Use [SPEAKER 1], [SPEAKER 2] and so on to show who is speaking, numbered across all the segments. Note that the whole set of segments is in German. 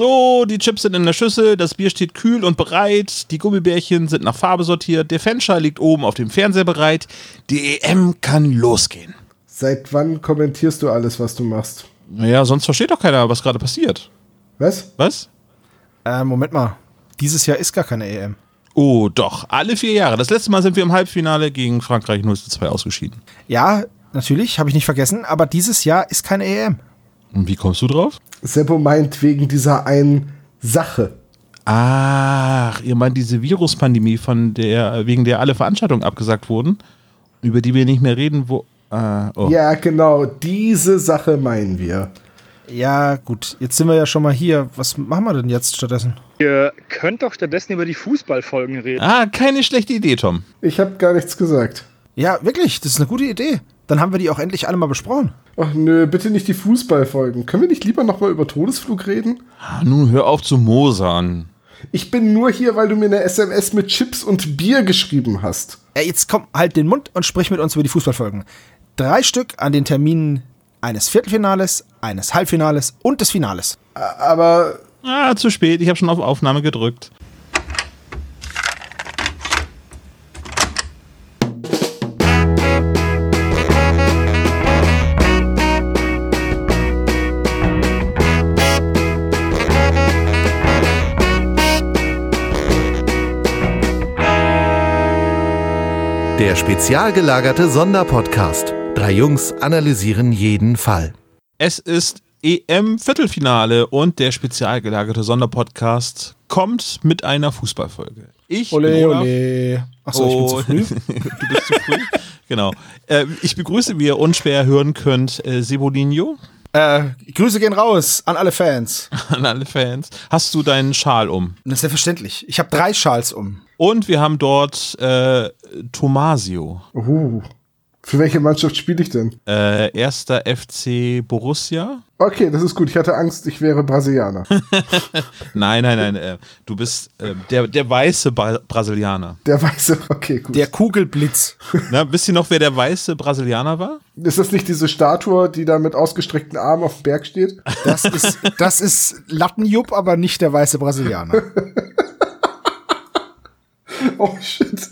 [SPEAKER 1] So, die Chips sind in der Schüssel, das Bier steht kühl und bereit, die Gummibärchen sind nach Farbe sortiert, der Fanschal liegt oben auf dem Fernseher bereit. Die EM kann losgehen.
[SPEAKER 2] Seit wann kommentierst du alles, was du machst?
[SPEAKER 1] Naja, sonst versteht doch keiner, was gerade passiert.
[SPEAKER 2] Was?
[SPEAKER 1] Was?
[SPEAKER 3] Äh, Moment mal. Dieses Jahr ist gar keine EM.
[SPEAKER 1] Oh, doch. Alle vier Jahre. Das letzte Mal sind wir im Halbfinale gegen Frankreich 0 zu 2 ausgeschieden.
[SPEAKER 3] Ja, natürlich, habe ich nicht vergessen, aber dieses Jahr ist keine EM.
[SPEAKER 1] Und wie kommst du drauf?
[SPEAKER 2] Seppo meint wegen dieser einen Sache.
[SPEAKER 1] Ach, ihr meint diese Viruspandemie, von der, wegen der alle Veranstaltungen abgesagt wurden, über die wir nicht mehr reden, wo. Ah, oh.
[SPEAKER 2] Ja, genau, diese Sache meinen wir.
[SPEAKER 3] Ja, gut, jetzt sind wir ja schon mal hier. Was machen wir denn jetzt stattdessen?
[SPEAKER 4] Ihr könnt doch stattdessen über die Fußballfolgen reden.
[SPEAKER 1] ah, keine schlechte Idee, Tom.
[SPEAKER 2] Ich habe gar nichts gesagt.
[SPEAKER 3] Ja, wirklich, das ist eine gute Idee. Dann haben wir die auch endlich alle mal besprochen.
[SPEAKER 2] Ach nö, bitte nicht die Fußballfolgen. Können wir nicht lieber nochmal über Todesflug reden?
[SPEAKER 1] Ah, nun hör auf zu mosern.
[SPEAKER 2] Ich bin nur hier, weil du mir eine SMS mit Chips und Bier geschrieben hast.
[SPEAKER 3] Ey, jetzt komm, halt den Mund und sprich mit uns über die Fußballfolgen. Drei Stück an den Terminen eines Viertelfinales, eines Halbfinales und des Finales.
[SPEAKER 2] Aber
[SPEAKER 1] Ah, zu spät. Ich habe schon auf Aufnahme gedrückt.
[SPEAKER 5] Der spezial gelagerte Sonderpodcast. Drei Jungs analysieren jeden Fall.
[SPEAKER 1] Es ist EM-Viertelfinale und der spezial gelagerte Sonderpodcast kommt mit einer Fußballfolge. Ich bin
[SPEAKER 3] Ole,
[SPEAKER 1] Olaf.
[SPEAKER 3] ole. Achso, ich bin zu
[SPEAKER 1] Oh,
[SPEAKER 3] früh.
[SPEAKER 1] du bist zu früh. genau. Äh, ich begrüße, wie ihr unschwer hören könnt, äh, Sebolinho
[SPEAKER 3] Äh, Grüße gehen raus an alle Fans.
[SPEAKER 1] an alle Fans. Hast du deinen Schal um?
[SPEAKER 3] Das ist selbstverständlich. Ich habe drei Schals um.
[SPEAKER 1] Und wir haben dort äh, Tomasio,
[SPEAKER 2] uh, für welche Mannschaft spiele ich denn?
[SPEAKER 1] äh, erster FC Borussia.
[SPEAKER 2] Okay, das ist gut. Ich hatte Angst, ich wäre Brasilianer.
[SPEAKER 1] Nein, nein, nein. Äh, du bist äh, der, der weiße Bra Brasilianer.
[SPEAKER 2] Der weiße, okay, gut.
[SPEAKER 3] Der Kugelblitz.
[SPEAKER 1] Na, wisst ihr noch, wer der weiße Brasilianer war?
[SPEAKER 2] ist das nicht diese Statue, die da mit ausgestreckten Armen auf dem Berg steht?
[SPEAKER 3] Das ist, das ist Lattenjupp, aber nicht der weiße Brasilianer.
[SPEAKER 2] Oh shit.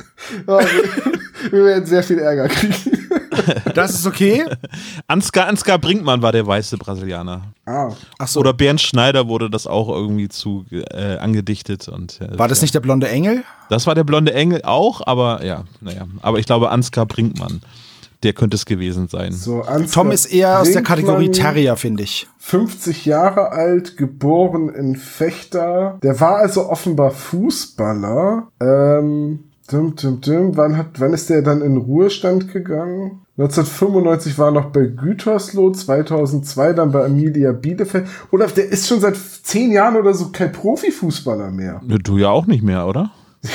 [SPEAKER 2] Oh, wir, wir werden sehr viel Ärger kriegen.
[SPEAKER 3] Das ist okay.
[SPEAKER 1] Ansgar, Ansgar Brinkmann war der weiße Brasilianer.
[SPEAKER 2] Ah.
[SPEAKER 3] Ach so.
[SPEAKER 1] Oder Bernd Schneider wurde das auch irgendwie zu äh, angedichtet. Und, äh,
[SPEAKER 3] War das nicht der blonde Engel?
[SPEAKER 1] Das war der blonde Engel auch, aber ja, naja. Aber ich glaube, Ansgar Brinkmann, der könnte es gewesen sein.
[SPEAKER 2] So,
[SPEAKER 3] Tom ist eher aus der Kategorie Terrier, finde ich.
[SPEAKER 2] 50 Jahre alt, geboren in Fechter. Der war also offenbar Fußballer. Ähm, dum, dum, dum. Wann, hat, wann ist der dann in Ruhestand gegangen? 1995 war er noch bei Gütersloh, 2002 dann bei Amelia Bielefeld. Oder der ist schon seit zehn Jahren oder so kein Profifußballer mehr.
[SPEAKER 1] Du ja auch nicht mehr, oder?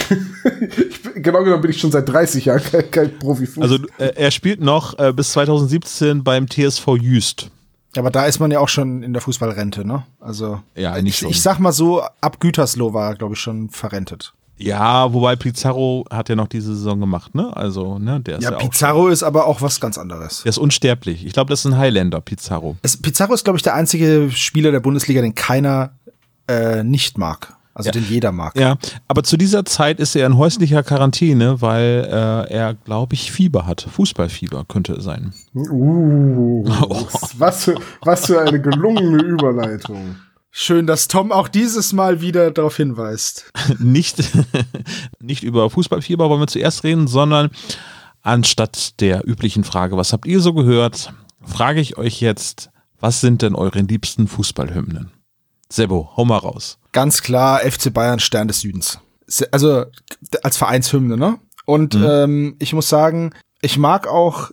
[SPEAKER 2] Ich, bin- genau genommen bin ich schon seit 30 Jahren kein, kein Profifußballer.
[SPEAKER 1] Also äh, er spielt noch äh, bis 2017 beim TSV Jüst.
[SPEAKER 3] Aber da ist man ja auch schon in der Fußballrente, ne? Also,
[SPEAKER 1] Ja, eigentlich
[SPEAKER 3] ich,
[SPEAKER 1] schon.
[SPEAKER 3] ich sag mal so, ab Gütersloh war er, glaube ich, schon verrentet.
[SPEAKER 1] Ja, wobei Pizarro hat ja noch diese Saison gemacht, ne? Also, ne, der ist ja,
[SPEAKER 3] Ja,
[SPEAKER 1] auch.
[SPEAKER 3] Pizarro ist aber auch was ganz anderes.
[SPEAKER 1] Der ist unsterblich. Ich glaube, das ist ein Highlander, Pizarro.
[SPEAKER 3] Es, Pizarro ist, glaube ich, der einzige Spieler der Bundesliga, den keiner äh, nicht mag. Also den jeder mag.
[SPEAKER 1] Ja, aber zu dieser Zeit ist er in häuslicher Quarantäne, weil äh, er, glaube ich, Fieber hat. Fußballfieber könnte es sein.
[SPEAKER 2] Uh, was, für, was für eine gelungene Überleitung.
[SPEAKER 3] Schön, dass Tom auch dieses Mal wieder darauf hinweist.
[SPEAKER 1] nicht, nicht über Fußballfieber wollen wir zuerst reden, sondern anstatt der üblichen Frage, was habt ihr so gehört, frage ich euch jetzt, was sind denn eure liebsten Fußballhymnen? Sebo, hau mal raus.
[SPEAKER 3] Ganz klar FC Bayern Stern des Südens. Also als Vereinshymne, ne? Und ähm, ich muss sagen, ich mag auch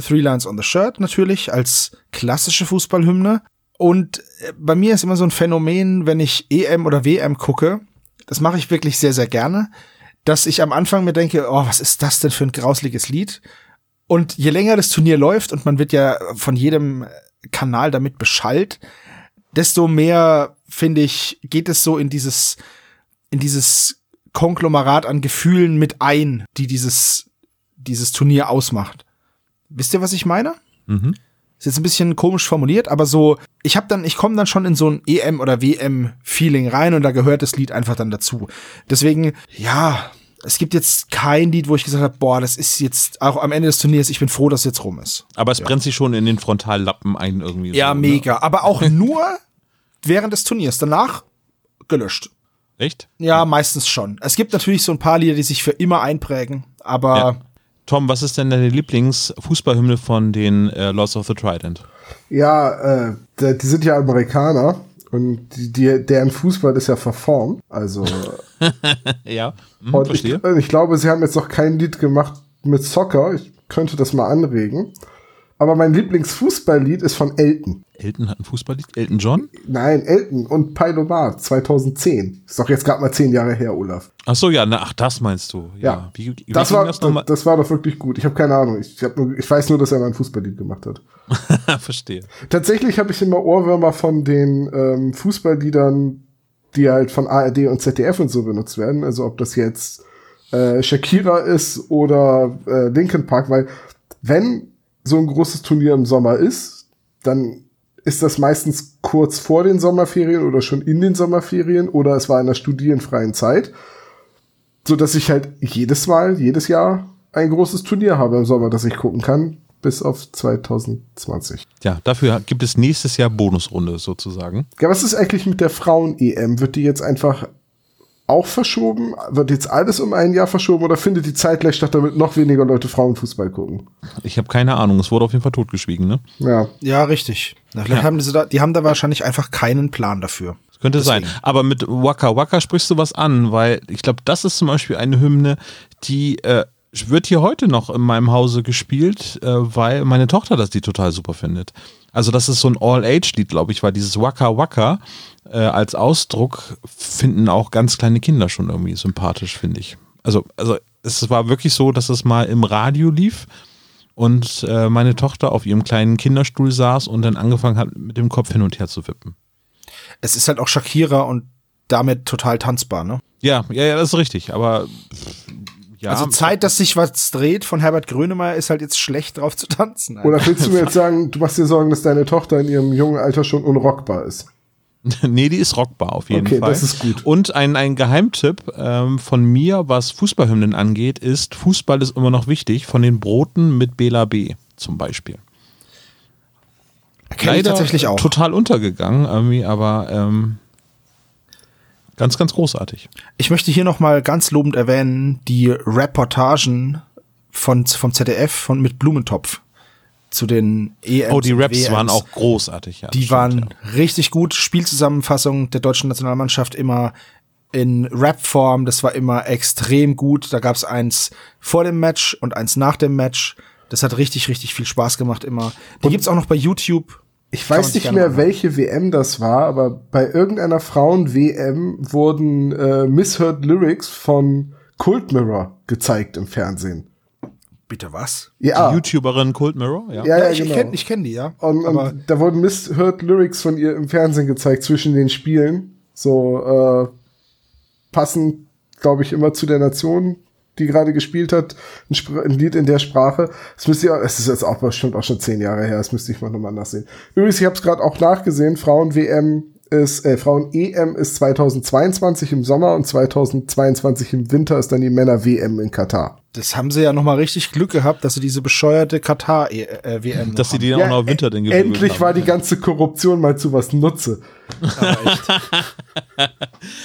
[SPEAKER 3] Three Lines on the Shirt natürlich als klassische Fußballhymne. Und äh, bei mir ist immer so ein Phänomen, wenn ich EM oder WM gucke, das mache ich wirklich sehr, sehr gerne, dass ich am Anfang mir denke, oh, was ist das denn für ein grausliches Lied? Und je länger das Turnier läuft und man wird ja von jedem Kanal damit beschallt, desto mehr, finde ich, geht es so in dieses, in dieses Konglomerat an Gefühlen mit ein, die dieses, dieses Turnier ausmacht. Wisst ihr, was ich meine?
[SPEAKER 1] Mhm.
[SPEAKER 3] Ist jetzt ein bisschen komisch formuliert, aber so, ich habe dann, ich komme dann schon in so ein EM oder WM Feeling rein und da gehört das Lied einfach dann dazu. Deswegen, ja, es gibt jetzt kein Lied, wo ich gesagt habe, boah, das ist jetzt auch am Ende des Turniers, ich bin froh, dass es jetzt rum ist.
[SPEAKER 1] Aber es brennt sich schon in den Frontallappen ein irgendwie.
[SPEAKER 3] Ja,
[SPEAKER 1] so, ne?
[SPEAKER 3] mega. Aber auch nur während des Turniers. Danach gelöscht.
[SPEAKER 1] Echt?
[SPEAKER 3] Ja, meistens schon. Es gibt natürlich so ein paar Lieder, die sich für immer einprägen, aber
[SPEAKER 1] Ja. Tom, was ist denn deine Lieblingsfußballhymne von den äh, Lords of the Trident?
[SPEAKER 2] Ja, äh, die sind ja Amerikaner und die, die, deren Fußball ist ja verformt. Also,
[SPEAKER 1] Ja, hm,
[SPEAKER 2] und
[SPEAKER 1] verstehe.
[SPEAKER 2] ich, ich glaube, sie haben jetzt noch kein Lied gemacht mit Soccer. Ich könnte das mal anregen. Aber mein Lieblingsfußballlied ist von Elton.
[SPEAKER 1] Elton hat ein Fußballlied. Elton John?
[SPEAKER 2] Nein, Elton und Pailomat 2010. Ist doch jetzt gerade mal zehn Jahre her, Olaf.
[SPEAKER 1] Ach so, ja, na, ach, das meinst du. Ja.
[SPEAKER 2] Ja,
[SPEAKER 1] Wie, wie
[SPEAKER 2] das war,
[SPEAKER 1] das
[SPEAKER 2] das war doch wirklich gut. Ich habe keine Ahnung. Ich, hab nur, ich weiß nur, dass er mal ein Fußballlied gemacht hat.
[SPEAKER 1] verstehe.
[SPEAKER 2] Tatsächlich habe ich immer Ohrwürmer von den ähm, Fußballliedern, die halt von ARD und ZDF und so benutzt werden. Also ob das jetzt äh, Shakira ist oder äh, Linkin Park, weil wenn so ein großes Turnier im Sommer ist, dann ist das meistens kurz vor den Sommerferien oder schon in den Sommerferien oder es war in der studienfreien Zeit, so dass ich halt jedes Mal, jedes Jahr ein großes Turnier habe im Sommer, das ich gucken kann, bis auf 2020.
[SPEAKER 1] Ja, dafür gibt es nächstes Jahr Bonusrunde sozusagen.
[SPEAKER 2] Ja, was ist eigentlich mit der Frauen-EM? Wird die jetzt einfach auch verschoben? Wird jetzt alles um ein Jahr verschoben oder findet die zeitgleich statt, damit noch weniger Leute Frauenfußball gucken?
[SPEAKER 1] Ich habe keine Ahnung. Es wurde auf jeden Fall totgeschwiegen, ne?
[SPEAKER 2] Ja.
[SPEAKER 3] ja, richtig. Na, vielleicht
[SPEAKER 1] Ja.
[SPEAKER 3] haben die, da, die haben da wahrscheinlich einfach keinen Plan dafür.
[SPEAKER 1] Das könnte
[SPEAKER 3] Deswegen.
[SPEAKER 1] sein. Aber mit Waka Waka sprichst du was an, weil ich glaube, das ist zum Beispiel eine Hymne, die äh, wird hier heute noch in meinem Hause gespielt, äh, weil meine Tochter das die total super findet. Also das ist so ein All-Age-Lied, glaube ich, weil dieses Waka Waka äh, als Ausdruck finden auch ganz kleine Kinder schon irgendwie sympathisch, finde ich. Also, also es war wirklich so, dass es mal im Radio lief und äh, meine Tochter auf ihrem kleinen Kinderstuhl saß und dann angefangen hat, mit dem Kopf hin und her zu wippen.
[SPEAKER 3] Es ist halt auch Shakira und damit total tanzbar, ne?
[SPEAKER 1] Ja, ja, ja, das ist richtig. Aber ja,
[SPEAKER 3] also Zeit, dass sich was dreht von Herbert Grönemeyer ist halt jetzt schlecht drauf zu tanzen.
[SPEAKER 2] Oder willst du mir jetzt sagen, du machst dir Sorgen, dass deine Tochter in ihrem jungen Alter schon unrockbar ist?
[SPEAKER 1] nee, die ist rockbar auf jeden
[SPEAKER 2] Okay,
[SPEAKER 1] Fall.
[SPEAKER 2] das ist gut.
[SPEAKER 1] Und ein, ein Geheimtipp ähm, von mir, was Fußballhymnen angeht, ist, Fußball ist immer noch wichtig, von den Broten mit Bela B. zum Beispiel.
[SPEAKER 3] Kenn ich tatsächlich auch.
[SPEAKER 1] total untergegangen irgendwie, aber ähm, ganz, ganz großartig.
[SPEAKER 3] Ich möchte hier noch mal ganz lobend erwähnen, die Reportagen von, vom ZDF von, mit Blumentopf zu den EMs.
[SPEAKER 1] Oh, die
[SPEAKER 3] und
[SPEAKER 1] Raps
[SPEAKER 3] WMs.
[SPEAKER 1] waren auch großartig, ja.
[SPEAKER 3] Die
[SPEAKER 1] stimmt,
[SPEAKER 3] waren
[SPEAKER 1] ja.
[SPEAKER 3] richtig gut. Spielzusammenfassung der deutschen Nationalmannschaft immer in Rap-Form. Das war immer extrem gut. Da gab's eins vor dem Match und eins nach dem Match. Das hat richtig, richtig viel Spaß gemacht immer. Die gibt's auch noch bei YouTube.
[SPEAKER 2] Ich weiß nicht mehr,
[SPEAKER 3] mal
[SPEAKER 2] welche WM das war, aber bei irgendeiner Frauen-WM wurden äh, Misheard Lyrics von Cult Mirror gezeigt im Fernsehen.
[SPEAKER 3] Bitte was?
[SPEAKER 2] Ja,
[SPEAKER 1] Die YouTuberin Cold Mirror, ja.
[SPEAKER 2] ja, ja,
[SPEAKER 3] ich,
[SPEAKER 2] genau.
[SPEAKER 3] ich kenne ich kenn die, ja.
[SPEAKER 2] Und, und da wurden Misheard Lyrics von ihr im Fernsehen gezeigt zwischen den Spielen. So äh, passend, glaube ich, immer zu der Nation, die gerade gespielt hat. Ein, Spr ein Lied in der Sprache. Das müsst ihr, es ist jetzt auch bestimmt auch schon zehn Jahre her, das müsste ich mal nochmal nachsehen. Übrigens, ich habe es gerade auch nachgesehen, Frauen-WM ist, äh, Frauen-EM ist 2022 im Sommer und 2022 im Winter ist dann die Männer-WM in Katar.
[SPEAKER 3] das haben sie ja noch mal richtig Glück gehabt, dass sie diese bescheuerte Katar-WM
[SPEAKER 1] Dass sie die dann auch noch im Winter den
[SPEAKER 2] endlich war die ganze Korruption mal zu was Nutze.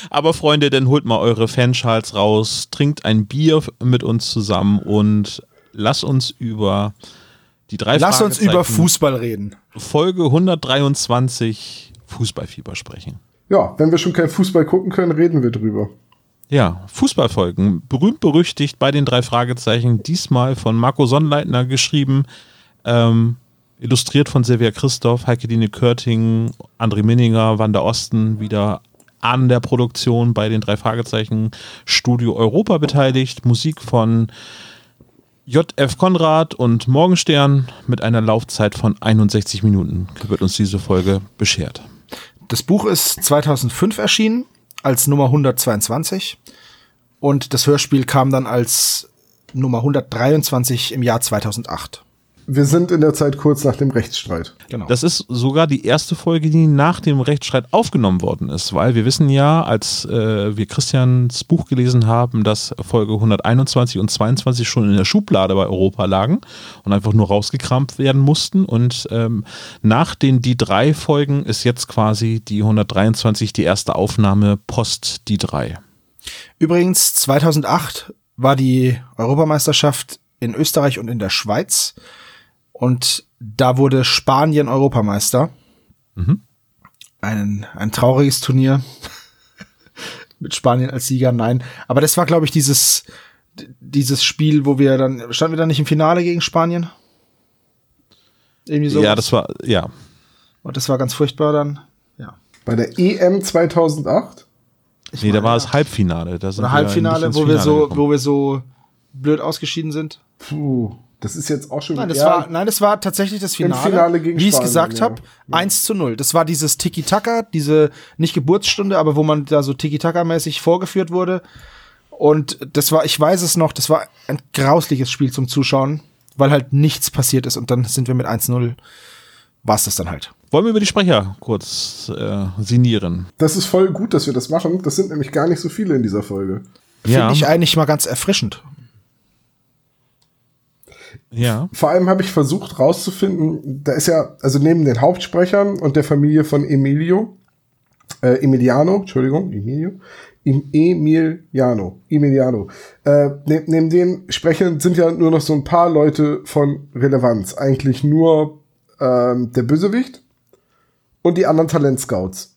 [SPEAKER 1] Aber Freunde, dann holt mal eure Fanschals raus, trinkt ein Bier mit uns zusammen und lasst uns über die drei
[SPEAKER 3] Lass uns über Fußball reden.
[SPEAKER 1] Folge 123 Fußballfieber sprechen.
[SPEAKER 2] Ja, wenn wir schon kein Fußball gucken können, reden wir drüber.
[SPEAKER 1] Ja, Fußballfolgen. Berühmt berüchtigt bei den drei Fragezeichen. Diesmal von Marco Sonnleitner geschrieben. Ähm, illustriert von Silvia Christoph, Heike-Dine Körting, André Minninger, Wanda Osten wieder an der Produktion bei den drei Fragezeichen Studio Europa beteiligt. Musik von JF Konrad und Morgenstern mit einer Laufzeit von 61 Minuten wird uns diese Folge beschert.
[SPEAKER 3] Das Buch ist 2005 erschienen als Nummer 122 und das Hörspiel kam dann als Nummer 123 im Jahr 2008.
[SPEAKER 2] wir sind in der Zeit kurz nach dem Rechtsstreit.
[SPEAKER 3] Genau.
[SPEAKER 1] Das ist sogar die erste Folge, die nach dem Rechtsstreit aufgenommen worden ist, weil wir wissen ja, als äh, wir Christians Buch gelesen haben, dass Folge 121 und 22 schon in der Schublade bei Europa lagen und einfach nur rausgekramt werden mussten. Und ähm, nach den die drei Folgen ist jetzt quasi die 123 die erste Aufnahme post die drei.
[SPEAKER 3] Übrigens, 2008 war die Europameisterschaft in Österreich und in der Schweiz. Und da wurde Spanien Europameister.
[SPEAKER 1] Mhm.
[SPEAKER 3] Ein, ein trauriges Turnier. Mit Spanien als Sieger, nein. Aber das war, glaube ich, dieses, dieses Spiel, wo wir dann, standen wir dann nicht im Finale gegen Spanien? Irgendwie so.
[SPEAKER 1] Ja, das war, ja.
[SPEAKER 3] Und das war ganz furchtbar dann. Ja.
[SPEAKER 2] Bei der EM 2008?
[SPEAKER 3] Ich
[SPEAKER 1] Nee, da
[SPEAKER 3] meine,
[SPEAKER 1] war es Halbfinale. Da sind
[SPEAKER 3] Oder
[SPEAKER 1] wir
[SPEAKER 3] Halbfinale, wo wir so,
[SPEAKER 1] gekommen.
[SPEAKER 3] wo wir so blöd ausgeschieden sind.
[SPEAKER 2] Puh, das ist jetzt auch schon
[SPEAKER 3] Nein, das war, nein, das war tatsächlich das Finale.
[SPEAKER 2] Finale gegen
[SPEAKER 3] Wie ich es gesagt
[SPEAKER 2] ja.
[SPEAKER 3] habe, 1 zu 0. Das war dieses Tiki-Taka, diese nicht Geburtsstunde, aber wo man da so Tiki-Taka-mäßig vorgeführt wurde. Und das war, ich weiß es noch, das war ein grausliches Spiel zum Zuschauen, weil halt nichts passiert ist und dann sind wir mit 1-0, war es das dann halt.
[SPEAKER 1] Wollen wir über die Sprecher kurz äh, sinnieren?
[SPEAKER 2] Das ist voll gut, dass wir das machen. Das sind nämlich gar nicht so viele in dieser Folge.
[SPEAKER 3] Finde ich eigentlich mal ganz erfrischend.
[SPEAKER 1] Ja.
[SPEAKER 2] Vor allem habe ich versucht rauszufinden, da ist ja, also neben den Hauptsprechern und der Familie von Emilio, äh, Emiliano, Entschuldigung, Emilio, Em- Emiliano, Emiliano, äh, ne, neben den Sprechern sind ja nur noch so ein paar Leute von Relevanz. Eigentlich nur ähm, der Bösewicht und die anderen Talentscouts.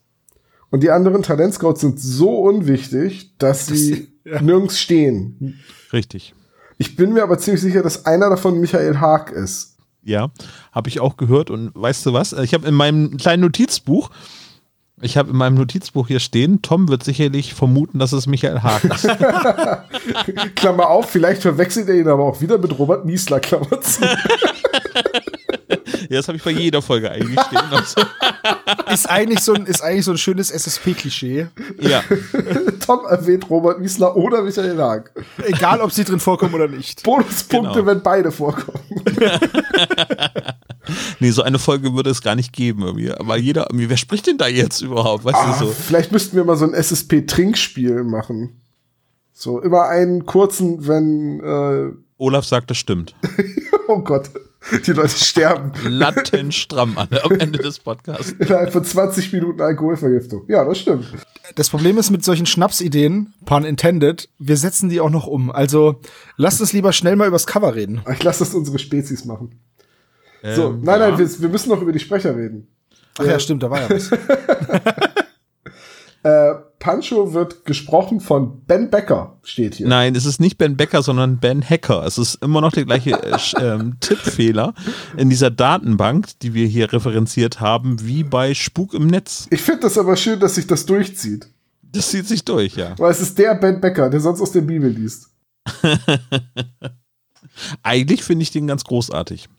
[SPEAKER 2] Und die anderen Talentscouts sind so unwichtig, dass sie nirgends stehen.
[SPEAKER 1] Richtig.
[SPEAKER 2] Ich bin mir aber ziemlich sicher, dass einer davon Michael Haag ist.
[SPEAKER 1] Ja, habe ich auch gehört. Und weißt du was? Ich habe in meinem kleinen Notizbuch, ich habe in meinem Notizbuch hier stehen, Tom wird sicherlich vermuten, dass es Michael Haag ist.
[SPEAKER 2] Klammer auf, vielleicht verwechselt er ihn aber auch wieder mit Robert Niesler, Klammer zu.
[SPEAKER 1] ja, das habe ich bei jeder Folge eigentlich stehen. Also,
[SPEAKER 3] Ist eigentlich so ein, ist eigentlich so ein schönes SSP-Klischee.
[SPEAKER 1] ja,
[SPEAKER 2] Tom erwähnt Robert Niesler oder Michael Haag.
[SPEAKER 3] Egal, ob sie drin vorkommen oder nicht.
[SPEAKER 2] Bonuspunkte,
[SPEAKER 1] Genau.
[SPEAKER 2] wenn beide vorkommen.
[SPEAKER 1] nee, so eine Folge würde es gar nicht geben irgendwie. Aber jeder, wer spricht denn da jetzt überhaupt? Weißt
[SPEAKER 2] Ah,
[SPEAKER 1] du so?
[SPEAKER 2] Vielleicht müssten wir mal so ein SSP-Trinkspiel machen. So, immer einen kurzen, wenn, äh,
[SPEAKER 1] Olaf sagt, das stimmt.
[SPEAKER 2] oh Gott, die Leute sterben.
[SPEAKER 1] Lattenstramm an, am Ende des Podcasts.
[SPEAKER 2] Innerhalb von 20 Minuten Alkoholvergiftung. Ja, das stimmt.
[SPEAKER 3] Das Problem ist mit solchen Schnapsideen, pun intended, wir setzen die auch noch um. Also lasst uns lieber schnell mal übers Cover reden.
[SPEAKER 2] Ich lasse das unsere Spezies machen. So,
[SPEAKER 1] Ähm,
[SPEAKER 2] nein,
[SPEAKER 1] ja.
[SPEAKER 2] nein, wir, wir müssen noch über die Sprecher reden.
[SPEAKER 3] Ach ja, stimmt, da war ja was.
[SPEAKER 2] Äh, Pancho wird gesprochen von Ben Becker, steht hier.
[SPEAKER 1] Nein, es ist nicht Ben Becker, sondern Ben Hacker. Es ist immer noch der gleiche äh, ähm, Tippfehler in dieser Datenbank, die wir hier referenziert haben, wie bei Spuk im Netz.
[SPEAKER 2] Ich finde das aber schön, dass sich das durchzieht.
[SPEAKER 1] Das zieht sich durch, ja.
[SPEAKER 2] Weil es ist der Ben Becker, der sonst aus der Bibel liest.
[SPEAKER 1] Eigentlich finde ich den ganz großartig.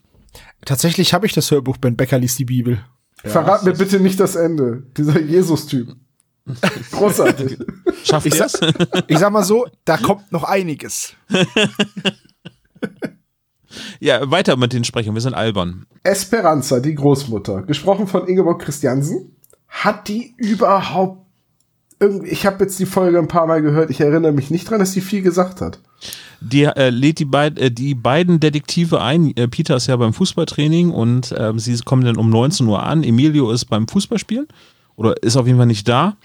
[SPEAKER 3] Tatsächlich habe ich das Hörbuch Ben Becker liest die Bibel.
[SPEAKER 2] Verrat mir bitte nicht das Ende. Dieser Jesus-Typ. Großartig.
[SPEAKER 1] Schafft
[SPEAKER 3] Ich sag, ich sag mal so, da kommt noch einiges.
[SPEAKER 1] Ja, weiter mit den Sprechern. Wir sind albern.
[SPEAKER 2] Esperanza, die Großmutter, gesprochen von Ingeborg Christiansen, hat die überhaupt irgendwie, ich habe jetzt die Folge ein paar Mal gehört, ich erinnere mich nicht dran, dass die viel gesagt hat.
[SPEAKER 1] Die äh, lädt die, beid, äh, die beiden Detektive ein. Äh, Peter ist ja beim Fußballtraining und ähm, sie kommen dann um 19 Uhr an. Emilio ist beim Fußballspielen oder ist auf jeden Fall nicht da.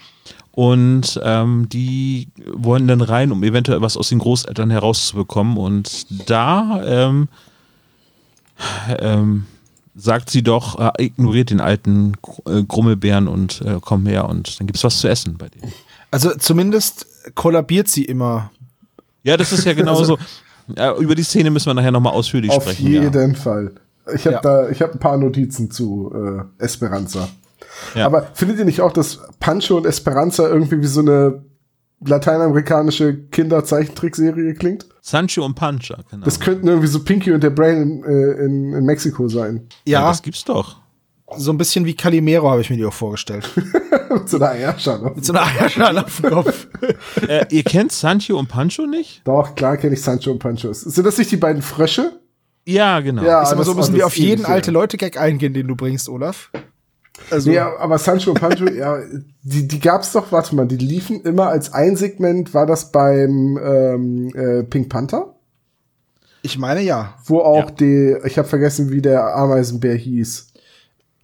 [SPEAKER 1] Und ähm, die wollen dann rein, um eventuell was aus den Großeltern herauszubekommen. Und da ähm, ähm, sagt sie doch, äh, ignoriert den alten äh, Grummelbären und äh, komm her und dann gibt's was zu essen bei denen.
[SPEAKER 3] Also zumindest kollabiert sie immer.
[SPEAKER 1] Ja, das ist ja genauso. ja, über die Szene müssen wir nachher nochmal ausführlich
[SPEAKER 2] Auf
[SPEAKER 1] sprechen. Ja.
[SPEAKER 2] jeden Fall. Ich habe
[SPEAKER 3] Ja.
[SPEAKER 2] da, ich habe ein paar Notizen zu äh, Esperanza.
[SPEAKER 1] Ja.
[SPEAKER 2] Aber findet ihr nicht auch, dass Pancho und Esperanza irgendwie wie so eine lateinamerikanische Kinderzeichentrickserie klingt?
[SPEAKER 1] Sancho und Pancha, genau.
[SPEAKER 2] Das könnten irgendwie so Pinky und der Brain in, äh, in, in Mexiko sein.
[SPEAKER 1] ja,
[SPEAKER 3] Ja,
[SPEAKER 1] das gibt's doch.
[SPEAKER 3] so ein bisschen wie Calimero habe ich mir die auch vorgestellt.
[SPEAKER 2] Mit so einer Eierschale.
[SPEAKER 3] Mit so einer Eierschale auf dem Kopf.
[SPEAKER 1] äh, ihr kennt Sancho und Pancho nicht?
[SPEAKER 2] Doch, klar kenne ich Sancho und Pancho. Sind das nicht die beiden Frösche?
[SPEAKER 1] Ja, genau.
[SPEAKER 2] Ja,
[SPEAKER 3] Ist aber so müssen wir auf jeden alte. Leute-Gag eingehen, den du bringst, Olaf. Also,
[SPEAKER 2] Ja, aber Sancho und Pancho, ja, die, die gab's doch, warte mal, die liefen immer als ein Segment, war das beim ähm, äh, Pink Panther?
[SPEAKER 3] ich meine ja.
[SPEAKER 2] Wo auch
[SPEAKER 1] Ja.
[SPEAKER 2] die, ich habe vergessen, wie der Ameisenbär hieß.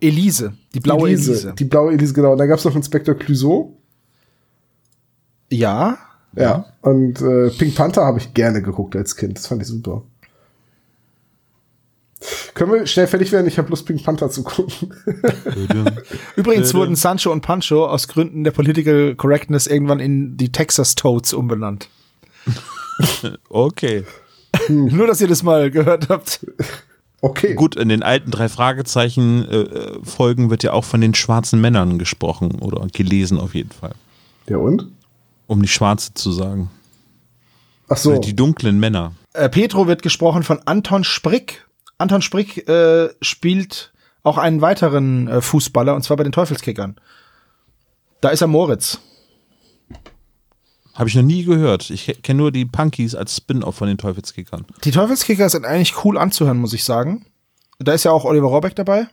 [SPEAKER 3] Elise, die blaue Elise.
[SPEAKER 2] Die blaue Elise, genau. Und dann gab's noch Inspektor Clouseau.
[SPEAKER 3] Ja,
[SPEAKER 2] Ja. Und äh, Pink Panther habe ich gerne geguckt als Kind. Das fand ich super. Können wir schnell fertig werden? Ich habe Lust, Pink Panther zu gucken.
[SPEAKER 3] Übrigens
[SPEAKER 1] Äh,
[SPEAKER 3] wurden Sancho und Pancho aus Gründen der Political Correctness irgendwann in die Texas Toads umbenannt.
[SPEAKER 1] Okay.
[SPEAKER 3] Nur, dass ihr das mal gehört habt.
[SPEAKER 2] Okay.
[SPEAKER 1] Gut, in den alten drei Fragezeichen äh, äh, Folgen wird ja auch von den schwarzen Männern gesprochen oder gelesen auf jeden Fall.
[SPEAKER 2] Ja und?
[SPEAKER 1] Um die Schwarze zu sagen.
[SPEAKER 2] Ach so.
[SPEAKER 1] Oder Die dunklen Männer.
[SPEAKER 3] Äh, Petro wird gesprochen von Anton Sprick. Anton Sprick äh, spielt auch einen weiteren äh, Fußballer, und zwar bei den Teufelskickern. Da ist er Moritz.
[SPEAKER 1] Habe ich noch nie gehört. Ich kenne nur die Punkies als Spin-off von den Teufelskickern.
[SPEAKER 3] Die Teufelskicker sind eigentlich cool anzuhören, muss ich sagen. Da ist ja auch Oliver Rohrbeck dabei.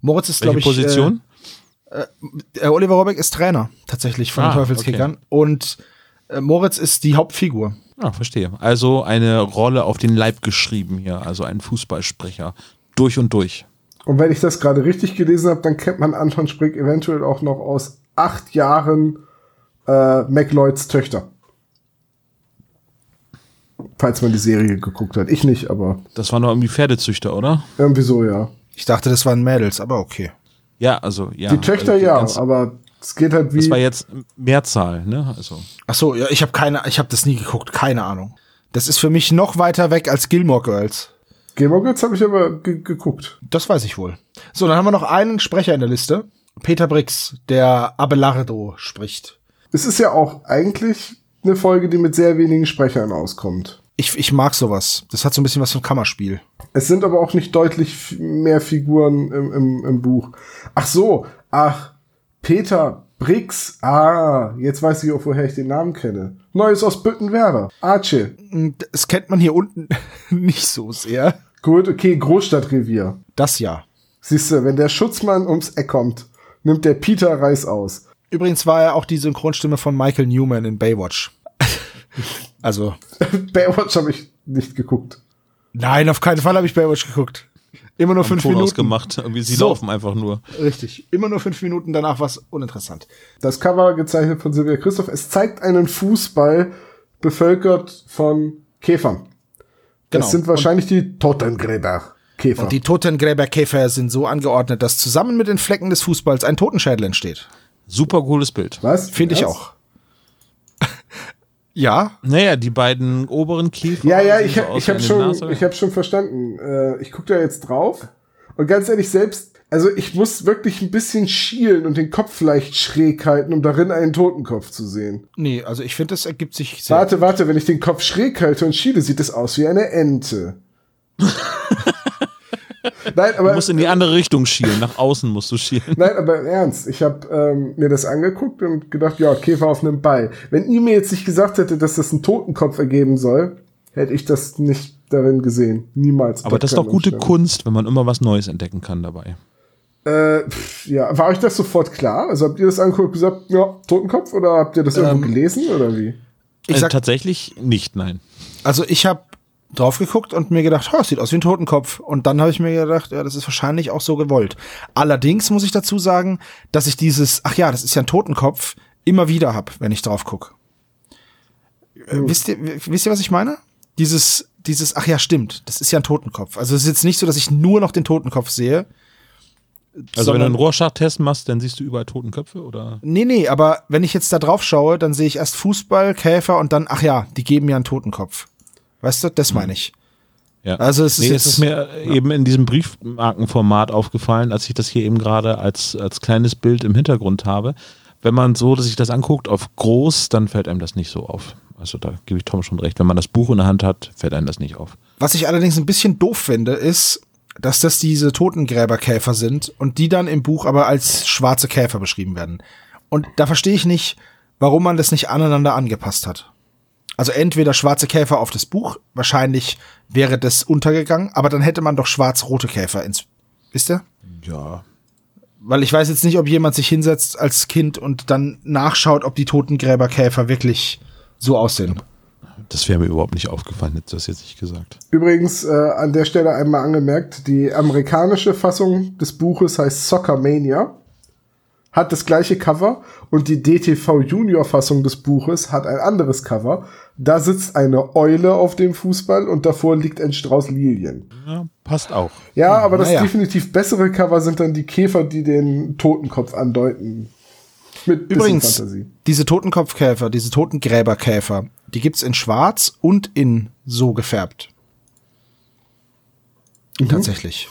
[SPEAKER 3] Moritz ist, glaube ich.
[SPEAKER 1] Position?
[SPEAKER 3] Äh, äh, Oliver Rohrbeck ist Trainer tatsächlich von
[SPEAKER 1] Ah,
[SPEAKER 3] den Teufelskickern. Und äh, Moritz ist die Hauptfigur.
[SPEAKER 1] Ah, verstehe. Also eine Rolle auf den Leib geschrieben hier. Also ein Fußballsprecher. Durch und durch.
[SPEAKER 2] Und wenn ich das gerade richtig gelesen habe, dann kennt man Anton Sprick eventuell auch noch aus acht Jahren äh, McLeods Töchter. Falls man die Serie geguckt hat. Ich nicht, aber
[SPEAKER 1] Das waren doch irgendwie Pferdezüchter, oder?
[SPEAKER 2] irgendwie so, ja.
[SPEAKER 3] Ich dachte, das waren Mädels, aber okay.
[SPEAKER 1] Ja, also ja.
[SPEAKER 2] die Töchter
[SPEAKER 1] Also,
[SPEAKER 2] ja, aber es geht halt wie.
[SPEAKER 1] Das war jetzt Mehrzahl, ne? Also.
[SPEAKER 3] Ach so, ja, ich habe keine, ich habe das nie geguckt, keine Ahnung. Das ist für mich noch weiter weg als Gilmore Girls.
[SPEAKER 2] Gilmore Girls habe ich aber ge geguckt.
[SPEAKER 3] Das weiß ich wohl. So, dann haben wir noch einen Sprecher in der Liste. Peter Brix, der Abelardo spricht.
[SPEAKER 2] Es ist ja auch eigentlich eine Folge, die mit sehr wenigen Sprechern auskommt.
[SPEAKER 3] Ich, ich mag sowas. Das hat so ein bisschen was von Kammerspiel.
[SPEAKER 2] Es sind aber auch nicht deutlich mehr Figuren im, im, im Buch. Ach so, ach, Peter Brix. Ah, jetzt weiß ich auch, woher ich den Namen kenne. Neues aus Büttenwerder. Arche.
[SPEAKER 3] Das kennt man hier unten nicht so sehr.
[SPEAKER 2] Gut, okay, Großstadtrevier.
[SPEAKER 3] Das ja.
[SPEAKER 2] Siehst du, wenn der Schutzmann ums Eck kommt, nimmt der Peter Reis aus.
[SPEAKER 3] Übrigens war er auch die Synchronstimme von Michael Newman in Baywatch. also,
[SPEAKER 2] Baywatch habe ich nicht geguckt.
[SPEAKER 3] nein, auf keinen Fall habe ich Baywatch geguckt. Immer nur fünf
[SPEAKER 1] Ton
[SPEAKER 3] Minuten.
[SPEAKER 1] ausgemacht. Irgendwie, sie
[SPEAKER 3] So.
[SPEAKER 1] laufen einfach nur.
[SPEAKER 3] Richtig. Immer nur fünf Minuten, danach was uninteressant.
[SPEAKER 2] Das Cover gezeichnet von Silvia Christoph. Es zeigt einen Fußball bevölkert von Käfern. Das
[SPEAKER 3] Genau.
[SPEAKER 2] sind wahrscheinlich die Totengräber. Käfer.
[SPEAKER 3] Und die Totengräberkäfer sind so angeordnet, dass zusammen mit den Flecken des Fußballs ein Totenschädel entsteht.
[SPEAKER 1] Super cooles Bild.
[SPEAKER 2] Was?
[SPEAKER 3] Finde ich auch. Ja,
[SPEAKER 1] Naja, die beiden oberen Kiefer.
[SPEAKER 2] Ja, ja, ich,
[SPEAKER 1] so
[SPEAKER 2] ich habe schon,
[SPEAKER 1] Nase.
[SPEAKER 2] ich hab schon verstanden. Äh, ich gucke da jetzt drauf. Und ganz ehrlich, selbst, also ich muss wirklich ein bisschen schielen und den Kopf leicht schräg halten, um darin einen Totenkopf zu sehen.
[SPEAKER 3] nee, also ich finde, das ergibt sich sehr.
[SPEAKER 2] Warte, warte, wenn ich den Kopf schräg halte und schiele, sieht es aus wie eine Ente. Nein,
[SPEAKER 1] Du
[SPEAKER 2] aber
[SPEAKER 1] musst in die andere Richtung schielen. Nach außen musst du schielen.
[SPEAKER 2] Nein, aber im Ernst, ich habe ähm, mir das angeguckt und gedacht, ja, Käfer auf einem Ball. Wenn ihr mir jetzt nicht gesagt hätte, dass das einen Totenkopf ergeben soll, hätte ich das nicht darin gesehen. Niemals.
[SPEAKER 1] Aber das ist doch gute
[SPEAKER 2] Kunst.
[SPEAKER 1] Wenn man immer was Neues entdecken kann dabei.
[SPEAKER 2] Äh, pff, ja, war euch das sofort klar? Also habt ihr das angeguckt und gesagt, ja, Totenkopf oder habt ihr das irgendwo
[SPEAKER 3] Ähm,
[SPEAKER 2] gelesen oder wie?
[SPEAKER 3] Ich
[SPEAKER 1] äh,
[SPEAKER 3] sag-
[SPEAKER 1] tatsächlich nicht, nein.
[SPEAKER 3] Also ich habe drauf geguckt und mir gedacht, oh, sieht aus wie ein Totenkopf. Und dann habe ich mir gedacht, ja, das ist wahrscheinlich auch so gewollt. Allerdings muss ich dazu sagen, dass ich dieses, ach ja, das ist ja ein Totenkopf, immer wieder hab, wenn ich drauf guck. Äh, wisst, ihr, wisst ihr, was ich meine? Dieses, dieses, ach ja, stimmt, das ist ja ein Totenkopf. Also es ist jetzt nicht so, dass ich nur noch den Totenkopf sehe.
[SPEAKER 1] Also wenn du einen Rorschach-Test machst, dann siehst du überall Totenköpfe oder?
[SPEAKER 3] Nee, nee, aber wenn ich jetzt da drauf schaue, dann sehe ich erst Fußball, Käfer und dann, ach ja, die geben ja einen Totenkopf. Weißt du, das meine ich.
[SPEAKER 1] Ja.
[SPEAKER 3] Also es ist
[SPEAKER 1] nee,
[SPEAKER 3] jetzt-
[SPEAKER 1] es ist mir eben in diesem Briefmarkenformat aufgefallen, als ich das hier eben gerade als, als kleines Bild im Hintergrund habe. Wenn man so, dass sich das anguckt auf groß, dann fällt einem das nicht so auf. Also da gebe ich Tom schon recht. Wenn man das Buch in der Hand hat, fällt einem das nicht auf.
[SPEAKER 3] Was ich allerdings ein bisschen doof finde, ist, dass das diese Totengräberkäfer sind und die dann im Buch aber als schwarze Käfer beschrieben werden. Und da verstehe ich nicht, warum man das nicht aneinander angepasst hat. Also entweder schwarze Käfer auf das Buch, wahrscheinlich wäre das untergegangen, aber dann hätte man doch schwarz-rote Käfer ins, wisst ihr?
[SPEAKER 1] Ja.
[SPEAKER 3] Weil ich weiß jetzt nicht, ob jemand sich hinsetzt als Kind und dann nachschaut, ob die Totengräberkäfer wirklich so aussehen.
[SPEAKER 1] Das wäre mir überhaupt nicht aufgefallen, hättest du das jetzt nicht gesagt.
[SPEAKER 2] Übrigens äh, an der Stelle einmal angemerkt, die amerikanische Fassung des Buches heißt Soccer Mania, hat das gleiche Cover und die DTV Junior Fassung des Buches hat ein anderes Cover. Da sitzt eine Eule auf dem Fußball und davor liegt ein Strauß Lilien.
[SPEAKER 1] Ja, passt auch.
[SPEAKER 2] Ja, aber das
[SPEAKER 3] naja.
[SPEAKER 2] definitiv bessere Cover sind dann die Käfer, die den Totenkopf andeuten. Mit
[SPEAKER 3] Übrigens, diese Totenkopfkäfer, diese Totengräberkäfer, die gibt's in schwarz und in so gefärbt. Tatsächlich.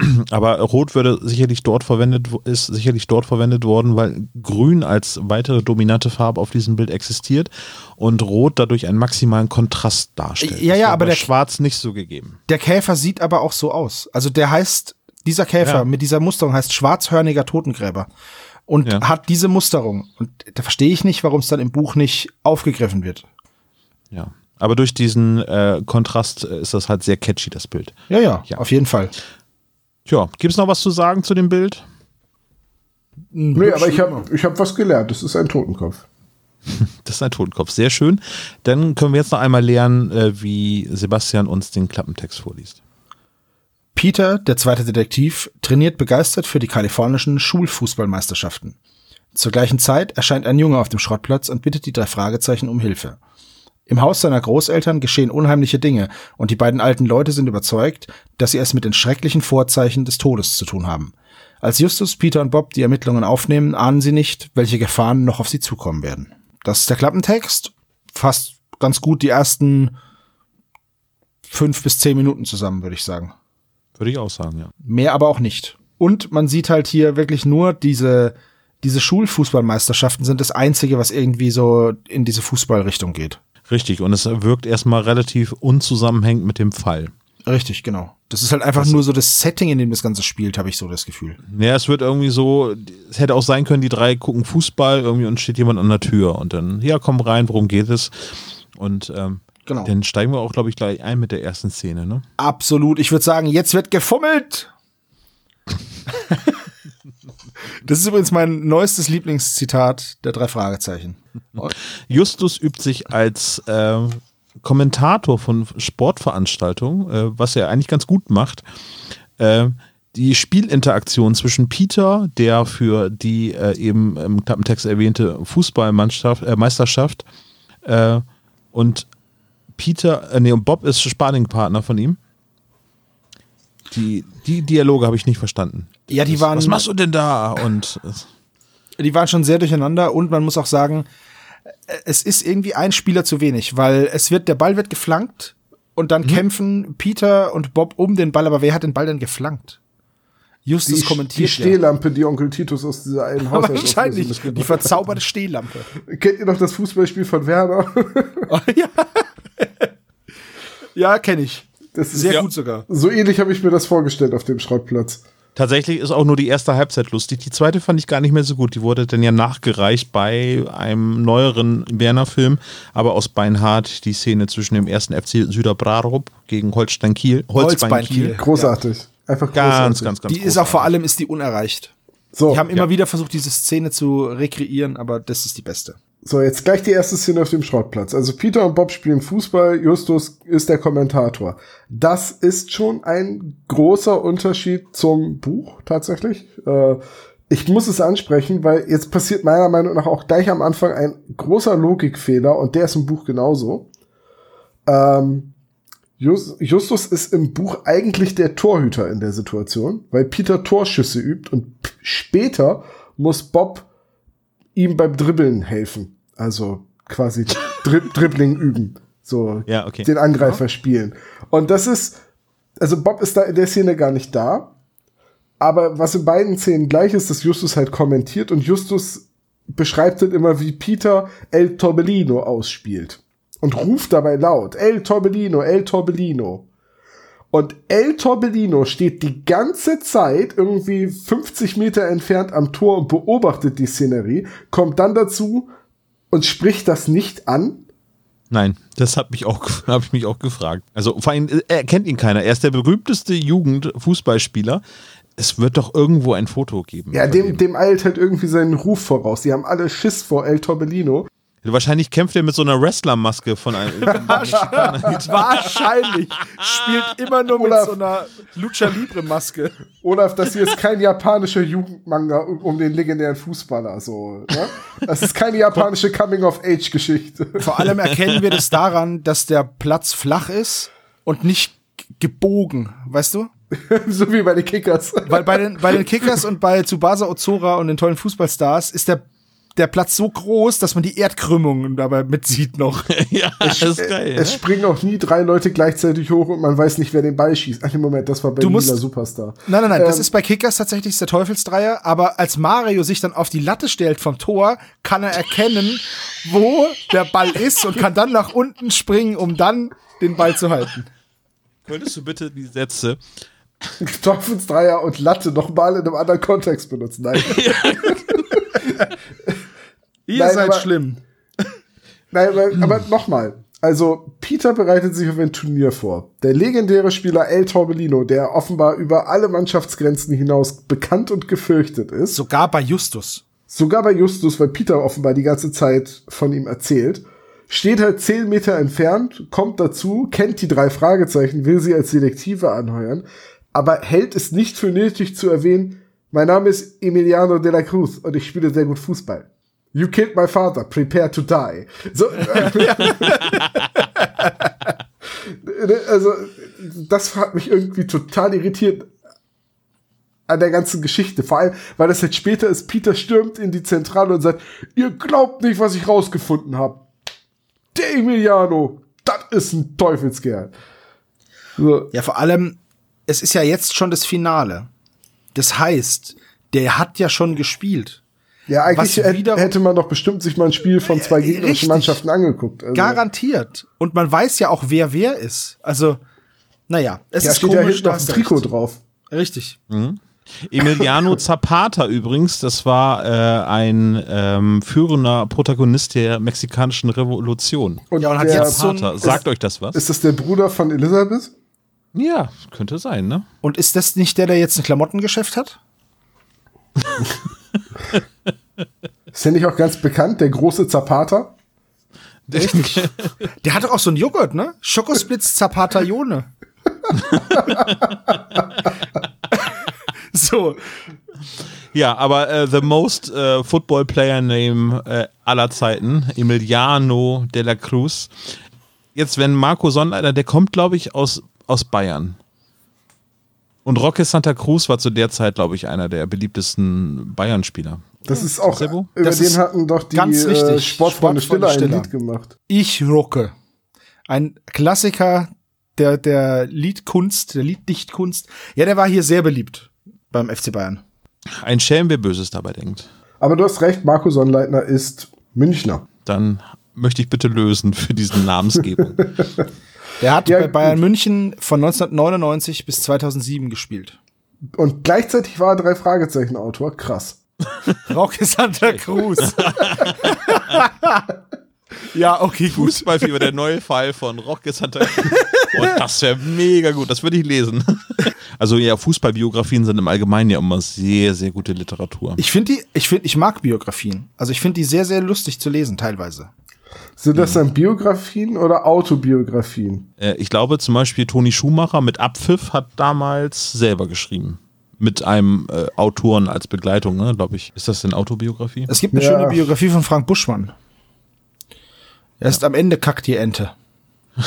[SPEAKER 1] Aber Rot würde sicherlich dort verwendet, ist sicherlich dort verwendet worden, weil Grün als weitere dominante Farbe auf diesem Bild existiert und Rot dadurch einen maximalen Kontrast darstellt.
[SPEAKER 3] Ja, ja, aber der-
[SPEAKER 1] Schwarz nicht so gegeben.
[SPEAKER 3] Der Käfer sieht aber auch so aus. Also der heißt, dieser Käfer
[SPEAKER 1] Ja.
[SPEAKER 3] mit dieser Musterung heißt schwarzhörniger Totengräber. Und
[SPEAKER 1] Ja.
[SPEAKER 3] hat diese Musterung. Und da verstehe ich nicht, warum es dann im Buch nicht aufgegriffen wird.
[SPEAKER 1] Ja. Aber durch diesen äh, Kontrast äh, ist das halt sehr catchy, das Bild.
[SPEAKER 3] Ja, ja,
[SPEAKER 1] Ja.
[SPEAKER 3] auf jeden Fall.
[SPEAKER 1] Tja, gibt es noch was zu sagen zu dem Bild?
[SPEAKER 2] Nee, aber ich habe ich hab was gelernt. Das ist ein Totenkopf.
[SPEAKER 1] Das ist ein Totenkopf, sehr schön. Dann können wir jetzt noch einmal lernen, äh, wie Sebastian uns den Klappentext vorliest.
[SPEAKER 3] Peter, der zweite Detektiv, trainiert begeistert für die kalifornischen Schulfußballmeisterschaften. Zur gleichen Zeit erscheint ein Junge auf dem Schrottplatz und bittet die drei Fragezeichen um Hilfe. Im Haus seiner Großeltern geschehen unheimliche Dinge und die beiden alten Leute sind überzeugt, dass sie es mit den schrecklichen Vorzeichen des Todes zu tun haben. Als Justus, Peter und Bob die Ermittlungen aufnehmen, ahnen sie nicht, welche Gefahren noch auf sie zukommen werden. Das ist der Klappentext. Fasst ganz gut die ersten fünf bis zehn Minuten zusammen, würde ich sagen.
[SPEAKER 1] Würde ich auch sagen, ja.
[SPEAKER 3] Mehr aber auch nicht. Und man sieht halt hier wirklich nur diese, diese Schulfußballmeisterschaften sind das einzige, was irgendwie so in diese Fußballrichtung geht.
[SPEAKER 1] Richtig, und es wirkt erstmal relativ unzusammenhängend mit dem Fall.
[SPEAKER 3] Richtig, genau. Das ist halt einfach nur so das Setting, in dem das Ganze spielt, habe ich so das Gefühl.
[SPEAKER 1] Ja, es wird irgendwie so, es hätte auch sein können, die drei gucken Fußball irgendwie und steht jemand an der Tür und dann, ja, komm rein, worum geht es? Und ähm,
[SPEAKER 3] Genau.
[SPEAKER 1] dann steigen wir auch, glaube ich, gleich ein mit der ersten Szene, ne?
[SPEAKER 3] Absolut. Ich würde sagen, jetzt wird gefummelt. das ist übrigens mein neuestes Lieblingszitat der drei Fragezeichen.
[SPEAKER 1] Justus übt sich als äh, Kommentator von Sportveranstaltungen, äh, was er eigentlich ganz gut macht. Äh, die Spielinteraktion zwischen Peter, der für die äh, eben im Klappentext erwähnte Fußballmannschaft, äh, Meisterschaft, äh, und Peter, nee, und Bob ist Sparringpartner von ihm. Die, die Dialoge habe ich nicht verstanden.
[SPEAKER 3] Ja, die waren-
[SPEAKER 1] Was machst du denn da? Und äh,
[SPEAKER 3] die waren schon sehr durcheinander und man muss auch sagen, äh, es ist irgendwie ein Spieler zu wenig, weil es wird, der Ball wird geflankt und dann kämpfen Peter und Bob um den Ball, aber wer hat den Ball denn geflankt? Justus
[SPEAKER 2] Die, die
[SPEAKER 3] kommentiert ja.
[SPEAKER 2] Stehlampe, die Onkel Titus aus dieser einen Haushaltsauflösung
[SPEAKER 3] Wahrscheinlich. Die verzauberte Stehlampe.
[SPEAKER 2] Kennt ihr noch das Fußballspiel von Werner?
[SPEAKER 3] ja, ja kenne ich.
[SPEAKER 2] Das ist
[SPEAKER 3] Sehr
[SPEAKER 1] Ja.
[SPEAKER 3] gut sogar.
[SPEAKER 2] So ähnlich habe ich mir das vorgestellt auf dem Schrottplatz.
[SPEAKER 1] Tatsächlich ist auch nur die erste Halbzeit lustig. Die zweite fand ich gar nicht mehr so gut. Die wurde dann ja nachgereicht bei einem neueren Werner-Film, aber aus Beinhardt die Szene zwischen dem ersten FC Süderbrarup gegen Holstein Kiel.
[SPEAKER 3] Holzbein Kiel.
[SPEAKER 2] Großartig. Einfach
[SPEAKER 1] Ganz,
[SPEAKER 2] großartig.
[SPEAKER 1] ganz, ganz
[SPEAKER 3] Die ist auch vor allem ist die unerreicht.
[SPEAKER 2] So,
[SPEAKER 3] Die haben immer
[SPEAKER 1] ja.
[SPEAKER 3] wieder versucht, diese Szene zu rekreieren, aber das ist die beste.
[SPEAKER 2] So, jetzt gleich die erste Szene auf dem Schrottplatz. Also Peter und Bob spielen Fußball, Justus ist der Kommentator. Das ist schon ein großer Unterschied zum Buch tatsächlich. Äh, ich muss es ansprechen, weil jetzt passiert meiner Meinung nach auch gleich am Anfang ein großer Logikfehler und der ist im Buch genauso. Ähm, Jus- Justus ist im Buch eigentlich der Torhüter in der Situation, weil Peter Torschüsse übt und später muss Bob ihm beim Dribbeln helfen. Also quasi Dri Dribbling üben. So
[SPEAKER 1] Ja, okay.
[SPEAKER 2] den Angreifer spielen. Und das ist, also Bob ist da in der Szene gar nicht da. Aber was in beiden Szenen gleich ist, dass Justus halt kommentiert und Justus beschreibt dann immer, wie Peter El Torbellino ausspielt. Und ruft dabei laut, El Torbellino, El Torbellino. Und El Torbellino steht die ganze Zeit irgendwie 50 Meter entfernt am Tor und beobachtet die Szenerie, kommt dann dazu und spricht das nicht an.
[SPEAKER 1] Nein, das habe ich mich auch gefragt. Also vor allem, er kennt ihn keiner. Er ist der berühmteste Jugendfußballspieler. Es wird doch irgendwo ein Foto geben.
[SPEAKER 2] Ja, dem, dem eilt halt irgendwie seinen Ruf voraus. Die haben alle Schiss vor El Torbellino.
[SPEAKER 1] Wahrscheinlich kämpft er mit so einer Wrestlermaske von einem.
[SPEAKER 3] Wahrscheinlich. Spielt immer nur mit
[SPEAKER 2] Olaf.
[SPEAKER 3] so einer Lucha Libre Maske.
[SPEAKER 2] Olaf, das hier ist kein japanischer Jugendmanga um, um den legendären Fußballer. So, ne? Das ist keine japanische Coming-of-Age-Geschichte.
[SPEAKER 3] Vor allem erkennen wir das daran, dass der Platz flach ist und nicht gebogen, weißt du?
[SPEAKER 2] so wie bei den Kickers.
[SPEAKER 3] Weil bei den, bei den Kickers und bei Tsubasa Ozora und den tollen Fußballstars ist der, der Platz so groß, dass man die Erdkrümmungen dabei mitsieht noch.
[SPEAKER 1] ja, das ist geil.
[SPEAKER 2] Es
[SPEAKER 1] ne?
[SPEAKER 2] springen auch nie drei Leute gleichzeitig hoch und man weiß nicht, wer den Ball schießt. Ach, Moment, das war bei
[SPEAKER 3] Du musst-
[SPEAKER 2] Superstar.
[SPEAKER 3] Nein, nein, nein, das
[SPEAKER 2] Ähm,
[SPEAKER 3] ist bei Kickers tatsächlich der Teufelsdreier, aber als Mario sich dann auf die Latte stellt vom Tor, kann er erkennen, wo der Ball ist und kann dann nach unten springen, um dann den Ball zu halten.
[SPEAKER 1] Könntest du bitte die Sätze
[SPEAKER 2] Teufelsdreier und Latte nochmal in einem anderen Kontext benutzen. Nein.
[SPEAKER 3] Ihr
[SPEAKER 2] Nein,
[SPEAKER 3] seid
[SPEAKER 2] aber-
[SPEAKER 3] schlimm.
[SPEAKER 2] Nein, aber, aber nochmal. Also, Peter bereitet sich auf ein Turnier vor. Der legendäre Spieler El Torbellino, der offenbar über alle Mannschaftsgrenzen hinaus bekannt und gefürchtet ist,
[SPEAKER 3] Sogar bei Justus.
[SPEAKER 2] sogar bei Justus, weil Peter offenbar die ganze Zeit von ihm erzählt, steht halt zehn Meter entfernt, kommt dazu, kennt die drei Fragezeichen, will sie als Detektive anheuern, aber hält es nicht für nötig zu erwähnen, mein Name ist Emiliano de la Cruz und ich spiele sehr gut Fußball. You killed my father, prepare to die. So, also, das hat mich irgendwie total irritiert an der ganzen Geschichte. Vor allem, weil das jetzt später ist, Peter stürmt in die Zentrale und sagt, ihr glaubt nicht, was ich rausgefunden habe. Der Emiliano, das ist ein Teufelskerl. So,
[SPEAKER 3] Ja, vor allem, es ist ja jetzt schon das Finale. Das heißt, der hat ja schon gespielt.
[SPEAKER 2] Ja, eigentlich hätte-
[SPEAKER 3] wiederum-
[SPEAKER 2] hätte man doch bestimmt sich mal ein Spiel von zwei gegnerischen
[SPEAKER 3] richtig.
[SPEAKER 2] Mannschaften angeguckt. Also,
[SPEAKER 3] Garantiert. Und man weiß ja auch, wer wer ist. Also, naja, es
[SPEAKER 2] ja,
[SPEAKER 3] ist
[SPEAKER 2] steht
[SPEAKER 3] komisch,
[SPEAKER 2] ja hinten
[SPEAKER 3] da
[SPEAKER 2] auf Trikot
[SPEAKER 3] recht.
[SPEAKER 2] drauf.
[SPEAKER 3] Richtig.
[SPEAKER 1] Emiliano Zapata übrigens, das war äh, ein ähm, führender Protagonist der mexikanischen Revolution.
[SPEAKER 3] Ja, und hat
[SPEAKER 2] der,
[SPEAKER 3] jetzt so ein-
[SPEAKER 1] Zapata, sagt euch das was?
[SPEAKER 2] ist das der Bruder von Elisabeth?
[SPEAKER 1] Ja, könnte sein, ne?
[SPEAKER 3] Und ist das nicht der, der jetzt ein Klamottengeschäft hat?
[SPEAKER 2] Ist der nicht auch ganz bekannt, der große Zapata?
[SPEAKER 3] Richtig. Der hat doch auch so einen Joghurt, ne? Schokosplitz Zapatayone. so,
[SPEAKER 1] Ja, aber äh, the most äh, football player name äh, aller Zeiten, Emiliano de la Cruz. Jetzt, wenn Marco Sonnleiter, der kommt, glaube ich, aus, aus Bayern. Und Roque Santa Cruz war zu der Zeit, glaube ich, einer der beliebtesten Bayern-Spieler.
[SPEAKER 2] Das ist auch,
[SPEAKER 1] Sebo?
[SPEAKER 2] über
[SPEAKER 3] Das
[SPEAKER 2] den
[SPEAKER 3] ist
[SPEAKER 2] hatten doch die
[SPEAKER 3] ganz
[SPEAKER 2] äh,
[SPEAKER 3] richtig.
[SPEAKER 2] Sportfreunde Stiller ein
[SPEAKER 3] Sportfreunde
[SPEAKER 2] Lied gemacht.
[SPEAKER 3] ich rocke. Ein Klassiker der, der Liedkunst, der Lieddichtkunst. Ja, der war hier sehr beliebt beim FC Bayern.
[SPEAKER 1] Ein Schelm, wer Böses dabei denkt.
[SPEAKER 2] Aber du hast recht, Marco Sonnleitner ist Münchner.
[SPEAKER 1] Dann möchte ich bitte lösen für diesen Namensgebung.
[SPEAKER 3] Der hat
[SPEAKER 2] Ja,
[SPEAKER 3] bei Bayern
[SPEAKER 2] gut.
[SPEAKER 3] München von 1999 bis 2007 gespielt.
[SPEAKER 2] Und gleichzeitig war er drei Fragezeichen Autor. Krass.
[SPEAKER 3] Rauke Santa Cruz. ja, okay, gut.
[SPEAKER 1] Fußballfieber, der neue Fall von Roque Santa Cruz. Und das wäre mega gut, das würde ich lesen. Also ja, Fußballbiografien sind im Allgemeinen ja immer sehr, sehr gute Literatur.
[SPEAKER 3] Ich finde die, ich finde, ich mag Biografien. Also ich finde die sehr, sehr lustig zu lesen, teilweise.
[SPEAKER 2] Sind das dann Biografien oder Autobiografien?
[SPEAKER 1] Äh, ich glaube zum Beispiel Toni Schumacher mit Abpfiff hat damals selber geschrieben. Mit einem äh, Autoren als Begleitung, ne, glaube ich. Ist das denn Autobiografie?
[SPEAKER 3] Es gibt eine
[SPEAKER 2] Ja.
[SPEAKER 3] schöne Biografie von Frank Buschmann. Erst am Ende kackt die Ente.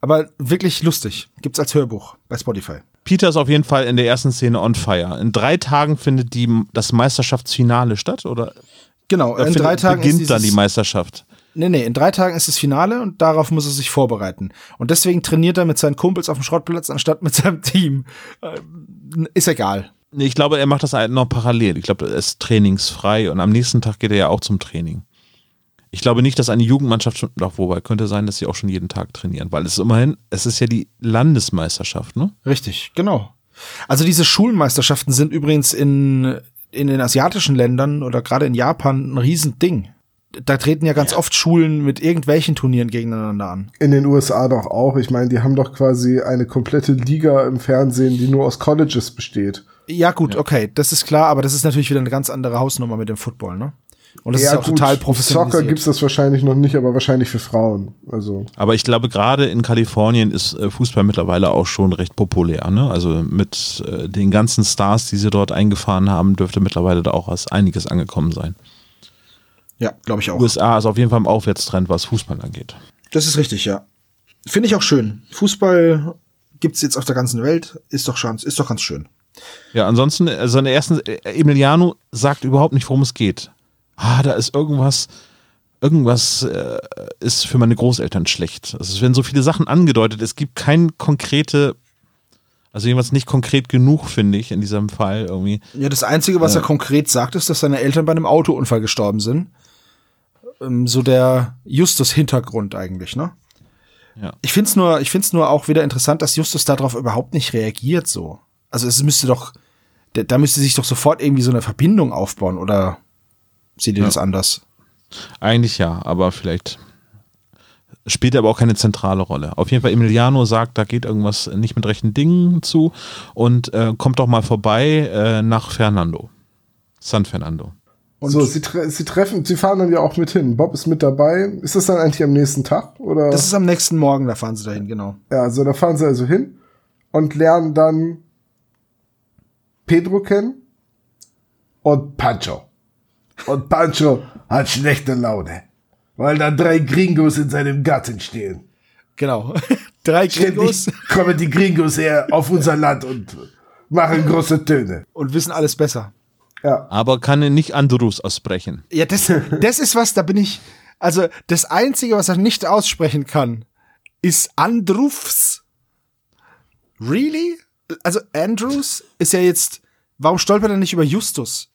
[SPEAKER 3] Aber wirklich lustig. Gibt's als Hörbuch bei Spotify.
[SPEAKER 1] Peter ist auf jeden Fall in der ersten Szene on fire. In drei Tagen findet die, das Meisterschaftsfinale statt, oder?
[SPEAKER 3] Genau,
[SPEAKER 1] Oder
[SPEAKER 3] in drei Tagen
[SPEAKER 1] beginnt
[SPEAKER 3] ist
[SPEAKER 1] dann die
[SPEAKER 3] dieses,
[SPEAKER 1] Meisterschaft.
[SPEAKER 3] Nee, nee, in drei Tagen ist das Finale und darauf muss er sich vorbereiten. Und deswegen trainiert er mit seinen Kumpels auf dem Schrottplatz anstatt mit seinem Team. Ähm, Ist egal.
[SPEAKER 1] Nee, ich glaube, er macht das halt noch parallel. Ich glaube, er ist trainingsfrei und am nächsten Tag geht er ja auch zum Training. Ich glaube nicht, dass eine Jugendmannschaft schon, doch, wobei könnte sein, dass sie auch schon jeden Tag trainieren, weil es ist immerhin, es ist ja die Landesmeisterschaft, ne?
[SPEAKER 3] Richtig, genau. Also diese Schulmeisterschaften sind übrigens in, in den asiatischen Ländern oder gerade in Japan ein Riesending. da treten ja ganz oft Schulen mit irgendwelchen Turnieren gegeneinander an.
[SPEAKER 2] In den USA doch auch. Ich meine, die haben doch quasi eine komplette Liga im Fernsehen, die nur aus Colleges besteht.
[SPEAKER 3] Ja, gut, okay, das ist klar, aber das ist natürlich wieder eine ganz andere Hausnummer mit dem Football, ne? Und das
[SPEAKER 2] ja,
[SPEAKER 3] ist auch
[SPEAKER 2] gut,
[SPEAKER 3] total
[SPEAKER 2] Soccer
[SPEAKER 3] professionell.
[SPEAKER 2] gibt's das wahrscheinlich noch nicht, aber wahrscheinlich für Frauen. Also
[SPEAKER 1] Aber ich glaube, gerade in Kalifornien ist äh, Fußball mittlerweile auch schon recht populär. Ne? Also mit äh, den ganzen Stars, die sie dort eingefahren haben, dürfte mittlerweile da auch was einiges angekommen sein.
[SPEAKER 3] Ja, glaube ich auch.
[SPEAKER 1] USA ist auf jeden Fall im Aufwärtstrend, was Fußball angeht.
[SPEAKER 3] Das ist richtig, ja. Finde ich auch schön. Fußball gibt's jetzt auf der ganzen Welt, ist doch schon, ist doch ganz schön.
[SPEAKER 1] Ja, ansonsten, äh, seine ersten, äh, Emiliano sagt überhaupt nicht, worum es geht. Ah, da ist irgendwas, irgendwas äh, ist für meine Großeltern schlecht. Also es werden so viele Sachen angedeutet, es gibt keine konkrete, also jedenfalls nicht konkret genug, finde ich, in diesem Fall irgendwie.
[SPEAKER 3] Ja, das Einzige, was
[SPEAKER 1] Ja.
[SPEAKER 3] er konkret sagt, ist, dass seine Eltern bei einem Autounfall gestorben sind. Ähm, so der Justus-Hintergrund eigentlich, ne?
[SPEAKER 1] Ja.
[SPEAKER 3] Ich find's nur, ich find's nur auch wieder interessant, dass Justus darauf überhaupt nicht reagiert, so. Also es müsste doch, da müsste sich doch sofort irgendwie so eine Verbindung aufbauen, oder seht ihr
[SPEAKER 1] Ja.
[SPEAKER 3] das anders?
[SPEAKER 1] Eigentlich ja, aber vielleicht spielt er aber auch keine zentrale Rolle. Auf jeden Fall, Emiliano sagt, da geht irgendwas nicht mit rechten Dingen zu und äh, kommt doch mal vorbei äh, nach Fernando. San Fernando.
[SPEAKER 3] Und
[SPEAKER 2] so, sie, tre sie treffen, sie fahren dann ja auch mit hin. Bob ist mit dabei. Ist das dann eigentlich am nächsten Tag? Oder?
[SPEAKER 3] das ist am nächsten Morgen, da fahren sie dahin, genau.
[SPEAKER 2] ja, also da fahren sie also hin und lernen dann Pedro kennen und Pancho. Und Pancho hat schlechte Laune, weil da drei Gringos in seinem Garten stehen.
[SPEAKER 3] Genau. Drei Gringos
[SPEAKER 2] Ständig kommen die Gringos her auf unser Land und machen große Töne.
[SPEAKER 3] und wissen alles besser.
[SPEAKER 2] Ja,
[SPEAKER 1] Aber kann er nicht Andrus aussprechen.
[SPEAKER 3] Ja, das, das ist was, da bin ich. Also, das Einzige, was er nicht aussprechen kann, ist Andrufs. Really? Also, Andrews ist ja jetzt. Warum stolpert er nicht über Justus?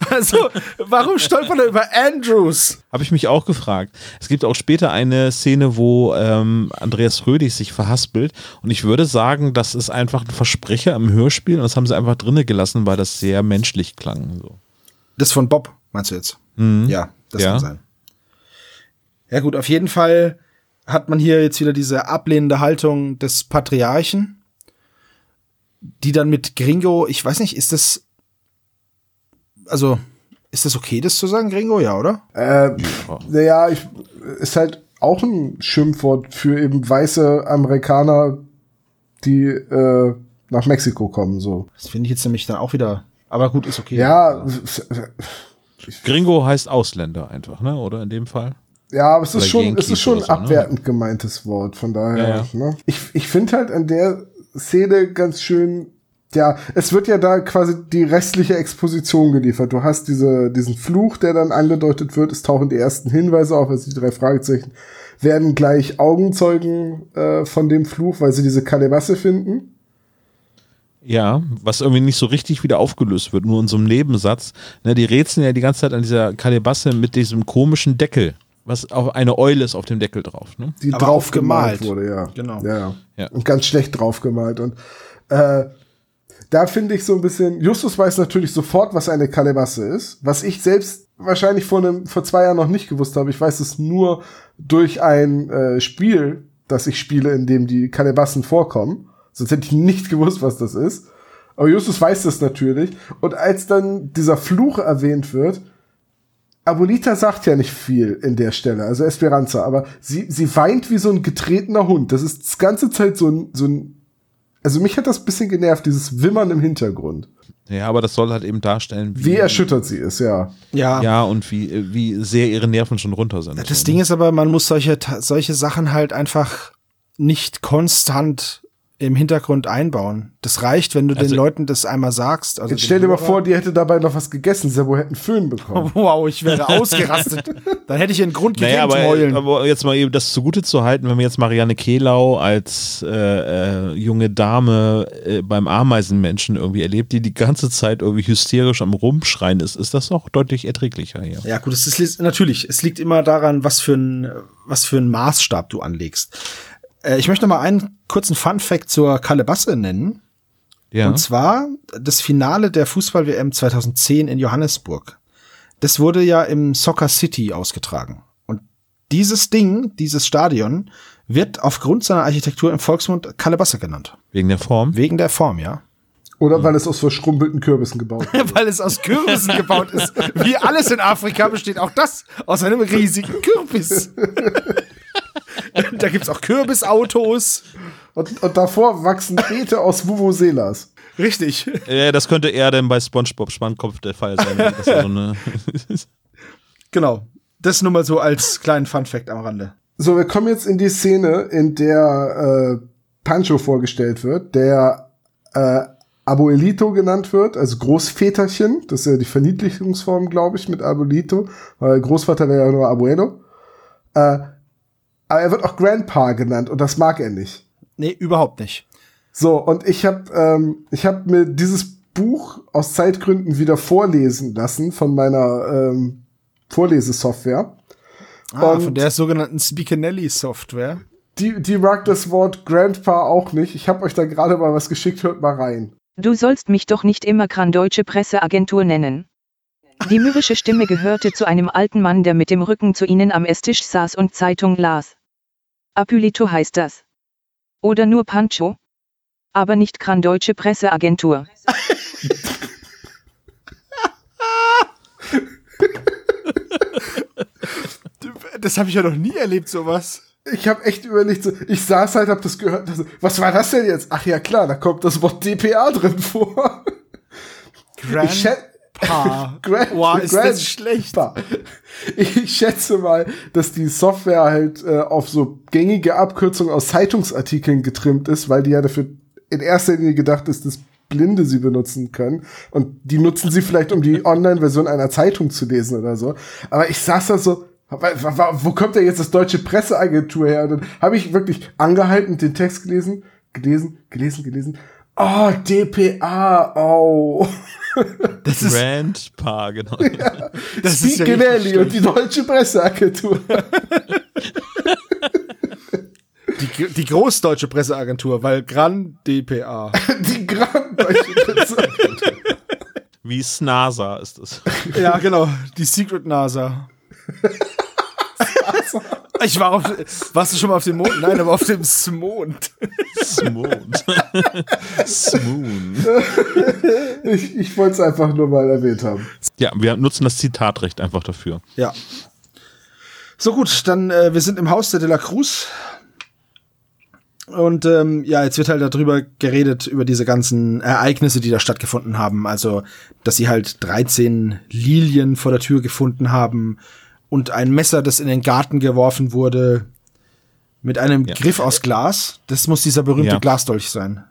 [SPEAKER 3] Also, warum stolpert er über Andrews?
[SPEAKER 1] Habe ich mich auch gefragt. Es gibt auch später eine Szene, wo ähm, Andreas Rödig sich verhaspelt und ich würde sagen, das ist einfach ein Versprecher im Hörspiel und das haben sie einfach drinne gelassen, weil das sehr menschlich klang. So.
[SPEAKER 3] Das von Bob, meinst du jetzt? Ja, das
[SPEAKER 1] Ja.
[SPEAKER 3] kann sein. Ja, gut, auf jeden Fall hat man hier jetzt wieder diese ablehnende Haltung des Patriarchen, die dann mit Gringo, ich weiß nicht, ist das, also, ist das okay, das zu sagen, Gringo? Ja, oder?
[SPEAKER 2] äh, naja, ich, ist halt auch ein Schimpfwort für eben weiße Amerikaner, die äh, nach Mexiko kommen, so.
[SPEAKER 3] Das finde ich jetzt nämlich dann auch wieder, aber gut, ist okay.
[SPEAKER 2] Ja,
[SPEAKER 1] Gringo heißt Ausländer einfach, ne? Oder in dem Fall?
[SPEAKER 2] Ja, aber es ist schon, es ist schon ein
[SPEAKER 1] so, ne?
[SPEAKER 2] abwertend gemeintes Wort, von daher.
[SPEAKER 1] Ja, ja.
[SPEAKER 2] Ne? Ich, ich finde halt an der Szene ganz schön, ja, es wird ja da quasi die restliche Exposition geliefert. Du hast diese, diesen Fluch, der dann angedeutet wird, es tauchen die ersten Hinweise auf, also die drei Fragezeichen werden gleich Augenzeugen äh, von dem Fluch, weil sie diese Kalebasse finden.
[SPEAKER 1] Ja, was irgendwie nicht so richtig wieder aufgelöst wird, nur in so einem Nebensatz. Ne, die rätseln ja die ganze Zeit an dieser Kalebasse mit diesem komischen Deckel, was auch eine Eule ist auf dem Deckel drauf. Ne?
[SPEAKER 2] die
[SPEAKER 3] Aber
[SPEAKER 2] drauf gemalt wurde, ja.
[SPEAKER 3] Genau.
[SPEAKER 2] Ja, ja.
[SPEAKER 1] Ja.
[SPEAKER 2] Und ganz schlecht drauf gemalt. Und äh, da finde ich so ein bisschen, Justus weiß natürlich sofort, was eine Kalebasse ist, was ich selbst wahrscheinlich vor, einem, vor zwei Jahren noch nicht gewusst habe. Ich weiß es nur durch ein äh, Spiel, das ich spiele, in dem die Kalebassen vorkommen. Sonst hätte ich nicht gewusst, was das ist. Aber Justus weiß das natürlich. Und als dann dieser Fluch erwähnt wird, Abuelita sagt ja nicht viel in der Stelle, also Esperanza, aber sie, sie weint wie so ein getretener Hund. Das ist die ganze Zeit so ein, so ein, also mich hat das ein bisschen genervt, dieses Wimmern im Hintergrund.
[SPEAKER 1] Ja, aber das soll halt eben darstellen,
[SPEAKER 2] Wie erschüttert sie ist, ja.
[SPEAKER 3] Ja.
[SPEAKER 1] Ja, und wie, wie sehr ihre Nerven schon runter sind.
[SPEAKER 3] Das
[SPEAKER 1] so,
[SPEAKER 3] Ding
[SPEAKER 1] ne?
[SPEAKER 3] ist aber, man muss solche, solche Sachen halt einfach nicht konstant im Hintergrund einbauen. Das reicht, wenn du
[SPEAKER 1] Also-
[SPEAKER 3] den Leuten das einmal sagst. Also
[SPEAKER 2] Jetzt stell dir mal
[SPEAKER 3] Hörer-
[SPEAKER 2] vor, die hätte dabei noch was gegessen, Sebo hätte einen Föhn bekommen.
[SPEAKER 3] Wow, ich wäre ausgerastet. Dann hätte ich einen Grund
[SPEAKER 1] Naja,
[SPEAKER 3] gegeben zu
[SPEAKER 1] aber,
[SPEAKER 3] heulen.
[SPEAKER 1] aber jetzt mal eben das zugute zu halten, wenn wir jetzt Marianne Kehlau als äh, äh, junge Dame äh, beim Ameisenmenschen irgendwie erlebt, die die ganze Zeit irgendwie hysterisch am Rumschreien ist, ist das auch deutlich erträglicher hier.
[SPEAKER 3] Ja, gut, es ist natürlich, es liegt immer daran, was für ein, was für ein Maßstab du anlegst. Äh, ich möchte noch mal einen kurzen Fun-Fact zur Kalebasse nennen.
[SPEAKER 1] Ja.
[SPEAKER 3] Und zwar das Finale der Fußball-WM 2010 in Johannesburg. das wurde ja im Soccer City ausgetragen. Und dieses Ding, dieses Stadion, wird aufgrund seiner Architektur im Volksmund Kalebasser genannt.
[SPEAKER 1] Wegen der Form.
[SPEAKER 3] Wegen der Form, ja.
[SPEAKER 2] Oder weil es aus verschrumpelten Kürbissen gebaut ist.
[SPEAKER 3] Weil es aus Kürbissen gebaut ist. Wie alles in Afrika besteht auch das aus einem riesigen Kürbis. da gibt's auch Kürbisautos.
[SPEAKER 2] Und, und davor wachsen Beete aus Vuvuzelas.
[SPEAKER 3] Richtig.
[SPEAKER 1] Äh, das könnte eher denn bei SpongeBob Spannkopf der Fall sein. Das ist so eine
[SPEAKER 3] Genau. Das nur mal so als kleinen Funfact am Rande.
[SPEAKER 2] So, wir kommen jetzt in die Szene, in der äh, Pancho vorgestellt wird, der äh, Abuelito genannt wird, also Großväterchen. Das ist ja die Verniedlichungsform, glaube ich, mit Abuelito, weil Großvater wäre ja nur Abuelo. Äh, aber er wird auch Grandpa genannt und das mag er nicht.
[SPEAKER 3] Nee, überhaupt nicht.
[SPEAKER 2] So, und ich habe ähm, ich hab mir dieses Buch aus Zeitgründen wieder vorlesen lassen von meiner ähm, Vorlesesoftware.
[SPEAKER 3] Ah,
[SPEAKER 2] Und-
[SPEAKER 3] von der sogenannten Speakinelli-Software.
[SPEAKER 2] Die, die mag das Wort Grandpa auch nicht. Ich habe euch da gerade mal was geschickt, hört mal rein.
[SPEAKER 6] Du sollst mich doch nicht immer Grandeutsche Presseagentur nennen. Die mürrische Stimme gehörte zu einem alten Mann, der mit dem Rücken zu ihnen am Esstisch saß und Zeitung las. Apulito heißt das. Oder nur Pancho? Aber nicht Grandeutsche Presseagentur.
[SPEAKER 3] Das habe ich ja noch nie erlebt, sowas.
[SPEAKER 2] Ich habe echt überlegt, so, ich saß halt, hab das gehört. Also, was war das denn jetzt? Ach ja, klar, da kommt das Wort DPA drin vor. Ich schä-
[SPEAKER 3] Grandpa.
[SPEAKER 2] Grand-
[SPEAKER 3] Boah, ist
[SPEAKER 2] Grand-
[SPEAKER 3] das schlecht.
[SPEAKER 2] Ich schätze mal, dass die Software halt äh, auf so gängige Abkürzungen aus Zeitungsartikeln getrimmt ist, weil die ja dafür in erster Linie gedacht ist, dass Blinde sie benutzen können. Und die nutzen sie vielleicht, um die Online-Version einer Zeitung zu lesen oder so. Aber ich saß da so, wo kommt denn jetzt das deutsche Presseagentur her? Und dann habe ich wirklich angehalten, den Text gelesen, gelesen, gelesen, gelesen. Oh, DPA, oh.
[SPEAKER 3] Das ist,
[SPEAKER 1] Grandpa, genau.
[SPEAKER 3] das ist ja
[SPEAKER 2] Spinelli
[SPEAKER 3] richtig
[SPEAKER 2] und die deutsche Presseagentur.
[SPEAKER 3] die, die großdeutsche Presseagentur, weil Gran DPA.
[SPEAKER 2] Die Grand deutsche Presseagentur.
[SPEAKER 1] Wie Snasa ist das.
[SPEAKER 3] ja, genau, die Secret NASA. Ich war auf, warst du schon mal auf dem Mond? Nein, aber auf dem Smond.
[SPEAKER 1] Smooth. Smooth.
[SPEAKER 2] Ich, ich wollte es einfach nur mal erwähnt haben.
[SPEAKER 1] Ja, wir nutzen das Zitatrecht einfach dafür.
[SPEAKER 3] Ja. So gut, dann äh, wir sind im Haus der De la Cruz. Und ähm, ja, jetzt wird halt darüber geredet, über diese ganzen Ereignisse, die da stattgefunden haben. Also, dass sie halt 13 Lilien vor der Tür gefunden haben und ein Messer, das in den Garten geworfen wurde, mit einem
[SPEAKER 1] Ja.
[SPEAKER 3] Griff aus Glas. Das muss dieser berühmte
[SPEAKER 1] Ja.
[SPEAKER 3] Glasdolch sein.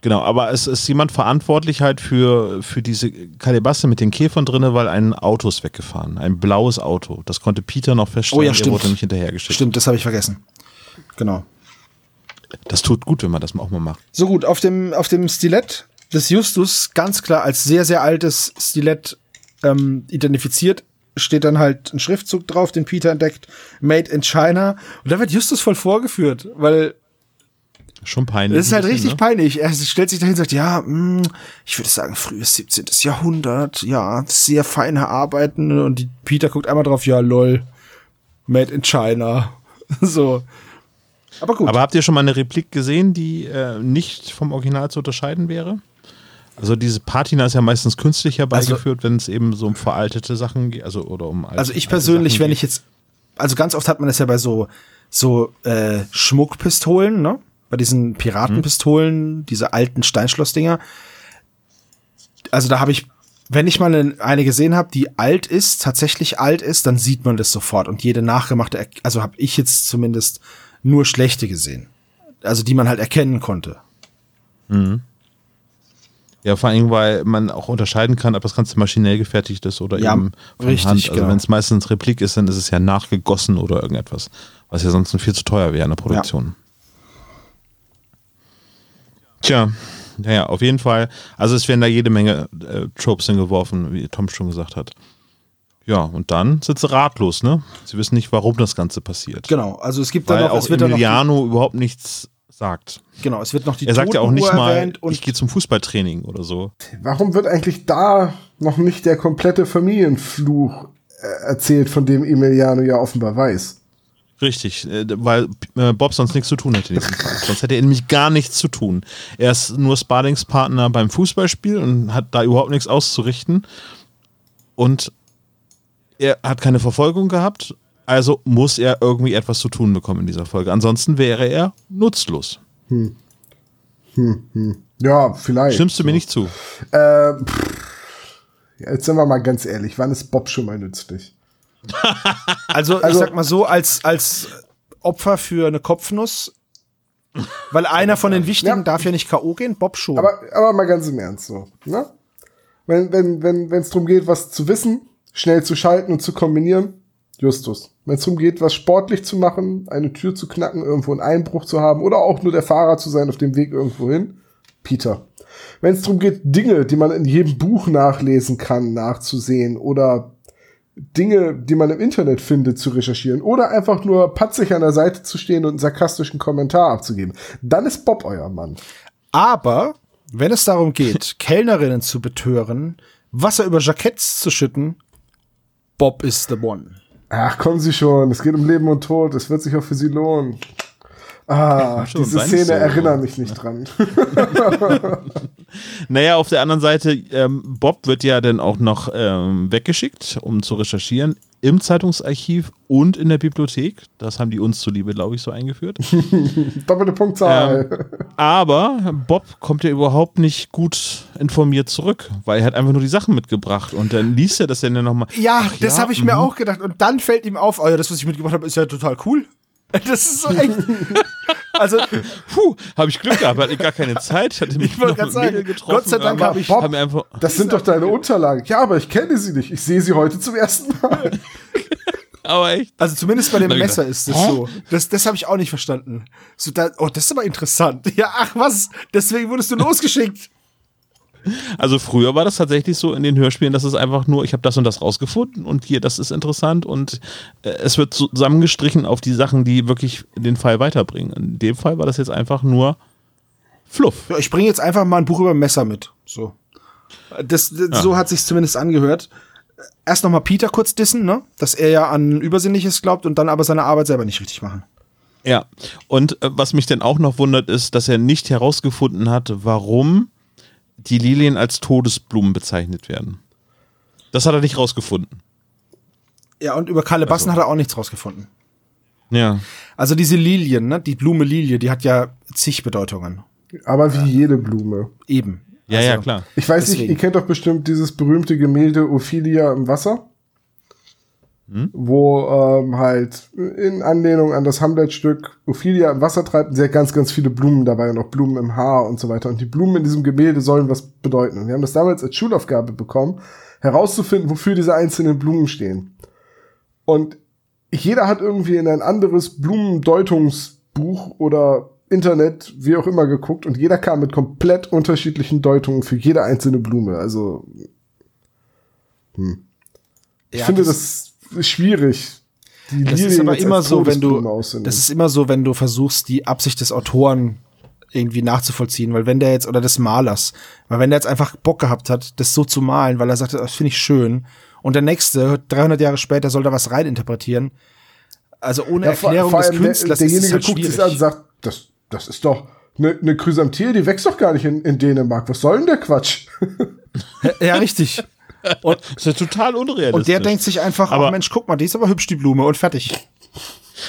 [SPEAKER 1] Genau, aber es ist jemand verantwortlich halt für, für diese Kalebasse mit den Käfern drinne, weil ein Auto ist weggefahren. Ein blaues Auto. Das konnte Peter noch feststellen.
[SPEAKER 3] Oh ja,
[SPEAKER 1] Der
[SPEAKER 3] stimmt.
[SPEAKER 1] wurde nämlich hinterhergeschickt.
[SPEAKER 3] Stimmt, das habe ich vergessen. Genau.
[SPEAKER 1] Das tut gut, wenn man das auch mal macht.
[SPEAKER 3] So gut, auf dem, auf dem Stilett des Justus, ganz klar als sehr, sehr altes Stilett ähm, identifiziert, steht dann halt ein Schriftzug drauf, den Peter entdeckt, Made in China. Und da wird Justus voll vorgeführt, weil
[SPEAKER 1] Schon peinlich.
[SPEAKER 3] das ist halt richtig
[SPEAKER 1] bisschen,
[SPEAKER 3] peinlich. Er stellt sich dahin und sagt, ja, mh, ich würde sagen, frühes 17. Jahrhundert, ja, sehr feine Arbeiten. Und die Peter guckt einmal drauf, ja, lol, Made in China. so. Aber gut.
[SPEAKER 1] Aber habt ihr schon mal eine Replik gesehen, die äh, nicht vom Original zu unterscheiden wäre? Also diese Patina ist ja meistens künstlich herbeigeführt, wenn es eben so um veraltete Sachen geht, also oder um alte,
[SPEAKER 3] Also ich persönlich, wenn ich jetzt, also ganz oft hat man das ja bei so so äh, Schmuckpistolen, ne? Bei diesen Piratenpistolen, diese alten Steinschlossdinger. Also da habe ich, wenn ich mal eine, gesehen habe, die alt ist, tatsächlich alt ist, dann sieht man das sofort. Und jede nachgemachte, also habe ich jetzt zumindest nur schlechte gesehen. Also die man halt erkennen konnte.
[SPEAKER 1] Ja, vor allem, weil man auch unterscheiden kann, ob das Ganze maschinell gefertigt ist oder
[SPEAKER 3] Ja,
[SPEAKER 1] eben von
[SPEAKER 3] richtig,
[SPEAKER 1] Hand. Also
[SPEAKER 3] genau.
[SPEAKER 1] wenn es meistens Replik ist, dann ist es ja nachgegossen oder irgendetwas, was ja sonst viel zu teuer wäre in der Produktion. Tja, naja, auf jeden Fall. Also es werden da jede Menge äh, Tropes hingeworfen, wie Tom schon gesagt hat. Ja, und dann sind sie ratlos, ne? Sie wissen nicht, warum das Ganze passiert.
[SPEAKER 3] Genau. Also es gibt dann
[SPEAKER 1] Weil
[SPEAKER 3] noch,
[SPEAKER 1] auch
[SPEAKER 3] es wird dann noch
[SPEAKER 1] Emiliano überhaupt nichts sagt.
[SPEAKER 3] genau, es wird noch die
[SPEAKER 1] Er sagt ja auch nicht mal, ich gehe zum Fußballtraining oder so.
[SPEAKER 2] Warum wird eigentlich da noch nicht der komplette Familienfluch äh, erzählt, von dem Emiliano ja offenbar weiß.
[SPEAKER 1] Richtig, äh, weil äh, Bob sonst nichts zu tun hätte in diesem Fall. Sonst hätte er nämlich gar nichts zu tun. Er ist nur Sparringspartner beim Fußballspiel und hat da überhaupt nichts auszurichten. Und er hat keine Verfolgung gehabt, also muss er irgendwie etwas zu tun bekommen in dieser Folge. Ansonsten wäre er nutzlos.
[SPEAKER 2] Ja, vielleicht.
[SPEAKER 1] Stimmst du mir nicht zu?
[SPEAKER 2] Äh, jetzt sind wir mal ganz ehrlich, wann ist Bob schon mal nützlich?
[SPEAKER 3] Also, ich
[SPEAKER 2] Also-
[SPEAKER 3] sag mal so, als, als Opfer für eine Kopfnuss, weil einer von den Wichtigen
[SPEAKER 2] Ja.
[SPEAKER 3] darf ja nicht K.O. gehen, Bob schon.
[SPEAKER 2] Aber, aber mal ganz im Ernst so. Ne? Wenn es wenn, wenn, wenn's darum geht, was zu wissen, schnell zu schalten und zu kombinieren, Justus. Wenn es darum geht, was sportlich zu machen, eine Tür zu knacken, irgendwo einen Einbruch zu haben oder auch nur der Fahrer zu sein auf dem Weg irgendwo hin, Peter. Wenn es darum geht, Dinge, die man in jedem Buch nachlesen kann, nachzusehen oder Dinge, die man im Internet findet, zu recherchieren oder einfach nur patzig an der Seite zu stehen und einen sarkastischen Kommentar abzugeben, dann ist Bob euer Mann.
[SPEAKER 3] Aber wenn es darum geht, Kellnerinnen zu betören, Wasser über Jacketts zu schütten, Bob is the one.
[SPEAKER 2] Ach, kommen Sie schon. Es geht um Leben und Tod. Es wird sich auch für Sie lohnen. Ah,
[SPEAKER 1] schon,
[SPEAKER 2] diese Szene
[SPEAKER 1] so.
[SPEAKER 2] erinnert mich nicht dran.
[SPEAKER 1] Naja, auf der anderen Seite, ähm, Bob wird ja dann auch noch ähm, weggeschickt, um zu recherchieren im Zeitungsarchiv und in der Bibliothek. Das haben die uns zuliebe, glaube ich, so eingeführt.
[SPEAKER 2] Doppelte Punktzahl.
[SPEAKER 1] Ähm, Aber Bob kommt ja überhaupt nicht gut informiert zurück, weil er hat einfach nur die Sachen mitgebracht und dann liest er das dann ja nochmal.
[SPEAKER 3] Ja,
[SPEAKER 1] Ach
[SPEAKER 3] das
[SPEAKER 1] ja,
[SPEAKER 3] habe ich mir
[SPEAKER 1] mhm.
[SPEAKER 3] auch gedacht. Und dann fällt ihm auf, oh ja, das, was ich mitgebracht habe, ist ja total cool. Das ist so echt. also,
[SPEAKER 1] Puh, habe ich Glück gehabt, hatte gar keine Zeit. Ich hatte mich
[SPEAKER 3] Ich wollte
[SPEAKER 1] mit
[SPEAKER 3] sagen,
[SPEAKER 1] getroffen.
[SPEAKER 3] Gott sei Dank habe ich-
[SPEAKER 1] hab mir einfach,
[SPEAKER 2] Das sind doch deine Unterlagen. Ja, aber ich kenne sie nicht. Ich sehe sie heute zum ersten Mal.
[SPEAKER 1] aber echt.
[SPEAKER 3] also zumindest bei dem Messer ist das so. Das, das habe ich auch nicht verstanden. So, da, oh, das ist aber interessant. Ja, ach was, deswegen wurdest du losgeschickt.
[SPEAKER 1] Also früher war das tatsächlich so in den Hörspielen, dass es einfach nur, ich habe das und das rausgefunden und hier, das ist interessant und äh, es wird zusammengestrichen auf die Sachen, die wirklich den Fall weiterbringen. In dem Fall war das jetzt einfach nur Fluff.
[SPEAKER 3] Ja, ich bringe jetzt einfach mal ein Buch über Messer mit. So. Das, das So hat sich zumindest angehört. Erst noch mal Peter kurz dissen, ne? Dass er ja an Übersinnliches glaubt und dann aber seine Arbeit selber nicht richtig machen.
[SPEAKER 1] Ja, und äh, was mich dann auch noch wundert, ist, dass er nicht herausgefunden hat, warum die Lilien als Todesblumen bezeichnet werden. Das hat er nicht rausgefunden.
[SPEAKER 3] Ja, und über Kalle Bassen hat er auch nichts rausgefunden.
[SPEAKER 1] Ja.
[SPEAKER 3] Also diese Lilien, ne? Die Blume Lilie, die hat ja zig Bedeutungen.
[SPEAKER 2] Aber wie jede Blume.
[SPEAKER 3] Eben.
[SPEAKER 1] Ja,
[SPEAKER 3] Also,
[SPEAKER 1] ja, klar.
[SPEAKER 2] Ich weiß nicht,
[SPEAKER 3] Deswegen.
[SPEAKER 2] ihr kennt doch bestimmt dieses berühmte Gemälde Ophelia im Wasser. Wo ähm, halt in Anlehnung an das Hamlet-Stück Ophelia im Wasser treibt und sie hat ganz, ganz viele Blumen dabei und auch Blumen im Haar und so weiter. Und die Blumen in diesem Gemälde sollen was bedeuten. Und wir haben das damals als Schulaufgabe bekommen, herauszufinden, wofür diese einzelnen Blumen stehen. Und jeder hat irgendwie in ein anderes Blumendeutungsbuch oder Internet, wie auch immer, geguckt und jeder kam mit komplett unterschiedlichen Deutungen für jede einzelne Blume. Also, ich
[SPEAKER 3] Ja,
[SPEAKER 2] finde
[SPEAKER 3] das-
[SPEAKER 2] das, schwierig. Die
[SPEAKER 3] Das ist
[SPEAKER 2] Lilien
[SPEAKER 3] aber
[SPEAKER 2] jetzt
[SPEAKER 3] immer so, wenn du,
[SPEAKER 2] auszunehmen.
[SPEAKER 3] das ist immer so, wenn du versuchst, die Absicht des Autoren irgendwie nachzuvollziehen, weil wenn der jetzt, oder des Malers, weil wenn der jetzt einfach Bock gehabt hat, das so zu malen, weil er sagte, das finde ich schön, und der nächste, 300 Jahre später, soll da was reininterpretieren, also ohne
[SPEAKER 2] Ja,
[SPEAKER 3] Erklärung
[SPEAKER 2] vor
[SPEAKER 3] des
[SPEAKER 2] allem der-
[SPEAKER 3] Künstlers ist es
[SPEAKER 2] derjenige
[SPEAKER 3] halt
[SPEAKER 2] guckt
[SPEAKER 3] schwierig.
[SPEAKER 2] sich an und sagt, das, das ist doch eine ne Chrysanthemum, die wächst doch gar nicht in, in Dänemark. Was soll denn der Quatsch?
[SPEAKER 3] ja, richtig. Und,
[SPEAKER 1] Das ist ja total unrealistisch.
[SPEAKER 3] und der denkt sich einfach,
[SPEAKER 1] Aber-
[SPEAKER 3] oh Mensch, guck mal, die ist aber hübsch, die Blume, und fertig.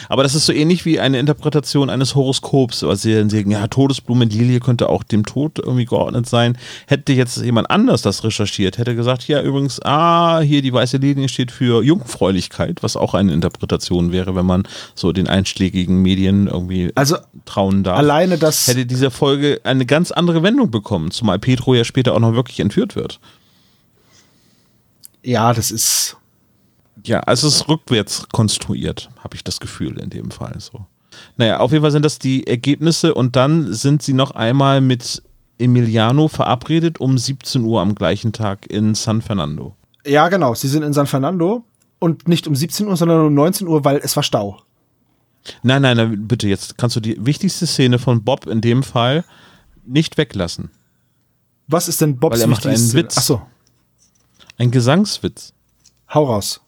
[SPEAKER 1] Aber das ist so ähnlich wie eine Interpretation eines Horoskops, was sie dann sagen, ja, Todesblume Lilie könnte auch dem Tod irgendwie geordnet sein. Hätte jetzt jemand anders das recherchiert, hätte gesagt, ja, übrigens, ah, hier die weiße Linie steht für Jungfräulichkeit, was auch eine Interpretation wäre, wenn man so den einschlägigen Medien irgendwie
[SPEAKER 3] Also
[SPEAKER 1] trauen darf.
[SPEAKER 3] alleine das,
[SPEAKER 1] hätte diese Folge eine ganz andere Wendung bekommen, zumal Petro ja später auch noch wirklich entführt wird.
[SPEAKER 3] Ja, das ist,
[SPEAKER 1] Ja, also es ist rückwärts konstruiert, habe ich das Gefühl in dem Fall so. Naja, auf jeden Fall sind das die Ergebnisse und dann sind sie noch einmal mit Emiliano verabredet um 17 Uhr am gleichen Tag in San Fernando.
[SPEAKER 3] ja genau, sie sind in San Fernando und nicht um 17 Uhr, sondern um 19 Uhr, weil es war Stau.
[SPEAKER 1] Nein, nein, nein, bitte, jetzt kannst du die wichtigste Szene von Bob in dem Fall nicht weglassen.
[SPEAKER 3] Was ist denn Bobs
[SPEAKER 1] Weil er macht
[SPEAKER 3] wichtigste-
[SPEAKER 1] einen Witz.
[SPEAKER 3] Ach so.
[SPEAKER 1] Ein Gesangswitz.
[SPEAKER 3] Hau raus.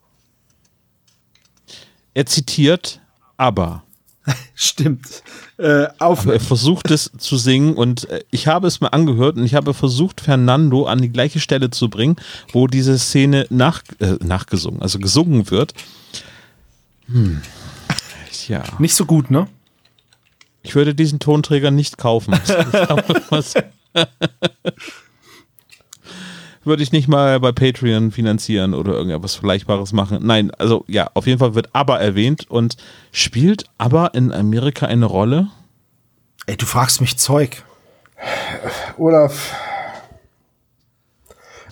[SPEAKER 1] Er zitiert aber.
[SPEAKER 3] Stimmt. Äh, auf.
[SPEAKER 1] Aber er versucht es zu singen und äh, ich habe es mir angehört und ich habe versucht, Fernando an die gleiche Stelle zu bringen, wo diese Szene nach, äh, nachgesungen, also gesungen wird. Hm. Ja.
[SPEAKER 3] Nicht so gut, ne?
[SPEAKER 1] Ich würde diesen Tonträger nicht kaufen. Würde ich nicht mal bei Patreon finanzieren oder irgendetwas Vergleichbares machen. Nein, also ja, auf jeden Fall wird aber erwähnt und spielt aber in Amerika eine Rolle.
[SPEAKER 3] Ey, du fragst mich Zeug.
[SPEAKER 2] Olaf,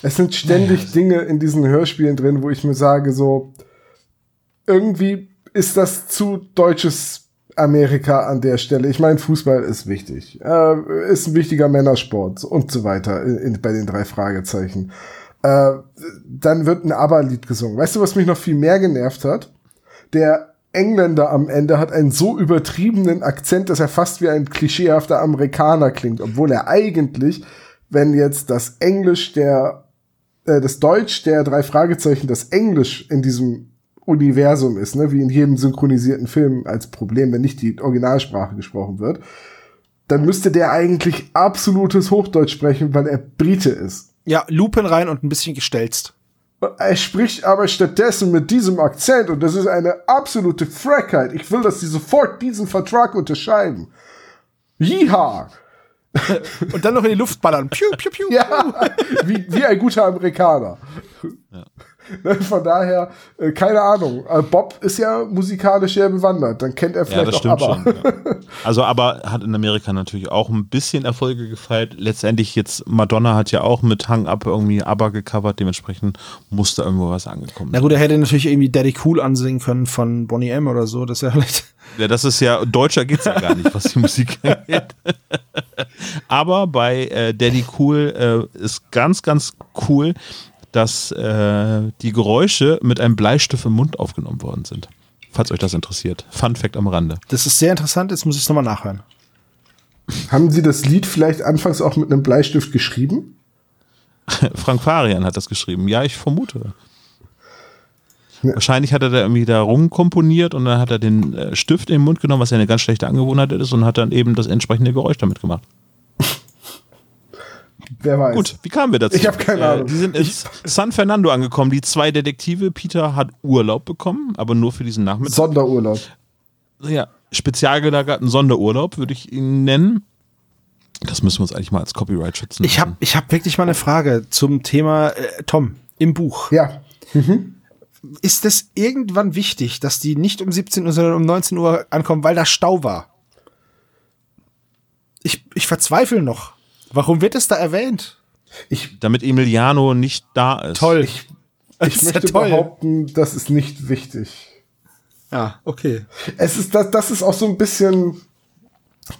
[SPEAKER 2] es sind ständig Dinge in diesen Hörspielen drin, wo ich mir sage, so, irgendwie ist das zu deutsches Amerika an der Stelle. Ich meine, Fußball ist wichtig, äh, ist ein wichtiger Männersport und so weiter in, in, bei den drei Fragezeichen. Äh, dann wird ein ABBA-Lied gesungen. Weißt du, was mich noch viel mehr genervt hat? Der Engländer am Ende hat einen so übertriebenen Akzent, dass er fast wie ein klischeehafter Amerikaner klingt, obwohl er eigentlich, wenn jetzt das Englisch der, äh, das Deutsch der drei Fragezeichen, das Englisch in diesem Universum ist, ne, wie in jedem synchronisierten Film als Problem, wenn nicht die Originalsprache gesprochen wird, dann müsste der eigentlich absolutes Hochdeutsch sprechen, weil er Brite ist.
[SPEAKER 3] Ja, Lupen rein und ein bisschen gestelzt.
[SPEAKER 2] Er spricht aber stattdessen mit diesem Akzent und das ist eine absolute Frechheit. Ich will, dass sie sofort diesen Vertrag unterschreiben. Jiha!
[SPEAKER 3] Und dann noch in die Luft ballern. Piu, piu, piu.
[SPEAKER 2] Ja, wie, wie ein guter Amerikaner. Ne, Von daher, äh, keine Ahnung. Äh, Bob ist ja musikalisch sehr bewandert. Dann kennt er
[SPEAKER 1] Ja,
[SPEAKER 2] vielleicht
[SPEAKER 1] das
[SPEAKER 2] auch
[SPEAKER 1] stimmt
[SPEAKER 2] aber.
[SPEAKER 1] schon. Ja. Also, aber hat in Amerika natürlich auch ein bisschen Erfolge gefeiert. Letztendlich jetzt, Madonna hat ja auch mit Hang Up irgendwie ABBA gecovert, dementsprechend musste irgendwo was angekommen
[SPEAKER 3] Na gut, er hätte natürlich irgendwie Daddy Cool ansingen können von Bonnie M oder so. Das ist ja vielleicht.
[SPEAKER 1] Ja, das ist ja, deutscher geht's ja gar nicht, was die Musik angeht. Aber bei äh, Daddy Cool äh, ist ganz, ganz cool, dass äh, die Geräusche mit einem Bleistift im Mund aufgenommen worden sind. Falls euch das interessiert. Fun Fact am Rande.
[SPEAKER 3] Das ist sehr interessant. Jetzt muss ich es nochmal nachhören.
[SPEAKER 2] Haben Sie das Lied vielleicht anfangs auch mit einem Bleistift geschrieben?
[SPEAKER 1] Frank Farian hat das geschrieben. Ja, ich vermute. Wahrscheinlich hat er da irgendwie da rumkomponiert und dann hat er den äh, Stift in den Mund genommen, was ja eine ganz schlechte Angewohnheit ist, und hat dann eben das entsprechende Geräusch damit gemacht.
[SPEAKER 2] Wer weiß.
[SPEAKER 1] Gut, wie kamen wir dazu?
[SPEAKER 2] Ich hab keine Ahnung.
[SPEAKER 1] Äh, die sind in San Fernando angekommen. Die zwei Detektive. Peter hat Urlaub bekommen, aber nur für diesen Nachmittag.
[SPEAKER 2] Sonderurlaub.
[SPEAKER 1] ja, spezial gelagerten Sonderurlaub, würde ich ihn nennen. Das müssen wir uns eigentlich mal als Copyright schützen.
[SPEAKER 3] Ich habe ich hab wirklich mal eine Frage zum Thema äh, Tom im Buch.
[SPEAKER 2] Ja.
[SPEAKER 3] Ist es irgendwann wichtig, dass die nicht um 17 Uhr, sondern um 19 Uhr ankommen, weil da Stau war? Ich, ich verzweifle noch. Warum wird es da erwähnt?
[SPEAKER 2] Ich,
[SPEAKER 1] damit Emiliano nicht da ist.
[SPEAKER 3] Toll.
[SPEAKER 2] ich
[SPEAKER 3] ist ja
[SPEAKER 2] möchte
[SPEAKER 3] toll.
[SPEAKER 2] behaupten, das ist nicht wichtig.
[SPEAKER 3] Ja, okay.
[SPEAKER 2] Es ist, das, das ist auch so ein bisschen,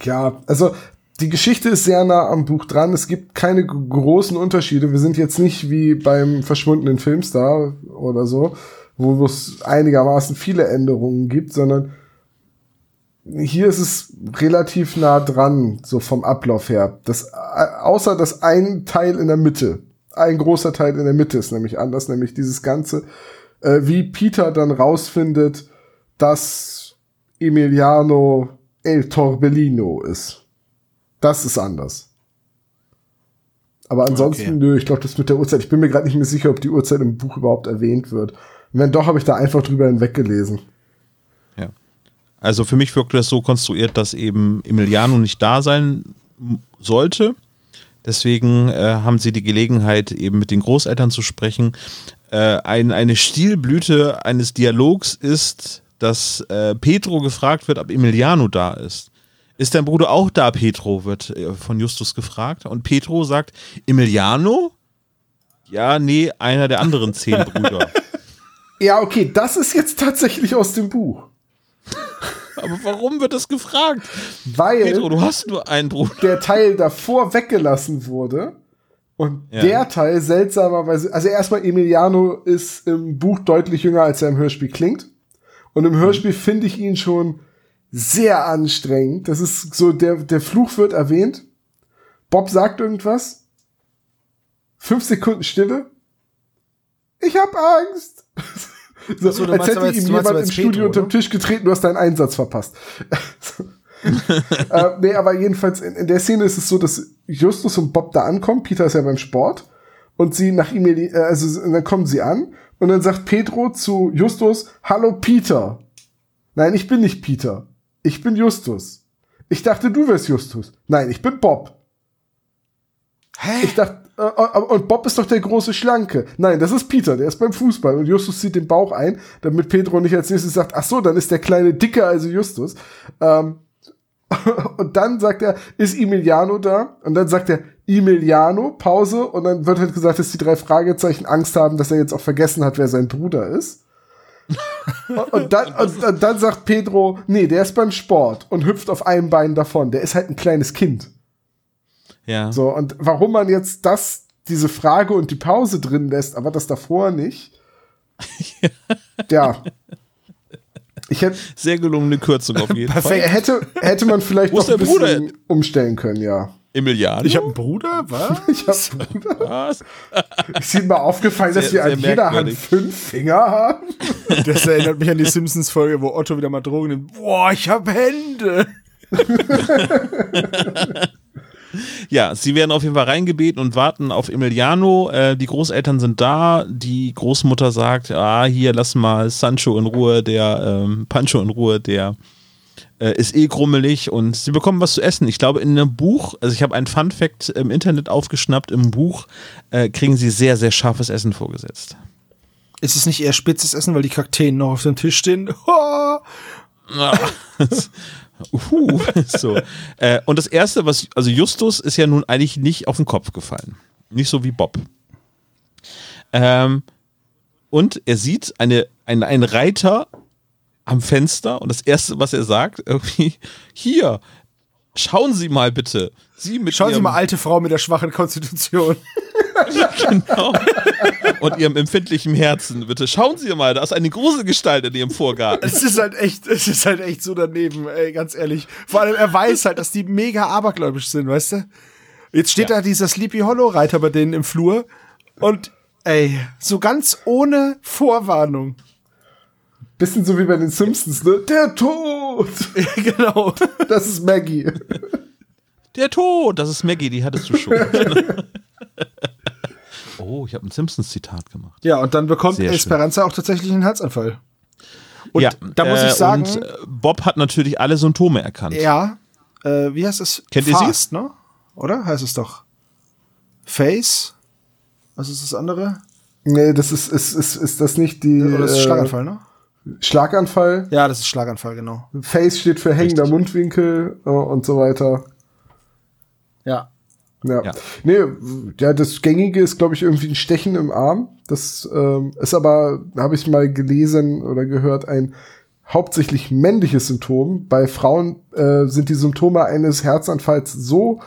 [SPEAKER 2] ja, also die Geschichte ist sehr nah am Buch dran. Es gibt keine großen Unterschiede. Wir sind jetzt nicht wie beim verschwundenen Filmstar oder so, wo es einigermaßen viele Änderungen gibt, sondern hier ist es relativ nah dran, so vom Ablauf her. Das, äh, außer dass ein Teil in der Mitte, ein großer Teil in der Mitte ist nämlich anders, nämlich dieses Ganze, äh, wie Peter dann rausfindet, dass Emiliano El Torbellino ist. Das ist anders. Aber ansonsten,
[SPEAKER 3] Okay.
[SPEAKER 2] nö, ich glaube, das mit der Uhrzeit, ich bin mir gerade nicht mehr sicher, ob die Uhrzeit im Buch überhaupt erwähnt wird. Und wenn doch, habe ich da einfach drüber hinweggelesen.
[SPEAKER 1] Also für mich wirkte das so konstruiert, dass eben Emiliano nicht da sein sollte. Deswegen äh, haben sie die Gelegenheit, eben mit den Großeltern zu sprechen. Äh, ein, eine Stilblüte eines Dialogs ist, dass äh, Petro gefragt wird, ob Emiliano da ist. Ist dein Bruder auch da, Petro? wird äh, von Justus gefragt. Und Petro sagt, Emiliano? Ja, nee, einer der anderen zehn Brüder.
[SPEAKER 2] Ja, okay, das ist jetzt tatsächlich aus dem Buch.
[SPEAKER 1] Aber warum wird das gefragt?
[SPEAKER 2] Weil
[SPEAKER 1] Petro, du hast nur einen Bruder.
[SPEAKER 2] der Teil davor weggelassen wurde. Und
[SPEAKER 1] Ja.
[SPEAKER 2] der Teil seltsamerweise, also erstmal Emiliano ist im Buch deutlich jünger, als er im Hörspiel klingt. Und im Hörspiel finde ich ihn schon sehr anstrengend. Das ist so, der, der Fluch wird erwähnt. Bob sagt irgendwas. Fünf Sekunden Stille. ich hab Angst. So,
[SPEAKER 3] so,
[SPEAKER 2] als hätte ihm jemand im Studio
[SPEAKER 3] Pedro,
[SPEAKER 2] unterm
[SPEAKER 3] oder?
[SPEAKER 2] Tisch getreten, du hast deinen Einsatz verpasst. äh, nee, aber jedenfalls in, in der Szene ist es so, dass Justus und Bob da ankommen. Peter ist ja beim Sport. Und sie nach ihm, äh, also dann kommen sie an. Und dann sagt Pedro zu Justus, Hallo Peter. Nein, ich bin nicht Peter. Ich bin Justus. Ich dachte, du wärst Justus. Nein, ich bin Bob.
[SPEAKER 3] Hä?
[SPEAKER 2] Ich dachte, äh, äh, und Bob ist doch der große Schlanke. Nein, das ist Peter, der ist beim Fußball. Und Justus zieht den Bauch ein, damit Pedro nicht als nächstes sagt, ach so, dann ist der kleine Dicke also Justus. Ähm, und dann sagt er, ist Emiliano da? Und dann sagt er, Emiliano, Pause. Und dann wird halt gesagt, dass die drei Fragezeichen Angst haben, dass er jetzt auch vergessen hat, wer sein Bruder ist. und, dann, und, und dann sagt Pedro, nee, der ist beim Sport und hüpft auf einem Bein davon. Der ist halt ein kleines Kind.
[SPEAKER 1] Ja.
[SPEAKER 2] So, und warum man jetzt das, diese Frage und die Pause drin lässt, aber das davor nicht. ja. Ich hätte,
[SPEAKER 1] Sehr gelungene Kürzung auf jeden Fall.
[SPEAKER 2] Hätte, hätte man vielleicht noch ein
[SPEAKER 1] der Bruder
[SPEAKER 2] bisschen umstellen können, ja.
[SPEAKER 1] Emiliano?
[SPEAKER 3] Ich habe einen Bruder, was?
[SPEAKER 2] Ich hab,
[SPEAKER 1] Was?
[SPEAKER 2] ist Ihnen mal aufgefallen, dass
[SPEAKER 1] Sehr-
[SPEAKER 2] wir an jeder Hand fünf Finger haben?
[SPEAKER 3] Das erinnert mich an die Simpsons-Folge, wo Otto wieder mal Drogen nimmt. Boah, ich hab Hände.
[SPEAKER 1] Ja, sie werden auf jeden Fall reingebeten und warten auf Emiliano. Äh, die Großeltern sind da. Die Großmutter sagt, ah, hier, lass mal Sancho in Ruhe, der ähm, Pancho in Ruhe, der äh, ist eh grummelig und sie bekommen was zu essen. Ich glaube, in einem Buch, also ich habe einen Fun Fact im Internet aufgeschnappt, im Buch äh, kriegen sie sehr, sehr scharfes Essen vorgesetzt.
[SPEAKER 3] Ist es nicht eher spitzes Essen, weil die Kakteen noch auf dem Tisch stehen?
[SPEAKER 1] Uhu, so. Äh, und das erste, was, also Justus ist ja nun eigentlich nicht auf den Kopf gefallen. Nicht so wie Bob. Ähm, und er sieht eine, ein, einen Reiter am Fenster und das erste, was er sagt, irgendwie, hier, schauen Sie mal bitte. Sie mit
[SPEAKER 3] Schauen Sie mal, alte Frau mit der schwachen Konstitution.
[SPEAKER 1] Genau, und ihrem empfindlichen Herzen, bitte. Schauen Sie mal, da ist eine große Gestalt in Ihrem Vorgarten.
[SPEAKER 3] Es ist halt echt, es ist halt echt so daneben, ey, ganz ehrlich. Vor allem, er weiß halt, dass die mega abergläubisch sind, weißt du? Jetzt steht da dieser Sleepy Hollow Reiter bei denen im Flur und, ey, so ganz ohne Vorwarnung.
[SPEAKER 2] Bisschen so wie bei den Simpsons, ne? Der Tod!
[SPEAKER 3] genau.
[SPEAKER 2] Das ist Maggie.
[SPEAKER 1] Der Tod, das ist Maggie, die hattest du schon. oh, ich habe ein Simpsons-Zitat gemacht.
[SPEAKER 3] Ja, und dann bekommt
[SPEAKER 1] Sehr schön.
[SPEAKER 3] Esperanza auch tatsächlich einen Herzinfall. Und
[SPEAKER 1] ja,
[SPEAKER 3] da muss
[SPEAKER 1] äh,
[SPEAKER 3] ich sagen,
[SPEAKER 1] und, äh, Bob hat natürlich alle Symptome erkannt.
[SPEAKER 3] ja, äh, wie heißt es?
[SPEAKER 1] Kennt ihr sie?
[SPEAKER 3] Fast, ne? Oder? Heißt es doch. Face? Was ist das andere?
[SPEAKER 2] Nee, das ist, ist, ist, ist das nicht die.
[SPEAKER 3] Oder ist es
[SPEAKER 2] äh,
[SPEAKER 3] Schlaganfall, ne?
[SPEAKER 2] Schlaganfall.
[SPEAKER 3] Ja, das ist Schlaganfall, genau.
[SPEAKER 2] Face steht für hängender Mundwinkel äh, und so weiter.
[SPEAKER 3] Ja.
[SPEAKER 2] Ja.
[SPEAKER 1] Ja.
[SPEAKER 2] Nee, ja, das Gängige ist, glaube ich, irgendwie ein Stechen im Arm. Das ähm, ist aber, habe ich mal gelesen oder gehört, ein hauptsächlich männliches Symptom. Bei Frauen äh, sind die Symptome eines Herzanfalls so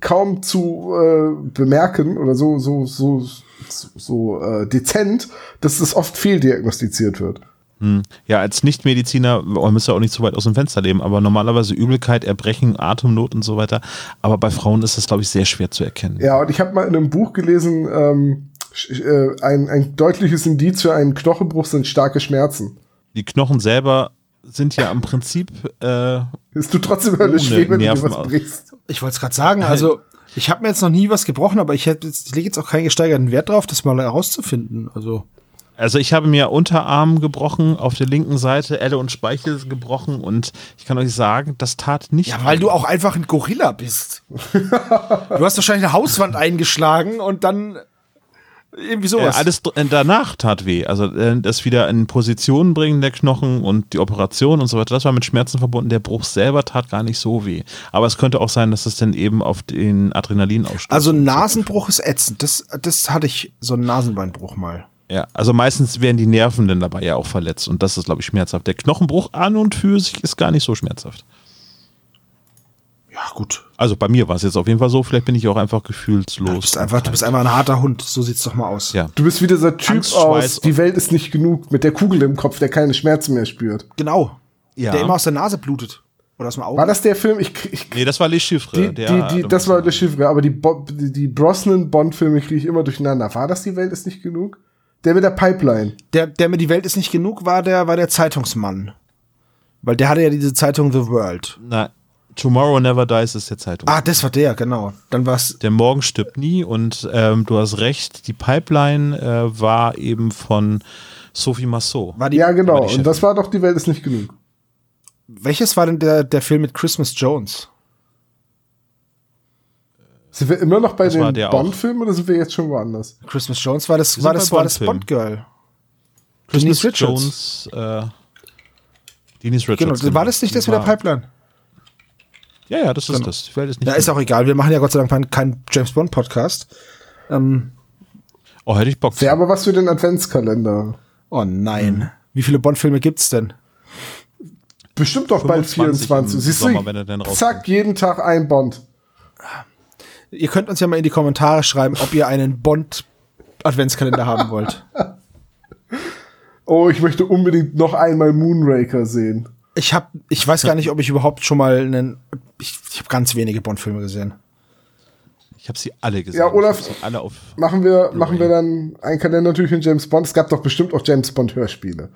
[SPEAKER 2] kaum zu äh, bemerken oder so so so so, so äh, dezent, dass es oft fehldiagnostiziert wird.
[SPEAKER 1] Hm. Ja, als Nichtmediziner, man müsste auch nicht zu weit aus dem Fenster leben, aber normalerweise Übelkeit, Erbrechen, Atemnot und so weiter. Aber bei Frauen ist das, glaube ich, sehr schwer zu erkennen.
[SPEAKER 2] Ja, und ich habe mal in einem Buch gelesen, ähm, äh, ein, ein deutliches Indiz für einen Knochenbruch sind starke Schmerzen.
[SPEAKER 1] Die Knochen selber sind ja im Prinzip, äh,
[SPEAKER 2] Es tut trotzdem
[SPEAKER 1] Ohne
[SPEAKER 2] weh, wenn du was brichst.
[SPEAKER 3] Ich wollte es gerade sagen, also ich habe mir jetzt noch nie was gebrochen, aber ich, jetzt- ich lege jetzt auch keinen gesteigerten Wert drauf, das mal herauszufinden. Also
[SPEAKER 1] also ich habe mir Unterarm gebrochen, auf der linken Seite Elle und Speichel gebrochen und ich kann euch sagen, das tat nicht.
[SPEAKER 3] ja, weil du auch einfach ein Gorilla bist. du hast wahrscheinlich eine Hauswand eingeschlagen und dann irgendwie
[SPEAKER 1] Äh,
[SPEAKER 3] sowas.
[SPEAKER 1] alles dr- äh, danach tat weh. Also äh, das wieder in Position bringen der Knochen und die Operation und so weiter, das war mit Schmerzen verbunden. Der Bruch selber tat gar nicht so weh. Aber es könnte auch sein, dass es dann eben auf den Adrenalinausstoß.
[SPEAKER 3] also ein Nasenbruch ist ätzend. Das, das hatte ich, so einen Nasenbeinbruch mal.
[SPEAKER 1] Ja, also meistens werden die Nerven dann dabei ja auch verletzt und das ist, glaube ich, schmerzhaft. Der Knochenbruch an und für sich ist gar nicht so schmerzhaft.
[SPEAKER 3] Ja, gut.
[SPEAKER 1] Also bei mir war es jetzt auf jeden Fall so. Vielleicht bin ich auch einfach
[SPEAKER 3] Du
[SPEAKER 1] gefühlslos.
[SPEAKER 3] bist einfach, du bist einfach ein harter Hund. So sieht's doch mal aus.
[SPEAKER 1] Ja.
[SPEAKER 2] Du bist wie dieser Typ
[SPEAKER 1] Angst,
[SPEAKER 2] aus Die Welt ist nicht genug mit der Kugel im Kopf, der keine Schmerzen mehr spürt.
[SPEAKER 3] Genau.
[SPEAKER 1] Ja.
[SPEAKER 3] Der immer aus der Nase blutet. Oder aus dem Auge.
[SPEAKER 2] War das der Film? Ich, ich
[SPEAKER 1] Nee, das war Les Chiffres.
[SPEAKER 2] die,
[SPEAKER 1] der,
[SPEAKER 2] die, die, das war der Chiffre, aber die, Bo die, die Brosnan-Bond-Filme kriege ich immer durcheinander. War das Die Welt ist nicht genug? Der mit der Pipeline.
[SPEAKER 3] Der, der mit die Welt ist nicht genug war der, war der Zeitungsmann. Weil der hatte ja diese Zeitung The World.
[SPEAKER 1] Na, Tomorrow Never Dies ist der Zeitung.
[SPEAKER 3] Ah, das war der, genau. Dann war's.
[SPEAKER 1] Der Morgen stirbt nie und ähm, du hast recht, die Pipeline äh, war eben von Sophie Massot.
[SPEAKER 3] War die,
[SPEAKER 2] Ja, genau.
[SPEAKER 1] die
[SPEAKER 2] Und das war doch, die Welt ist nicht genug.
[SPEAKER 3] welches war denn der, der Film mit Christmas Jones?
[SPEAKER 2] Sind wir immer noch bei
[SPEAKER 1] Das
[SPEAKER 2] den. Bond-Filmen oder sind wir jetzt schon woanders?
[SPEAKER 3] Christmas Jones war das,
[SPEAKER 1] Wir
[SPEAKER 3] war das, war das. Bond-Girl.
[SPEAKER 1] Christmas
[SPEAKER 3] Denise Richards.
[SPEAKER 1] Jones, äh, Denise
[SPEAKER 3] Genau,
[SPEAKER 1] Richards.
[SPEAKER 3] war das nicht das mit der Pipeline?
[SPEAKER 1] Ja, ja, das ist
[SPEAKER 3] Genau.
[SPEAKER 1] das. Die Welt ist nicht
[SPEAKER 3] Ja, ist auch egal. Wir machen ja Gott sei Dank keinen kein James Bond Podcast. Ähm,
[SPEAKER 1] Oh, hätte ich Bock zu.
[SPEAKER 2] Wäre aber was für den Adventskalender.
[SPEAKER 3] oh nein.
[SPEAKER 1] Hm.
[SPEAKER 3] Wie viele Bond-Filme gibt's denn?
[SPEAKER 2] Bestimmt doch bald
[SPEAKER 1] 25
[SPEAKER 2] 24.
[SPEAKER 1] im
[SPEAKER 2] Siehst
[SPEAKER 1] Sommer,
[SPEAKER 2] du,
[SPEAKER 1] wenn er denn rauskommt.
[SPEAKER 2] zack, jeden Tag ein Bond.
[SPEAKER 3] Ihr könnt uns ja mal in die Kommentare schreiben, ob ihr einen Bond Adventskalender haben wollt.
[SPEAKER 2] Oh, ich möchte unbedingt noch einmal Moonraker sehen.
[SPEAKER 3] Ich hab, ich weiß gar nicht, ob ich überhaupt schon mal einen, ich, ich habe ganz wenige Bond-Filme gesehen.
[SPEAKER 1] Ich habe sie alle gesehen.
[SPEAKER 2] Ja, Olaf-
[SPEAKER 1] alle auf.
[SPEAKER 2] Machen wir, machen wir dann einen Kalender natürlich in James Bond. Es gab doch bestimmt auch James Bond Hörspiele.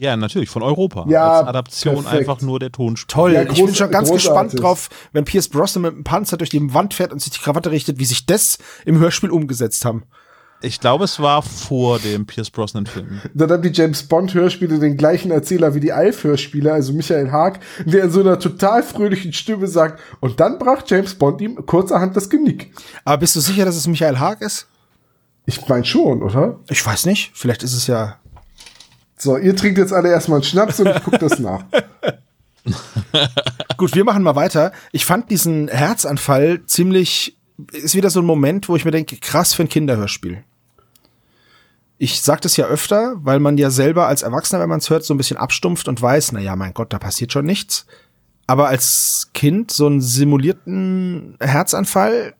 [SPEAKER 1] Ja, natürlich, von Europa.
[SPEAKER 2] Ja,
[SPEAKER 1] Als Adaption
[SPEAKER 2] perfekt.
[SPEAKER 1] einfach nur der Tonspur.
[SPEAKER 3] Toll,
[SPEAKER 2] Ja,
[SPEAKER 3] ich bin schon ganz
[SPEAKER 2] großartig.
[SPEAKER 3] gespannt drauf, wenn Pierce Brosnan mit dem Panzer durch die Wand fährt und sich die Krawatte richtet, wie sich das im Hörspiel umgesetzt haben.
[SPEAKER 1] Ich glaube, es war vor dem Pierce Brosnan-Film.
[SPEAKER 2] Dann haben die James Bond Hörspiele den gleichen Erzähler wie die Alf Hörspiele, also Michael Haag, der in so einer total fröhlichen Stimme sagt, und dann brach James Bond ihm kurzerhand das Genick.
[SPEAKER 3] Aber bist du sicher, dass es Michael Haag ist?
[SPEAKER 2] Ich mein schon, oder?
[SPEAKER 3] Ich weiß nicht. Vielleicht ist es ja.
[SPEAKER 2] So, ihr trinkt jetzt alle erstmal einen Schnaps und ich guck das nach.
[SPEAKER 3] Gut, wir machen mal weiter. Ich fand diesen Herzanfall ziemlich. Ist wieder so ein Moment, wo ich mir denke, krass für ein Kinderhörspiel. Ich sag das ja öfter, weil man ja selber als Erwachsener, wenn man es hört, so ein bisschen abstumpft und weiß, na ja, mein Gott, da passiert schon nichts. Aber als Kind so einen simulierten Herzanfall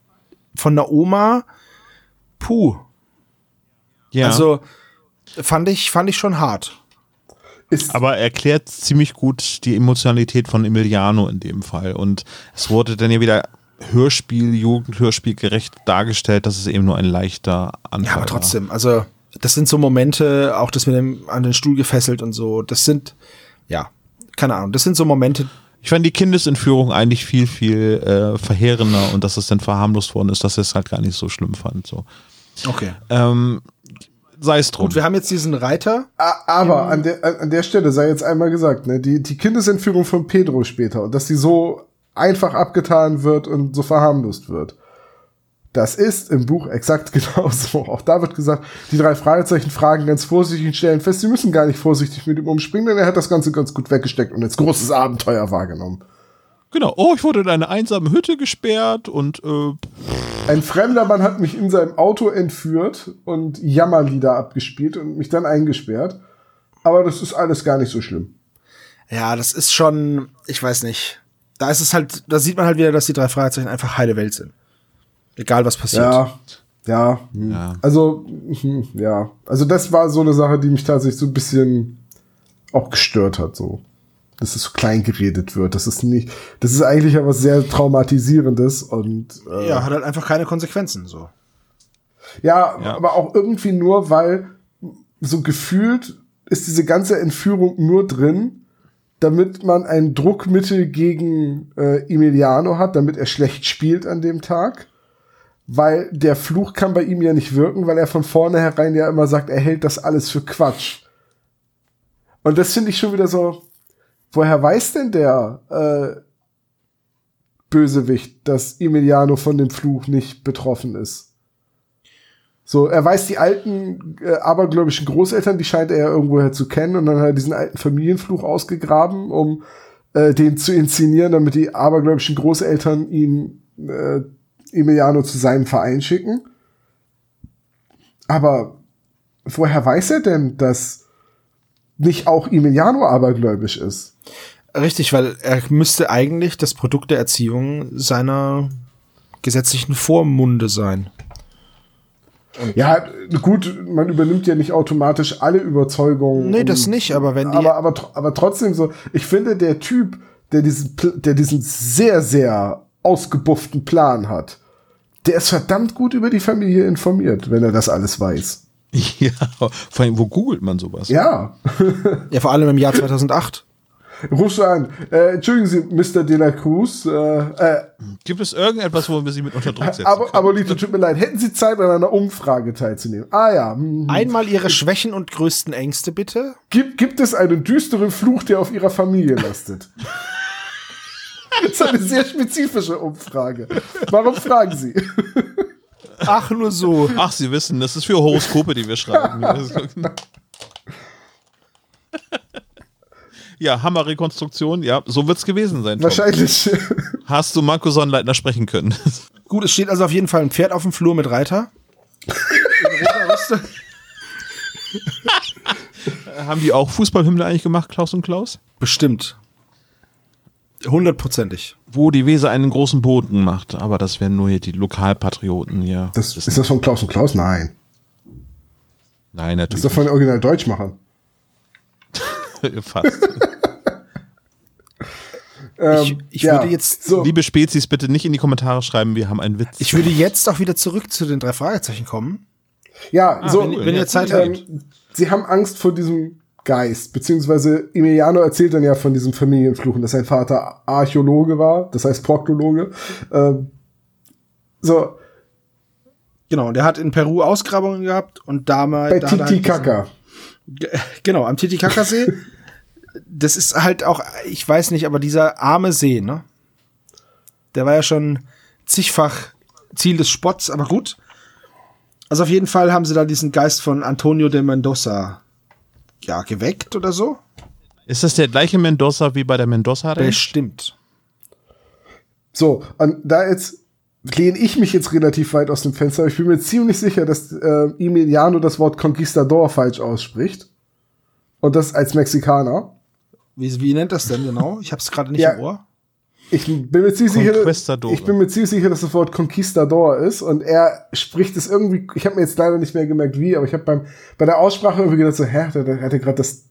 [SPEAKER 3] von der Oma, puh.
[SPEAKER 1] Ja.
[SPEAKER 3] Also fand ich, fand ich schon hart.
[SPEAKER 2] Ist,
[SPEAKER 1] aber erklärt ziemlich gut die Emotionalität von Emiliano in dem Fall. Und es wurde dann ja wieder Hörspiel, Jugendhörspiel gerecht dargestellt, dass es eben nur ein leichter Anfall
[SPEAKER 3] Ja, aber trotzdem, also das sind so Momente, auch das mit dem an den Stuhl gefesselt und so, das sind, ja, keine Ahnung, das sind so Momente,
[SPEAKER 1] war. Ich fand die Kindesentführung eigentlich viel, viel äh, verheerender und dass es dann verharmlost worden ist, dass ich es halt gar nicht so schlimm fand. So.
[SPEAKER 3] okay.
[SPEAKER 1] Ähm, sei es drum.
[SPEAKER 3] Gut, wir haben jetzt diesen Reiter,
[SPEAKER 2] a- aber an der, an an der Stelle sei jetzt einmal gesagt, ne, die, die Kindesentführung von Pedro später und dass sie so einfach abgetan wird und so verharmlost wird. Das ist im Buch exakt genauso. Auch da wird gesagt, die drei Fragezeichen fragen ganz vorsichtig und stellen fest, sie müssen gar nicht vorsichtig mit ihm umspringen, denn er hat das Ganze ganz gut weggesteckt und als großes Abenteuer wahrgenommen.
[SPEAKER 1] Genau. Oh, ich wurde in eine einsame Hütte gesperrt und äh,
[SPEAKER 2] Ein fremder Mann hat mich in seinem Auto entführt und Jammerlieder abgespielt und mich dann eingesperrt. Aber das ist alles gar nicht so schlimm.
[SPEAKER 3] ja, das ist schon, ich weiß nicht, da ist es halt, da sieht man halt wieder, dass die drei Fragezeichen einfach heile Welt sind. Egal was passiert.
[SPEAKER 2] Ja, ja. hm.
[SPEAKER 1] Ja.
[SPEAKER 2] Also, hm, ja. Also das war so eine Sache, die mich tatsächlich so ein bisschen auch gestört hat, so. Dass es so klein geredet wird. Das ist nicht, das ist eigentlich ja was sehr traumatisierendes und äh,
[SPEAKER 3] Ja, hat halt einfach keine Konsequenzen, so.
[SPEAKER 2] Ja,
[SPEAKER 1] Ja.
[SPEAKER 2] aber auch irgendwie nur, weil so gefühlt ist diese ganze Entführung nur drin, damit man ein Druckmittel gegen äh, Emiliano hat, damit er schlecht spielt an dem Tag. Weil der Fluch kann bei ihm ja nicht wirken, weil er von vornherein ja immer sagt, er hält das alles für Quatsch. Und das finde ich schon wieder so, woher weiß denn der äh, Bösewicht, dass Emiliano von dem Fluch nicht betroffen ist? So, er weiß die alten äh, abergläubischen Großeltern, die scheint er ja irgendwoher zu kennen und dann hat er diesen alten Familienfluch ausgegraben, um äh, den zu inszenieren, damit die abergläubischen Großeltern ihn äh, Emiliano zu seinem Verein schicken. Aber woher weiß er denn, dass nicht auch Emiliano abergläubisch ist?
[SPEAKER 3] Richtig, weil er müsste eigentlich das Produkt der Erziehung seiner gesetzlichen Vormunde sein.
[SPEAKER 2] Ja, gut, man übernimmt ja nicht automatisch alle Überzeugungen.
[SPEAKER 3] Nee, das
[SPEAKER 2] und-
[SPEAKER 3] nicht, aber wenn die-
[SPEAKER 2] Aber, aber, aber trotzdem so, ich finde, der Typ, der diesen, der diesen sehr, sehr ausgebufften Plan hat, der ist verdammt gut über die Familie informiert, wenn er das alles weiß.
[SPEAKER 1] Ja, vor allem, wo googelt man sowas?
[SPEAKER 2] Ja.
[SPEAKER 3] Ja, vor allem im Jahr 2008.
[SPEAKER 2] Ruf schon an. Äh, entschuldigen Sie, Mr. De La Cruz. Äh, äh,
[SPEAKER 1] Gibt es irgendetwas, wo wir sie mit unter Druck setzen
[SPEAKER 2] aber,
[SPEAKER 1] können?
[SPEAKER 2] aber Lito, tut mir leid. Hätten Sie Zeit, an einer Umfrage teilzunehmen? Ah ja. hm.
[SPEAKER 3] Einmal Ihre Schwächen und größten Ängste, bitte.
[SPEAKER 2] Gibt, gibt es einen düsteren Fluch, der auf Ihrer Familie lastet? das ist eine sehr spezifische Umfrage. Warum fragen Sie?
[SPEAKER 3] Ach, nur so.
[SPEAKER 1] Ach, Sie wissen, das ist für Horoskope, die wir schreiben. ja, Hammerrekonstruktion, ja, so wird's gewesen sein. Tom.
[SPEAKER 2] Wahrscheinlich.
[SPEAKER 1] Hast du Marco Sonnleitner sprechen können?
[SPEAKER 3] Gut, es steht also auf jeden Fall ein Pferd auf dem Flur mit Reiter.
[SPEAKER 1] Haben die auch Fußballhymne eigentlich gemacht, Klaus und Klaus?
[SPEAKER 3] Bestimmt. Hundertprozentig.
[SPEAKER 1] Wo die Weser einen großen Boden macht, aber das wären nur hier die Lokalpatrioten hier.
[SPEAKER 2] Das, ist das von Klaus und Klaus? Nein.
[SPEAKER 1] Nein,
[SPEAKER 2] Das ist
[SPEAKER 1] natürlich
[SPEAKER 2] doch von den Original Deutschmachern.
[SPEAKER 1] Fast.
[SPEAKER 3] Ich, ich würde jetzt,
[SPEAKER 2] Ähm, So,
[SPEAKER 1] Liebe Spezies, bitte nicht in die Kommentare schreiben, wir haben einen Witz.
[SPEAKER 3] ich würde jetzt auch wieder zurück zu den drei Fragezeichen kommen.
[SPEAKER 2] ja, so.
[SPEAKER 3] wenn, wenn ihr Zeit
[SPEAKER 2] ähm,
[SPEAKER 3] habt.
[SPEAKER 2] sie haben Angst vor diesem Geist, beziehungsweise Emiliano erzählt dann ja von diesem Familienfluchen, dass sein Vater Archäologe war, das heißt Proktologe. Ähm, so,
[SPEAKER 3] Genau, und er hat in Peru Ausgrabungen gehabt und damals.
[SPEAKER 2] bei
[SPEAKER 3] da halt
[SPEAKER 2] Titicaca.
[SPEAKER 3] Ge- Genau, am Titicacasee. das ist halt auch, ich weiß nicht, aber dieser arme See, ne? Der war ja schon zigfach Ziel des Spotts, aber gut. Also auf jeden Fall haben sie da diesen Geist von Antonio de Mendoza ja geweckt oder so.
[SPEAKER 1] Ist das der gleiche Mendoza wie bei der Mendoza Range?
[SPEAKER 3] Bestimmt.
[SPEAKER 2] So, und da jetzt lehne ich mich jetzt relativ weit aus dem Fenster. aber Ich bin mir ziemlich sicher, dass äh, Emiliano das Wort Conquistador falsch ausspricht. Und das als Mexikaner.
[SPEAKER 3] Wie, wie nennt das denn genau? Ich habe es gerade nicht
[SPEAKER 2] Ja.
[SPEAKER 3] im Ohr.
[SPEAKER 2] Ich bin mir ziemlich sicher, ich bin mir ziemlich sicher, dass das Wort Conquistador ist und er spricht es irgendwie, ich habe mir jetzt leider nicht mehr gemerkt, wie, aber ich habe beim bei der Aussprache irgendwie gedacht so, hä, hat er, hat er gerade das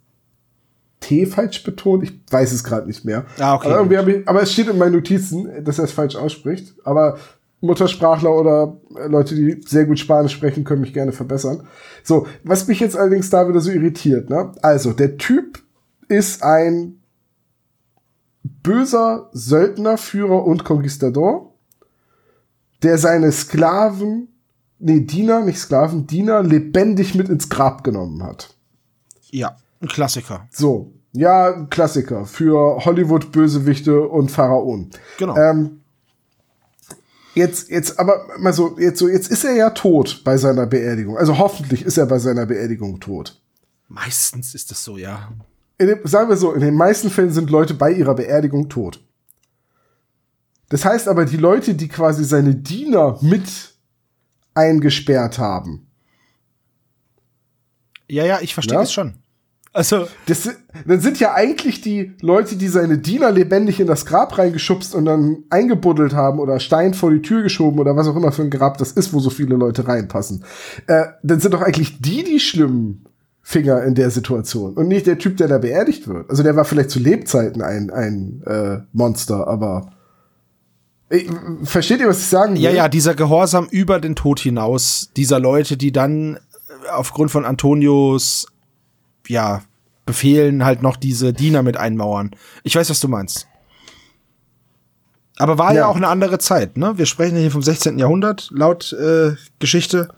[SPEAKER 2] T falsch betont? Ich weiß es gerade nicht mehr.
[SPEAKER 3] Ah, okay,
[SPEAKER 2] Aber, irgendwie ich, aber es steht in meinen Notizen, dass er es falsch ausspricht. Aber Muttersprachler oder äh, Leute, die sehr gut Spanisch sprechen, können mich gerne verbessern. So, was mich jetzt allerdings da wieder so irritiert, ne? Also, der Typ ist ein böser Söldnerführer und Konquistador, der seine Sklaven, nee, Diener, nicht Sklaven, Diener lebendig mit ins Grab genommen hat.
[SPEAKER 3] Ja, ein Klassiker.
[SPEAKER 2] So, ja, ein Klassiker für Hollywood-Bösewichte und Pharaonen.
[SPEAKER 3] Genau.
[SPEAKER 2] Ähm, jetzt, jetzt, aber mal so, jetzt so, jetzt ist er ja tot bei seiner Beerdigung. Also hoffentlich ist er bei seiner Beerdigung tot.
[SPEAKER 3] Meistens ist das so, ja.
[SPEAKER 2] In dem, sagen wir so, in den meisten Fällen sind Leute bei ihrer Beerdigung tot. Das heißt aber, die Leute, die quasi seine Diener mit eingesperrt haben,
[SPEAKER 3] Ja, ja, ich verstehe das schon. Also,
[SPEAKER 2] das, dann sind ja eigentlich die Leute, die seine Diener lebendig in das Grab reingeschubst und dann eingebuddelt haben oder Stein vor die Tür geschoben oder was auch immer für ein Grab das ist, wo so viele Leute reinpassen. Äh, dann sind doch eigentlich die die schlimmen Finger in der Situation und nicht der Typ, der da beerdigt wird. Also der war vielleicht zu Lebzeiten ein, ein äh, Monster, aber äh, versteht ihr, was ich sagen will?
[SPEAKER 3] Ja, ja, dieser Gehorsam über den Tod hinaus, dieser Leute, die dann äh, aufgrund von Antonios, ja, Befehlen halt noch diese Diener mit einmauern. Ich weiß, was du meinst. Aber war ja,
[SPEAKER 2] Ja.
[SPEAKER 3] auch eine andere Zeit, ne? Wir sprechen hier vom 16. Jahrhundert, laut äh, Geschichte.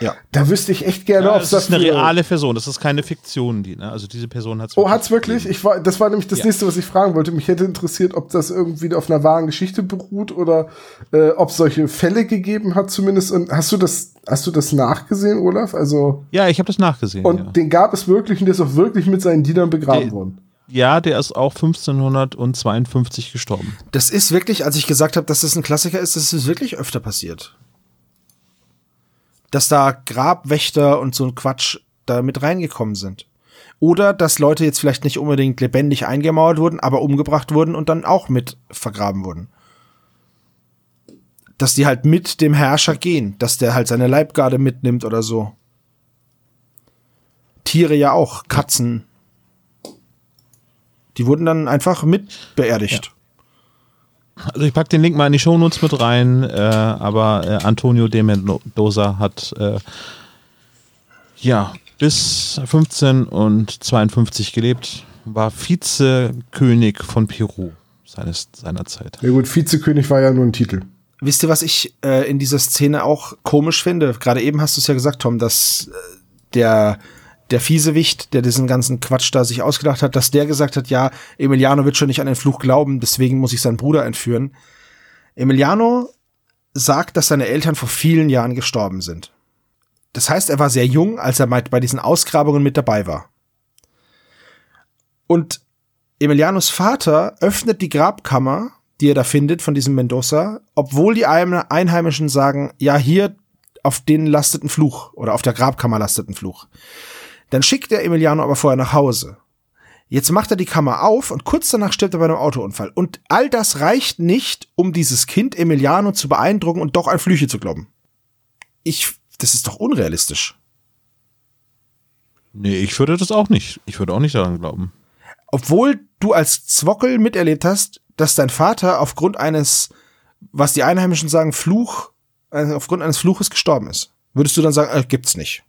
[SPEAKER 3] Ja.
[SPEAKER 2] Da wüsste ich echt gerne,
[SPEAKER 1] Ja,
[SPEAKER 2] ob
[SPEAKER 1] das ist eine reale Person, das ist keine Fiktion, die, ne? Also diese Person hat
[SPEAKER 2] Oh, hat's wirklich? Ich war, das war nämlich das
[SPEAKER 1] Ja.
[SPEAKER 2] nächste, was ich fragen wollte. Mich hätte interessiert, ob das irgendwie auf einer wahren Geschichte beruht oder äh, ob es solche Fälle gegeben hat zumindest. Und hast du das, hast du das nachgesehen, Olaf? Also
[SPEAKER 1] Ja, ich habe das nachgesehen.
[SPEAKER 2] und
[SPEAKER 1] ja.
[SPEAKER 2] den gab es wirklich und der ist auch wirklich mit seinen Dienern begraben
[SPEAKER 1] Der-
[SPEAKER 2] worden.
[SPEAKER 1] ja, der ist auch 1552 gestorben.
[SPEAKER 3] Das ist wirklich, als ich gesagt habe, dass das ein Klassiker ist, das ist wirklich öfter passiert. Dass da Grabwächter und so ein Quatsch da mit reingekommen sind. Oder dass Leute jetzt vielleicht nicht unbedingt lebendig eingemauert wurden, aber umgebracht wurden und dann auch mit vergraben wurden. Dass die halt mit dem Herrscher gehen, dass der halt seine Leibgarde mitnimmt oder so. Tiere ja auch, Katzen. Die wurden dann einfach mit beerdigt.
[SPEAKER 1] Also ich pack den Link mal in die Shownotes mit rein, äh, aber äh, Antonio de Mendoza hat äh, Ja, bis 15 und 52 gelebt, war Vizekönig von Peru seines, seiner Zeit.
[SPEAKER 2] Ja gut, Vizekönig war ja nur ein Titel.
[SPEAKER 3] Wisst ihr, was ich äh, in dieser Szene auch komisch finde? Gerade eben hast du es ja gesagt, Tom, dass äh, der der Fiesewicht, der diesen ganzen Quatsch da sich ausgedacht hat, dass der gesagt hat, ja, Emiliano wird schon nicht an den Fluch glauben, deswegen muss ich seinen Bruder entführen. Emiliano sagt, dass seine Eltern vor vielen Jahren gestorben sind. Das heißt, er war sehr jung, als er bei diesen Ausgrabungen mit dabei war. Und Emilianos Vater öffnet die Grabkammer, die er da findet von diesem Mendoza, obwohl die Einheimischen sagen, ja, hier auf den lasteten Fluch oder auf der Grabkammer lasteten Fluch. Dann schickt er Emiliano aber vorher nach Hause. Jetzt macht er die Kammer auf und kurz danach stirbt er bei einem Autounfall. Und all das reicht nicht, um dieses Kind Emiliano zu beeindrucken und doch an Flüche zu glauben. Ich, das ist doch unrealistisch.
[SPEAKER 1] Nee, ich würde das auch nicht. Ich würde auch nicht daran glauben.
[SPEAKER 3] Obwohl du als Zwockel miterlebt hast, dass dein Vater aufgrund eines, was die Einheimischen sagen, Fluch, also aufgrund eines Fluches gestorben ist. Würdest du dann sagen, äh, gibt's nicht?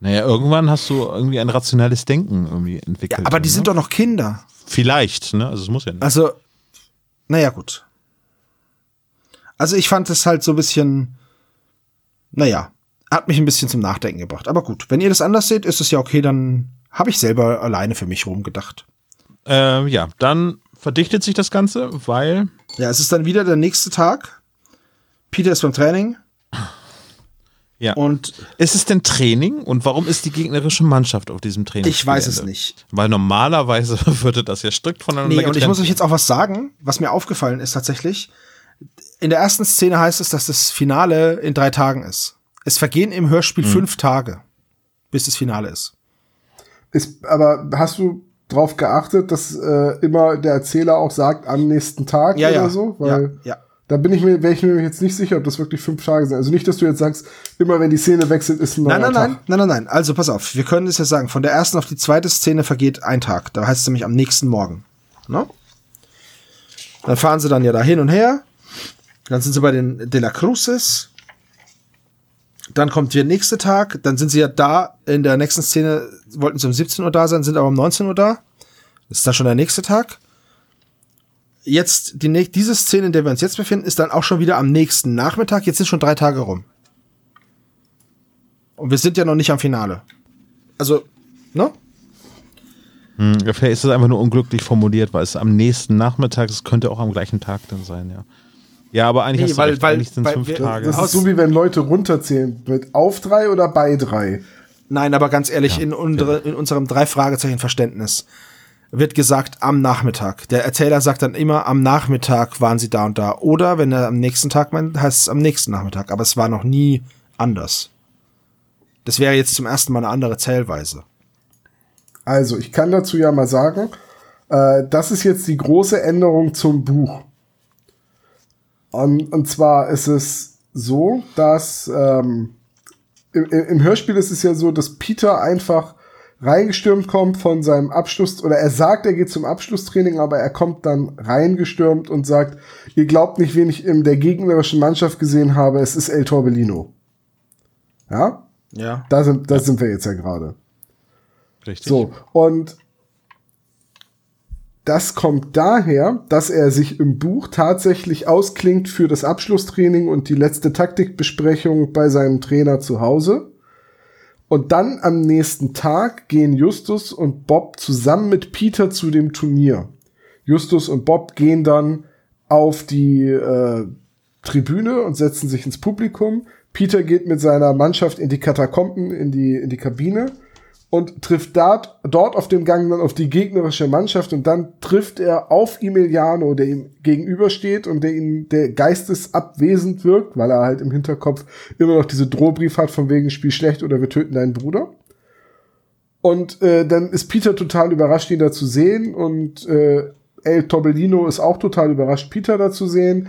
[SPEAKER 1] Naja, irgendwann hast du irgendwie ein rationales Denken irgendwie entwickelt.
[SPEAKER 3] Ja, aber die
[SPEAKER 1] ne?
[SPEAKER 3] sind doch noch Kinder.
[SPEAKER 1] Vielleicht, ne? Also es muss ja nicht.
[SPEAKER 3] Also, naja, gut. Also ich fand es halt so ein bisschen, naja, hat mich ein bisschen zum Nachdenken gebracht. Aber gut, wenn ihr das anders seht, ist es ja okay, dann habe ich selber alleine für mich rumgedacht.
[SPEAKER 1] Äh, ja, dann verdichtet sich das Ganze, weil.
[SPEAKER 3] Ja, es ist dann wieder der nächste Tag. Peter ist beim Training.
[SPEAKER 1] Ja.
[SPEAKER 3] Und
[SPEAKER 1] ist es denn Training und warum ist die gegnerische Mannschaft auf diesem Training?
[SPEAKER 3] ich weiß es nicht.
[SPEAKER 1] Weil normalerweise würde das ja strikt voneinander
[SPEAKER 3] Nee, und ich
[SPEAKER 1] getrennt
[SPEAKER 3] muss euch jetzt auch was sagen, was mir aufgefallen ist tatsächlich. In der ersten Szene heißt es, dass das Finale in drei Tagen ist. Es vergehen im Hörspiel
[SPEAKER 1] Mhm.
[SPEAKER 3] fünf Tage, bis das Finale ist.
[SPEAKER 2] Ist, aber hast du drauf geachtet, dass äh, immer der Erzähler auch sagt, am nächsten Tag
[SPEAKER 3] Ja,
[SPEAKER 2] oder
[SPEAKER 3] ja.
[SPEAKER 2] so? Weil
[SPEAKER 3] ja, ja.
[SPEAKER 2] Da bin ich mir, wäre ich mir jetzt nicht sicher, ob das wirklich fünf Tage sind. Also nicht, dass du jetzt sagst, immer wenn die Szene wechselt, ist ein neuer
[SPEAKER 3] Nein, nein,
[SPEAKER 2] Tag.
[SPEAKER 3] nein, nein, nein, nein. Also pass auf, wir können es ja sagen, von der ersten auf die zweite Szene vergeht ein Tag. Da heißt es nämlich am nächsten Morgen. Ne? Dann fahren sie dann ja da hin und her. Dann sind sie bei den De La Cruces. Dann kommt der nächste Tag. Dann sind sie ja da. In der nächsten Szene wollten sie um 17 Uhr da sein, sind aber um 19 Uhr da. Das ist dann schon der nächste Tag. Jetzt, die, diese Szene, in der wir uns jetzt befinden, ist dann auch schon wieder am nächsten Nachmittag. Jetzt sind schon drei Tage rum. Und wir sind ja noch nicht am Finale. Also, ne?
[SPEAKER 1] Hm, vielleicht ist es einfach nur unglücklich formuliert, weil es am nächsten Nachmittag, es könnte auch am gleichen Tag dann sein, ja. Ja, aber eigentlich
[SPEAKER 3] Nee, weil- weil-
[SPEAKER 1] eigentlich sind es fünf
[SPEAKER 3] wir-
[SPEAKER 1] Tage.
[SPEAKER 2] Das ist so, wie wenn Leute runterzählen. Mit auf drei oder bei drei.
[SPEAKER 3] Nein, aber ganz ehrlich, in, unsere, in unserem drei Fragezeichen Verständnis wird gesagt am Nachmittag. Der Erzähler sagt dann immer, am Nachmittag waren sie da und da. Oder wenn er am nächsten Tag meint, heißt es am nächsten Nachmittag. Aber es war noch nie anders. Das wäre jetzt zum ersten Mal eine andere Zählweise.
[SPEAKER 2] Also, ich kann dazu ja mal sagen, äh, das ist jetzt die große Änderung zum Buch. Und, und zwar ist es so, dass ähm, im, im Hörspiel ist es ja so, dass Peter einfach reingestürmt kommt von seinem Abschluss, oder er sagt, er geht zum Abschlusstraining, aber er kommt dann reingestürmt und sagt, ihr glaubt nicht, wen ich in der gegnerischen Mannschaft gesehen habe, es ist El Torbellino. Ja,
[SPEAKER 3] Ja.
[SPEAKER 2] da sind, da sind wir jetzt ja gerade.
[SPEAKER 1] Richtig.
[SPEAKER 2] So, und das kommt daher, dass er sich im Buch tatsächlich ausklingt für das Abschlusstraining und die letzte Taktikbesprechung bei seinem Trainer zu Hause. Und dann am nächsten Tag gehen Justus und Bob zusammen mit Peter zu dem Turnier. Justus und Bob gehen dann auf die äh, Tribüne und setzen sich ins Publikum. Peter geht mit seiner Mannschaft in die Katakomben, in die, in die Kabine und trifft dort, dort auf dem Gang dann auf die gegnerische Mannschaft und dann trifft er auf Emiliano, der ihm gegenübersteht und der ihn, der geistesabwesend wirkt, weil er halt im Hinterkopf immer noch diese Drohbrief hat von wegen Spiel schlecht oder wir töten deinen Bruder. Und äh, dann ist Peter total überrascht, ihn da zu sehen und äh, El Torbellino ist auch total überrascht, Peter da zu sehen.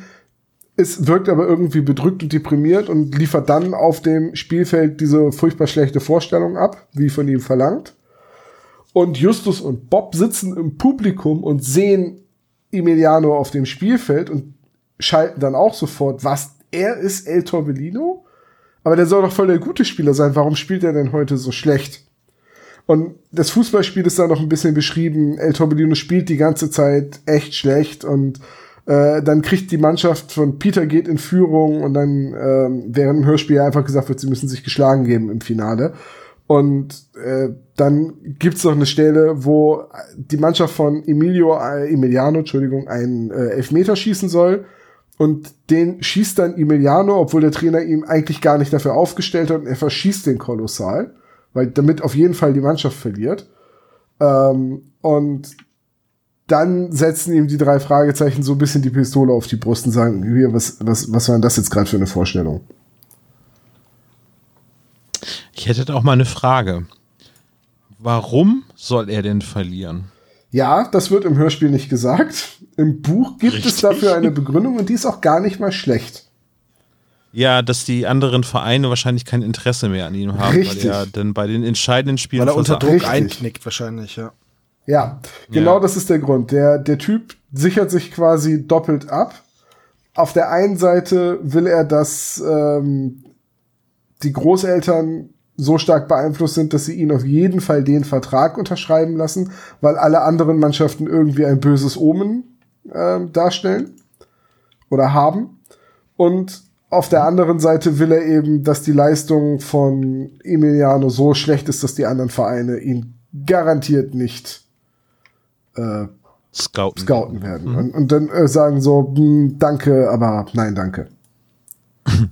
[SPEAKER 2] Es wirkt aber irgendwie bedrückt und deprimiert und liefert dann auf dem Spielfeld diese furchtbar schlechte Vorstellung ab, wie von ihm verlangt. Und Justus und Bob sitzen im Publikum und sehen Emiliano auf dem Spielfeld und schalten dann auch sofort, was, er ist El Torbellino? aber der soll doch voll der gute Spieler sein. Warum spielt er denn heute so schlecht? Und das Fußballspiel ist da noch ein bisschen beschrieben. El Torbellino spielt die ganze Zeit echt schlecht und äh, dann kriegt die Mannschaft von Peter geht in Führung und dann ähm, während dem Hörspiel einfach gesagt wird, sie müssen sich geschlagen geben im Finale. Und äh, dann gibt's noch eine Stelle, wo die Mannschaft von Emilio äh, Emiliano, Entschuldigung, einen äh, Elfmeter schießen soll. Und den schießt dann Emiliano, obwohl der Trainer ihm eigentlich gar nicht dafür aufgestellt hat und er verschießt den kolossal, weil damit auf jeden Fall die Mannschaft verliert. Ähm, und dann setzen ihm die drei Fragezeichen so ein bisschen die Pistole auf die Brust und sagen, hier, was, was, was war denn das jetzt gerade für eine Vorstellung?
[SPEAKER 1] Ich hätte auch mal eine Frage. Warum soll er denn verlieren?
[SPEAKER 2] Ja, das wird im Hörspiel nicht gesagt. Im Buch gibt
[SPEAKER 1] Richtig.
[SPEAKER 2] es dafür eine Begründung und die ist auch gar nicht mal schlecht.
[SPEAKER 1] Ja, dass die anderen Vereine wahrscheinlich kein Interesse mehr an ihm haben,
[SPEAKER 2] Richtig.
[SPEAKER 1] weil er dann bei den entscheidenden Spielen
[SPEAKER 3] Weil er unter. Druck einknickt wahrscheinlich, ja.
[SPEAKER 2] Ja, genau
[SPEAKER 1] Ja.
[SPEAKER 2] das ist der Grund. Der, der Typ sichert sich quasi doppelt ab. Auf der einen Seite will er, dass ähm, die Großeltern so stark beeinflusst sind, dass sie ihn auf jeden Fall den Vertrag unterschreiben lassen, weil alle anderen Mannschaften irgendwie ein böses Omen ähm, darstellen oder haben. Und auf der anderen Seite will er eben, dass die Leistung von Emiliano so schlecht ist, dass die anderen Vereine ihn garantiert nicht äh,
[SPEAKER 1] Scouten.
[SPEAKER 2] scouten werden. Und, und dann äh, sagen so, hm, danke, aber nein, danke.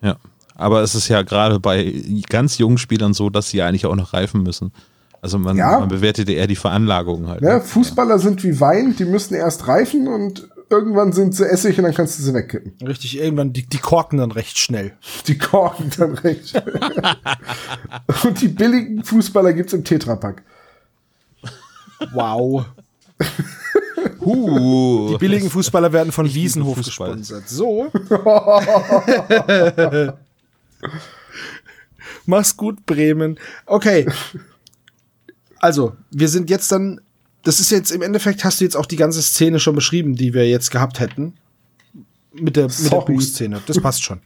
[SPEAKER 1] Ja. Aber es ist ja gerade bei ganz jungen Spielern so, dass sie ja eigentlich auch noch reifen müssen. Also man,
[SPEAKER 2] Ja.
[SPEAKER 1] man bewertet ja eher die Veranlagung halt.
[SPEAKER 2] Ja,
[SPEAKER 1] ne?
[SPEAKER 2] Fußballer sind wie Wein, die müssen erst reifen und irgendwann sind sie Essig und dann kannst du sie wegkippen.
[SPEAKER 3] Richtig, irgendwann, die, die korken dann recht schnell.
[SPEAKER 2] Die korken dann recht. und die billigen Fußballer gibt's im Tetrapack.
[SPEAKER 3] Wow.
[SPEAKER 1] Huh.
[SPEAKER 3] Die billigen Fußballer werden von Wiesenhof gesponsert. So. Mach's gut, Bremen. Okay. Also, wir sind jetzt dann. Das ist jetzt im Endeffekt, hast du jetzt auch die ganze Szene schon beschrieben, die wir jetzt gehabt hätten. Mit der, mit der. Buchszene. Das passt schon.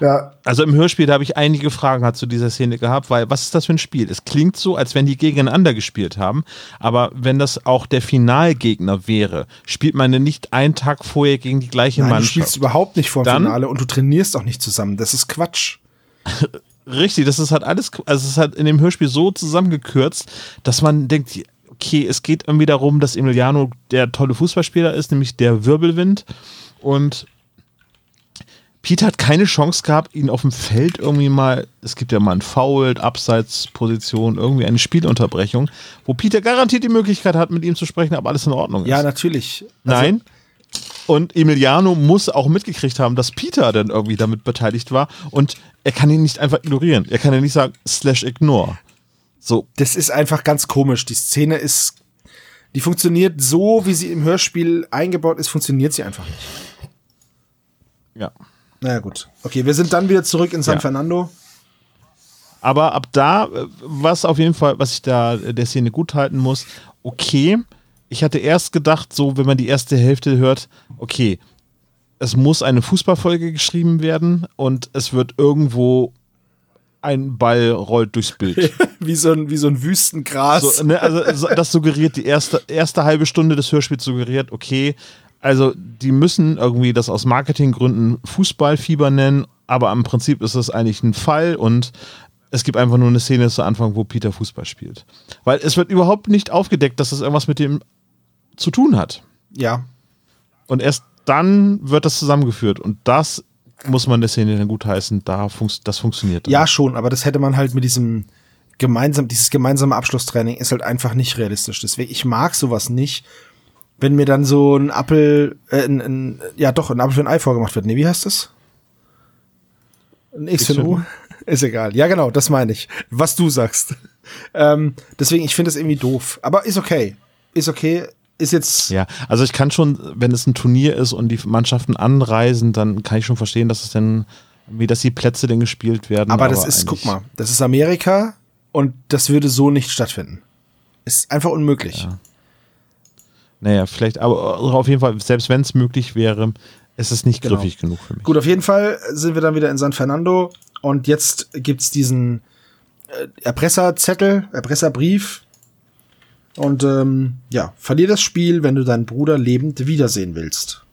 [SPEAKER 2] Ja,
[SPEAKER 1] Also im Hörspiel, da habe ich einige Fragen zu dieser Szene gehabt, weil was ist das für ein Spiel? Es klingt so, als wenn die gegeneinander gespielt haben, aber wenn das auch der Finalgegner wäre, spielt man denn nicht einen Tag vorher gegen die gleiche
[SPEAKER 3] Nein, du
[SPEAKER 1] Mannschaft?
[SPEAKER 3] spielst überhaupt nicht vor dem Finale und du trainierst auch nicht zusammen. Das ist Quatsch.
[SPEAKER 1] Richtig, das ist halt alles, also es ist halt in dem Hörspiel so zusammengekürzt, dass man denkt, okay, es geht irgendwie darum, dass Emiliano der tolle Fußballspieler ist, nämlich der Wirbelwind und Peter hat keine Chance gehabt, ihn auf dem Feld irgendwie mal, es gibt ja mal einen Foul, Abseitsposition, irgendwie eine Spielunterbrechung, wo Peter garantiert die Möglichkeit hat, mit ihm zu sprechen, ob alles in Ordnung ist.
[SPEAKER 3] Ja, natürlich. Also,
[SPEAKER 1] Nein. Und Emiliano muss auch mitgekriegt haben, dass Peter dann irgendwie damit beteiligt war und er kann ihn nicht einfach ignorieren. Er kann ja nicht sagen, slash ignore. So,
[SPEAKER 3] das ist einfach ganz komisch. Die Szene ist, die funktioniert so, wie sie im Hörspiel eingebaut ist, funktioniert sie einfach nicht.
[SPEAKER 1] ja.
[SPEAKER 3] Naja, gut. Okay, wir sind dann wieder zurück in San
[SPEAKER 1] Ja.
[SPEAKER 3] Fernando.
[SPEAKER 1] Aber ab da, was auf jeden Fall, was ich da äh, der Szene guthalten muss, okay. Ich hatte erst gedacht, so, wenn man die erste Hälfte hört, okay, es muss eine Fußballfolge geschrieben werden und es wird irgendwo ein Ball rollt durchs Bild.
[SPEAKER 3] wie, so ein, wie so ein Wüstengras.
[SPEAKER 1] So, ne, also so- das suggeriert, die erste, erste halbe Stunde des Hörspiels suggeriert, okay, also die müssen irgendwie das aus Marketinggründen Fußballfieber nennen, aber im Prinzip ist es eigentlich ein Fall und es gibt einfach nur eine Szene zu Anfang, wo Peter Fußball spielt. Weil es wird überhaupt nicht aufgedeckt, dass es irgendwas mit dem zu tun hat.
[SPEAKER 3] ja.
[SPEAKER 1] Und erst dann wird das zusammengeführt und das muss man der Szene dann gutheißen, da funks das funktioniert. dann.
[SPEAKER 3] Ja, schon, aber das hätte man halt mit diesem gemeinsam, dieses gemeinsame Abschlusstraining ist halt einfach nicht realistisch. Deswegen, ich mag sowas nicht, wenn mir dann so ein Appel, äh, ein, ein, ja doch, ein Apfel für ein Ei vorgemacht wird. Nee, wie heißt das? Ein X für ein U? Ist egal. Ja, genau, das meine ich. Was du sagst. Ähm, deswegen, ich finde das irgendwie doof. Aber ist okay. Ist okay. Ist jetzt.
[SPEAKER 1] Ja, also ich kann schon, wenn es ein Turnier ist und die Mannschaften anreisen, dann kann ich schon verstehen, dass es dann, wie dass die Plätze denn gespielt werden.
[SPEAKER 3] aber das ist, guck mal, das ist Amerika und das würde so nicht stattfinden. Ist einfach unmöglich.
[SPEAKER 1] Naja, vielleicht, aber auf jeden Fall, selbst wenn es möglich wäre, Es ist nicht
[SPEAKER 3] Genau.
[SPEAKER 1] griffig genug für mich.
[SPEAKER 3] Gut, auf jeden Fall sind wir dann wieder in San Fernando und jetzt gibt's diesen äh, Erpresserzettel, Erpresserbrief. Und ähm, ja, verlier das Spiel, wenn du deinen Bruder lebend wiedersehen willst.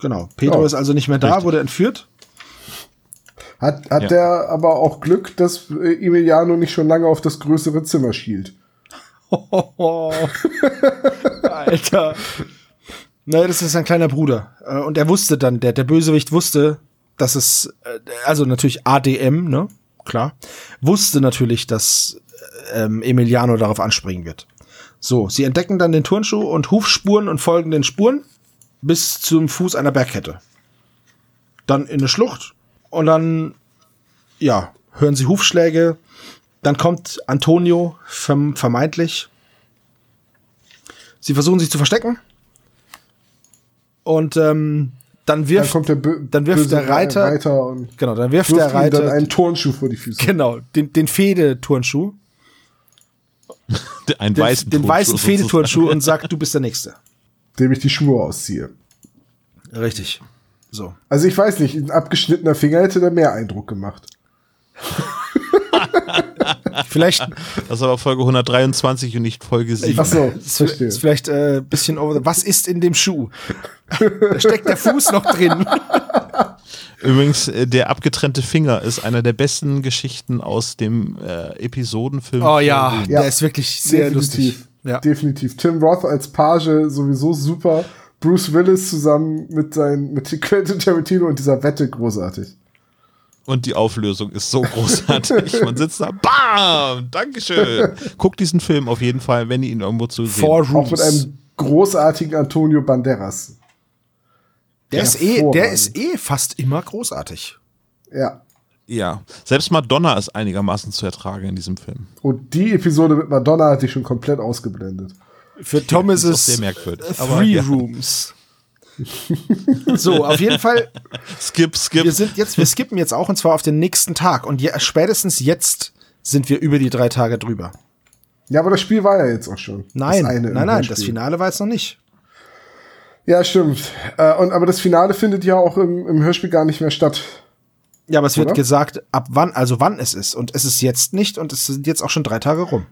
[SPEAKER 3] Genau. Pedro
[SPEAKER 2] Ja,
[SPEAKER 3] ist also nicht mehr da,
[SPEAKER 1] richtig.
[SPEAKER 3] wurde entführt.
[SPEAKER 2] Hat, hat
[SPEAKER 1] Ja.
[SPEAKER 2] der aber auch Glück, dass äh, Emiliano nicht schon lange auf das größere Zimmer schielt.
[SPEAKER 3] Alter. Naja, das ist sein kleiner Bruder. Äh, Und er wusste dann, der, der Bösewicht wusste, dass es, äh, also natürlich ADM, ne? Klar. Wusste natürlich, dass ähm, Emiliano darauf anspringen wird. So, sie entdecken dann den Turnschuh und Hufspuren und folgen den Spuren bis zum Fuß einer Bergkette. Dann in eine Schlucht und dann, ja, hören sie Hufschläge. Dann kommt Antonio verm vermeintlich Sie versuchen sich zu verstecken. Und ähm, dann
[SPEAKER 2] Dann
[SPEAKER 3] wirft,
[SPEAKER 2] kommt der,
[SPEAKER 3] dann wirft der Reiter-
[SPEAKER 2] Reiter und
[SPEAKER 3] genau, dann wirft
[SPEAKER 2] wirft
[SPEAKER 3] der
[SPEAKER 2] ihm dann
[SPEAKER 3] Reiter
[SPEAKER 2] einen Turnschuh vor die Füße.
[SPEAKER 3] genau den, den Fehde-Turnschuh,
[SPEAKER 1] Ein
[SPEAKER 3] den,
[SPEAKER 1] weißen
[SPEAKER 3] den weißen
[SPEAKER 1] sozusagen.
[SPEAKER 3] Fehde-Turnschuh und sagt, du bist der Nächste.
[SPEAKER 2] Dem ich die Schuhe ausziehe.
[SPEAKER 3] Richtig. So.
[SPEAKER 2] Also ich weiß nicht, ein abgeschnittener Finger hätte da mehr Eindruck gemacht.
[SPEAKER 3] Vielleicht
[SPEAKER 1] Das ist aber Folge 123 und nicht Folge 7.
[SPEAKER 2] Ach so,
[SPEAKER 3] ist,
[SPEAKER 2] verstehe.
[SPEAKER 3] ist vielleicht äh, bisschen over the, Was ist in dem Schuh? Da steckt der Fuß noch drin.
[SPEAKER 1] Übrigens, äh, der abgetrennte Finger ist einer der besten Geschichten aus dem äh, Episodenfilm.
[SPEAKER 3] Oh ja.
[SPEAKER 2] Ja.
[SPEAKER 3] der ist wirklich sehr lustig. Ja.
[SPEAKER 2] Definitiv. Tim Roth als Page sowieso super. Bruce Willis zusammen mit sein, mit Quentin Tarantino und dieser Wette großartig.
[SPEAKER 1] Und die Auflösung ist so großartig. Man sitzt da, BAM! Dankeschön! Guckt diesen Film auf jeden Fall, wenn ihr ihn irgendwo zu sehen
[SPEAKER 3] Four
[SPEAKER 2] Auch mit
[SPEAKER 3] Rooms.
[SPEAKER 2] einem großartigen Antonio Banderas.
[SPEAKER 3] Der ist, eh, der ist eh fast immer großartig.
[SPEAKER 2] Ja.
[SPEAKER 1] Ja, selbst Madonna ist einigermaßen zu ertragen in diesem Film.
[SPEAKER 2] Und die Episode mit Madonna hatte ich schon komplett ausgeblendet.
[SPEAKER 3] Für Tom ist es
[SPEAKER 1] sehr merkwürdig. Aber
[SPEAKER 3] Three
[SPEAKER 1] ja.
[SPEAKER 3] Rooms. So, auf jeden Fall,
[SPEAKER 1] Skip, skip.
[SPEAKER 3] wir sind jetzt, wir skippen jetzt auch und zwar auf den nächsten Tag. Und je, spätestens jetzt sind wir über die drei Tage drüber.
[SPEAKER 2] Ja, aber das Spiel war ja jetzt auch schon.
[SPEAKER 3] Nein,
[SPEAKER 2] das eine im
[SPEAKER 3] nein, nein,
[SPEAKER 2] Hörspiel.
[SPEAKER 3] das Finale war jetzt noch nicht.
[SPEAKER 2] Ja, stimmt. Äh, und, aber das Finale findet ja auch im, im Hörspiel gar nicht mehr statt.
[SPEAKER 3] Ja, aber es wird
[SPEAKER 2] Oder?
[SPEAKER 3] gesagt, ab wann, also wann es ist. Und es ist jetzt nicht und es sind jetzt auch schon drei Tage rum.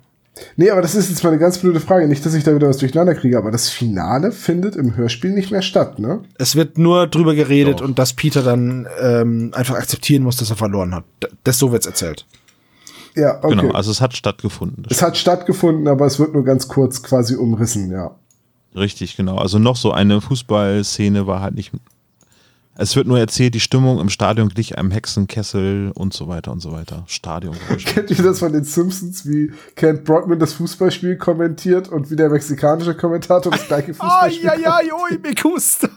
[SPEAKER 2] Nee, aber das ist jetzt mal eine ganz blöde Frage. Nicht, dass ich da wieder was durcheinander kriege, aber das Finale findet im Hörspiel nicht mehr statt, ne?
[SPEAKER 3] Es wird nur drüber geredet
[SPEAKER 1] Doch.
[SPEAKER 3] und dass Peter dann ähm, einfach akzeptieren muss, dass er verloren hat. Das so wird's erzählt.
[SPEAKER 2] Ja, okay.
[SPEAKER 1] Genau, also es hat stattgefunden.
[SPEAKER 2] es hat stattgefunden, aber es wird nur ganz kurz quasi umrissen, ja.
[SPEAKER 1] Richtig, genau. Also noch so eine Fußballszene war halt nicht. Es wird nur erzählt, die Stimmung im Stadion glich einem Hexenkessel und so weiter und so weiter. Stadion.
[SPEAKER 2] Kennt ihr das von den Simpsons, wie Kent Brockman das Fußballspiel kommentiert und wie der mexikanische Kommentator das gleiche Fußballspiel
[SPEAKER 3] oi, me gusta.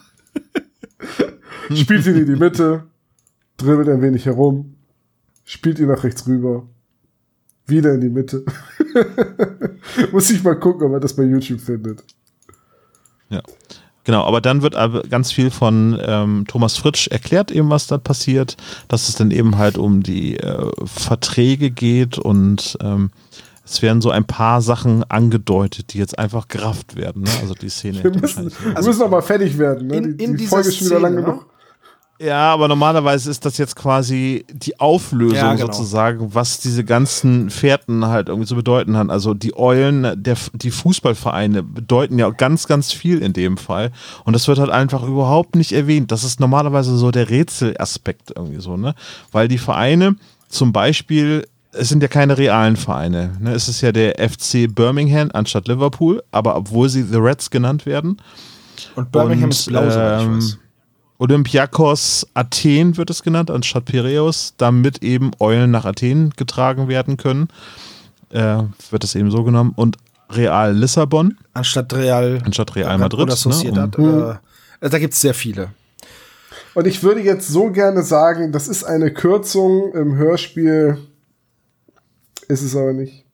[SPEAKER 2] spielt ihn in die Mitte, dribbelt ein wenig herum, spielt ihn nach rechts rüber, wieder in die Mitte. Muss ich mal gucken, ob man das bei YouTube findet.
[SPEAKER 1] Ja. Genau, aber dann wird aber ganz viel von ähm, Thomas Fritsch erklärt, eben was da passiert, dass es dann eben halt um die äh, Verträge geht und ähm, es werden so ein paar Sachen angedeutet, die jetzt einfach gerafft werden. Ne? Also die Szene.
[SPEAKER 2] Wir müssen,
[SPEAKER 1] wahrscheinlich-
[SPEAKER 2] wir müssen aber fertig werden. Ne?
[SPEAKER 3] in-
[SPEAKER 2] die
[SPEAKER 3] in
[SPEAKER 2] die
[SPEAKER 3] dieser
[SPEAKER 2] Folge ist schon wieder lang genug.
[SPEAKER 1] Ja, aber normalerweise ist das jetzt quasi die Auflösung
[SPEAKER 3] Ja, genau.
[SPEAKER 1] sozusagen, was diese ganzen Fährten halt irgendwie zu bedeuten haben. Also die Eulen, der, die Fußballvereine bedeuten ja ganz, ganz viel in dem Fall. Und das wird halt einfach überhaupt nicht erwähnt. Das ist normalerweise so der Rätselaspekt irgendwie so, ne? Weil die Vereine zum Beispiel, es sind ja keine realen Vereine. Ne? Es ist ja der FC Birmingham anstatt Liverpool, aber obwohl sie The Reds genannt werden.
[SPEAKER 3] Und Birmingham
[SPEAKER 1] Und,
[SPEAKER 3] ist blau, soweit ich
[SPEAKER 1] ähm,
[SPEAKER 3] weiß.
[SPEAKER 1] Olympiakos Athen wird es genannt, anstatt Piräus, damit eben Eulen nach Athen getragen werden können. Äh, wird es eben so genommen. Und Real Lissabon,
[SPEAKER 3] Anstatt Real,
[SPEAKER 1] anstatt Real Madrid.
[SPEAKER 3] oder Sociedad.
[SPEAKER 1] Ne?
[SPEAKER 3] äh, da gibt's sehr viele.
[SPEAKER 2] Und ich würde jetzt so gerne sagen, das ist eine Kürzung im Hörspiel. Ist es aber nicht.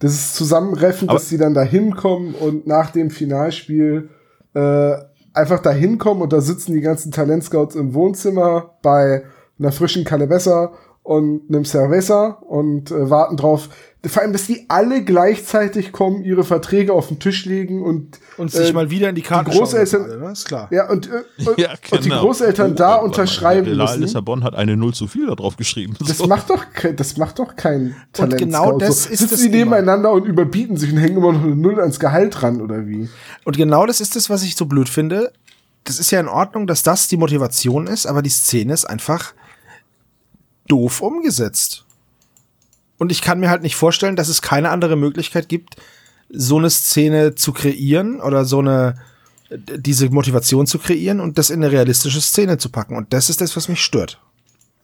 [SPEAKER 2] Das ist Zusammenreffen,
[SPEAKER 1] Aber-
[SPEAKER 2] dass sie dann da hinkommen und nach dem Finalspiel äh, einfach da hinkommen und da sitzen die ganzen Talentscouts im Wohnzimmer bei einer frischen Kalebessa und einem Cerveza und äh, warten drauf, vor allem, dass die alle gleichzeitig kommen, ihre Verträge auf den Tisch legen und
[SPEAKER 3] Und sich
[SPEAKER 2] äh,
[SPEAKER 3] mal wieder in die Karten
[SPEAKER 2] die Großeltern-
[SPEAKER 3] schauen, ne? ist klar.
[SPEAKER 2] ja und, äh, und,
[SPEAKER 1] Ja,
[SPEAKER 2] und die
[SPEAKER 1] genau.
[SPEAKER 2] Großeltern
[SPEAKER 1] Oh,
[SPEAKER 2] da
[SPEAKER 1] mal,
[SPEAKER 2] unterschreiben
[SPEAKER 1] Der Real
[SPEAKER 2] müssen.
[SPEAKER 1] Lissabon hat eine Null zu viel da drauf geschrieben.
[SPEAKER 2] Das
[SPEAKER 1] So.
[SPEAKER 2] macht doch kein, das macht doch kein Talent.
[SPEAKER 3] genau das
[SPEAKER 2] so.
[SPEAKER 3] ist
[SPEAKER 2] Sitzen
[SPEAKER 3] es
[SPEAKER 2] die nebeneinander und überbieten sich und hängen immer noch eine Null ans Gehalt ran oder wie?
[SPEAKER 3] Und genau das ist das, was ich so blöd finde. Das ist ja in Ordnung, dass das die Motivation ist, aber die Szene ist einfach doof umgesetzt. Und ich kann mir halt nicht vorstellen, dass es keine andere Möglichkeit gibt, so eine Szene zu kreieren oder so eine diese Motivation zu kreieren und das in eine realistische Szene zu packen. Und das ist das, was mich stört.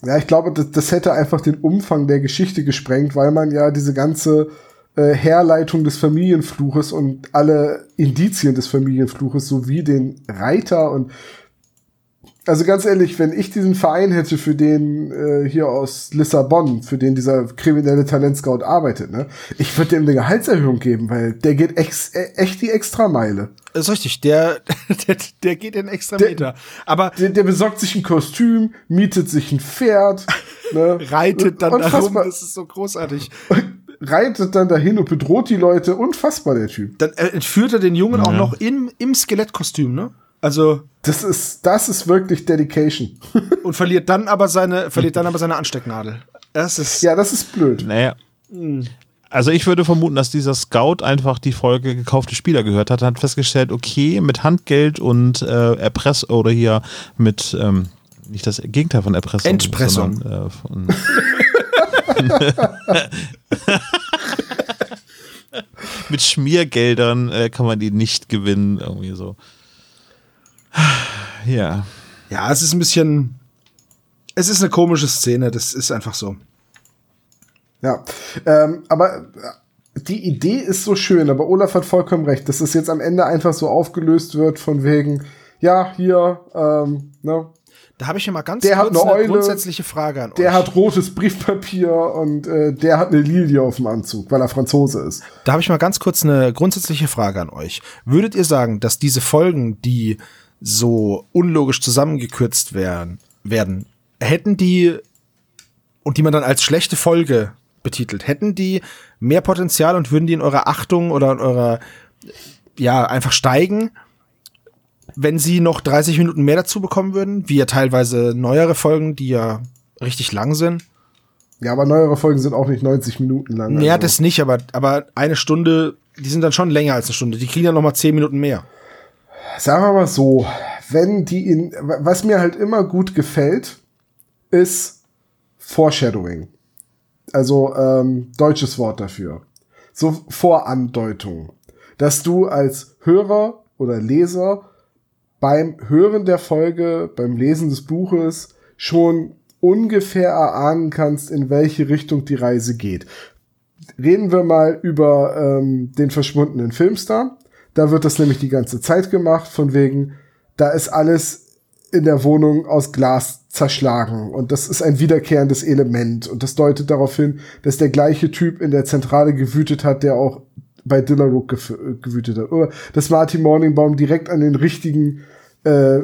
[SPEAKER 2] Ja, ich glaube, das, das hätte einfach den Umfang der Geschichte gesprengt, weil man ja diese ganze äh, Herleitung des Familienfluches und alle Indizien des Familienfluches sowie den Reiter und also ganz ehrlich, wenn ich diesen Verein hätte, für den äh, hier aus Lissabon, für den dieser kriminelle Talentscout arbeitet, ne, ich würde dem eine Gehaltserhöhung geben, weil der geht ex äh, echt die Extrameile.
[SPEAKER 3] Das ist richtig, der, der, der geht in extra
[SPEAKER 2] Der-
[SPEAKER 3] Meter. Aber
[SPEAKER 2] Der, der besorgt sich ein Kostüm, mietet sich ein Pferd, ne,
[SPEAKER 3] reitet dann darum, das ist so großartig.
[SPEAKER 2] reitet dann dahin und bedroht die Leute. Unfassbar, der Typ.
[SPEAKER 3] Dann äh, entführt er den Jungen auch noch im, im Skelettkostüm, ne? Also,
[SPEAKER 2] Das ist, das ist wirklich Dedication.
[SPEAKER 3] und verliert dann aber seine, verliert dann aber seine Anstecknadel. Das ist,
[SPEAKER 2] ja, das ist blöd.
[SPEAKER 1] Naja. Also ich würde vermuten, dass dieser Scout einfach die Folge gekaufte Spieler gehört hat, hat festgestellt, okay, mit Handgeld und äh, Erpress oder hier mit ähm, nicht das Gegenteil von Erpressung,
[SPEAKER 3] Entpressung.
[SPEAKER 1] sondern, äh, von mit Schmiergeldern äh, kann man die nicht gewinnen, irgendwie so. Ja.
[SPEAKER 3] ja, es ist ein bisschen, es ist eine komische Szene, das ist einfach so.
[SPEAKER 2] Ja. Ähm, aber äh, die Idee ist so schön, aber Olaf hat vollkommen recht, dass es jetzt am Ende einfach so aufgelöst wird von wegen, ja, hier, ähm, ne,
[SPEAKER 3] Da habe ich ja mal ganz
[SPEAKER 2] Der hat
[SPEAKER 3] kurz
[SPEAKER 2] eine
[SPEAKER 3] eine
[SPEAKER 2] Eule,
[SPEAKER 3] grundsätzliche Frage an
[SPEAKER 2] der
[SPEAKER 3] euch.
[SPEAKER 2] hat rotes Briefpapier und äh, der hat eine Lilie auf dem Anzug, weil er Franzose ist.
[SPEAKER 3] Da habe ich mal ganz kurz eine grundsätzliche Frage an euch. Würdet ihr sagen, dass diese Folgen, die so unlogisch zusammengekürzt werden, werden, hätten die und die man dann als schlechte Folge betitelt, hätten die mehr Potenzial und würden die in eurer Achtung oder in eurer ja einfach steigen, wenn sie noch 30 Minuten mehr dazu bekommen würden, wie ja teilweise neuere Folgen, die ja richtig lang sind?
[SPEAKER 2] Ja, aber neuere Folgen sind auch nicht 90 Minuten lang.
[SPEAKER 3] Naja,
[SPEAKER 2] also.
[SPEAKER 3] das nicht, aber, aber eine Stunde, die sind dann schon länger als eine Stunde. Die kriegen dann noch mal zehn Minuten mehr.
[SPEAKER 2] Sagen wir mal so, wenn die in, was mir halt immer gut gefällt, ist Foreshadowing. Also ähm, deutsches Wort dafür. So Vorandeutung. Dass du als Hörer oder Leser beim Hören der Folge, beim Lesen des Buches schon ungefähr erahnen kannst, in welche Richtung die Reise geht. Reden wir mal über ähm, den verschwundenen Filmstar. Da wird das nämlich die ganze Zeit gemacht, von wegen, da ist alles in der Wohnung aus Glas zerschlagen und das ist ein wiederkehrendes Element und das deutet darauf hin, dass der gleiche Typ in der Zentrale gewütet hat, der auch bei Dillarook gef- gewütet hat. Oder dass Martin Morningbaum direkt an den richtigen, äh,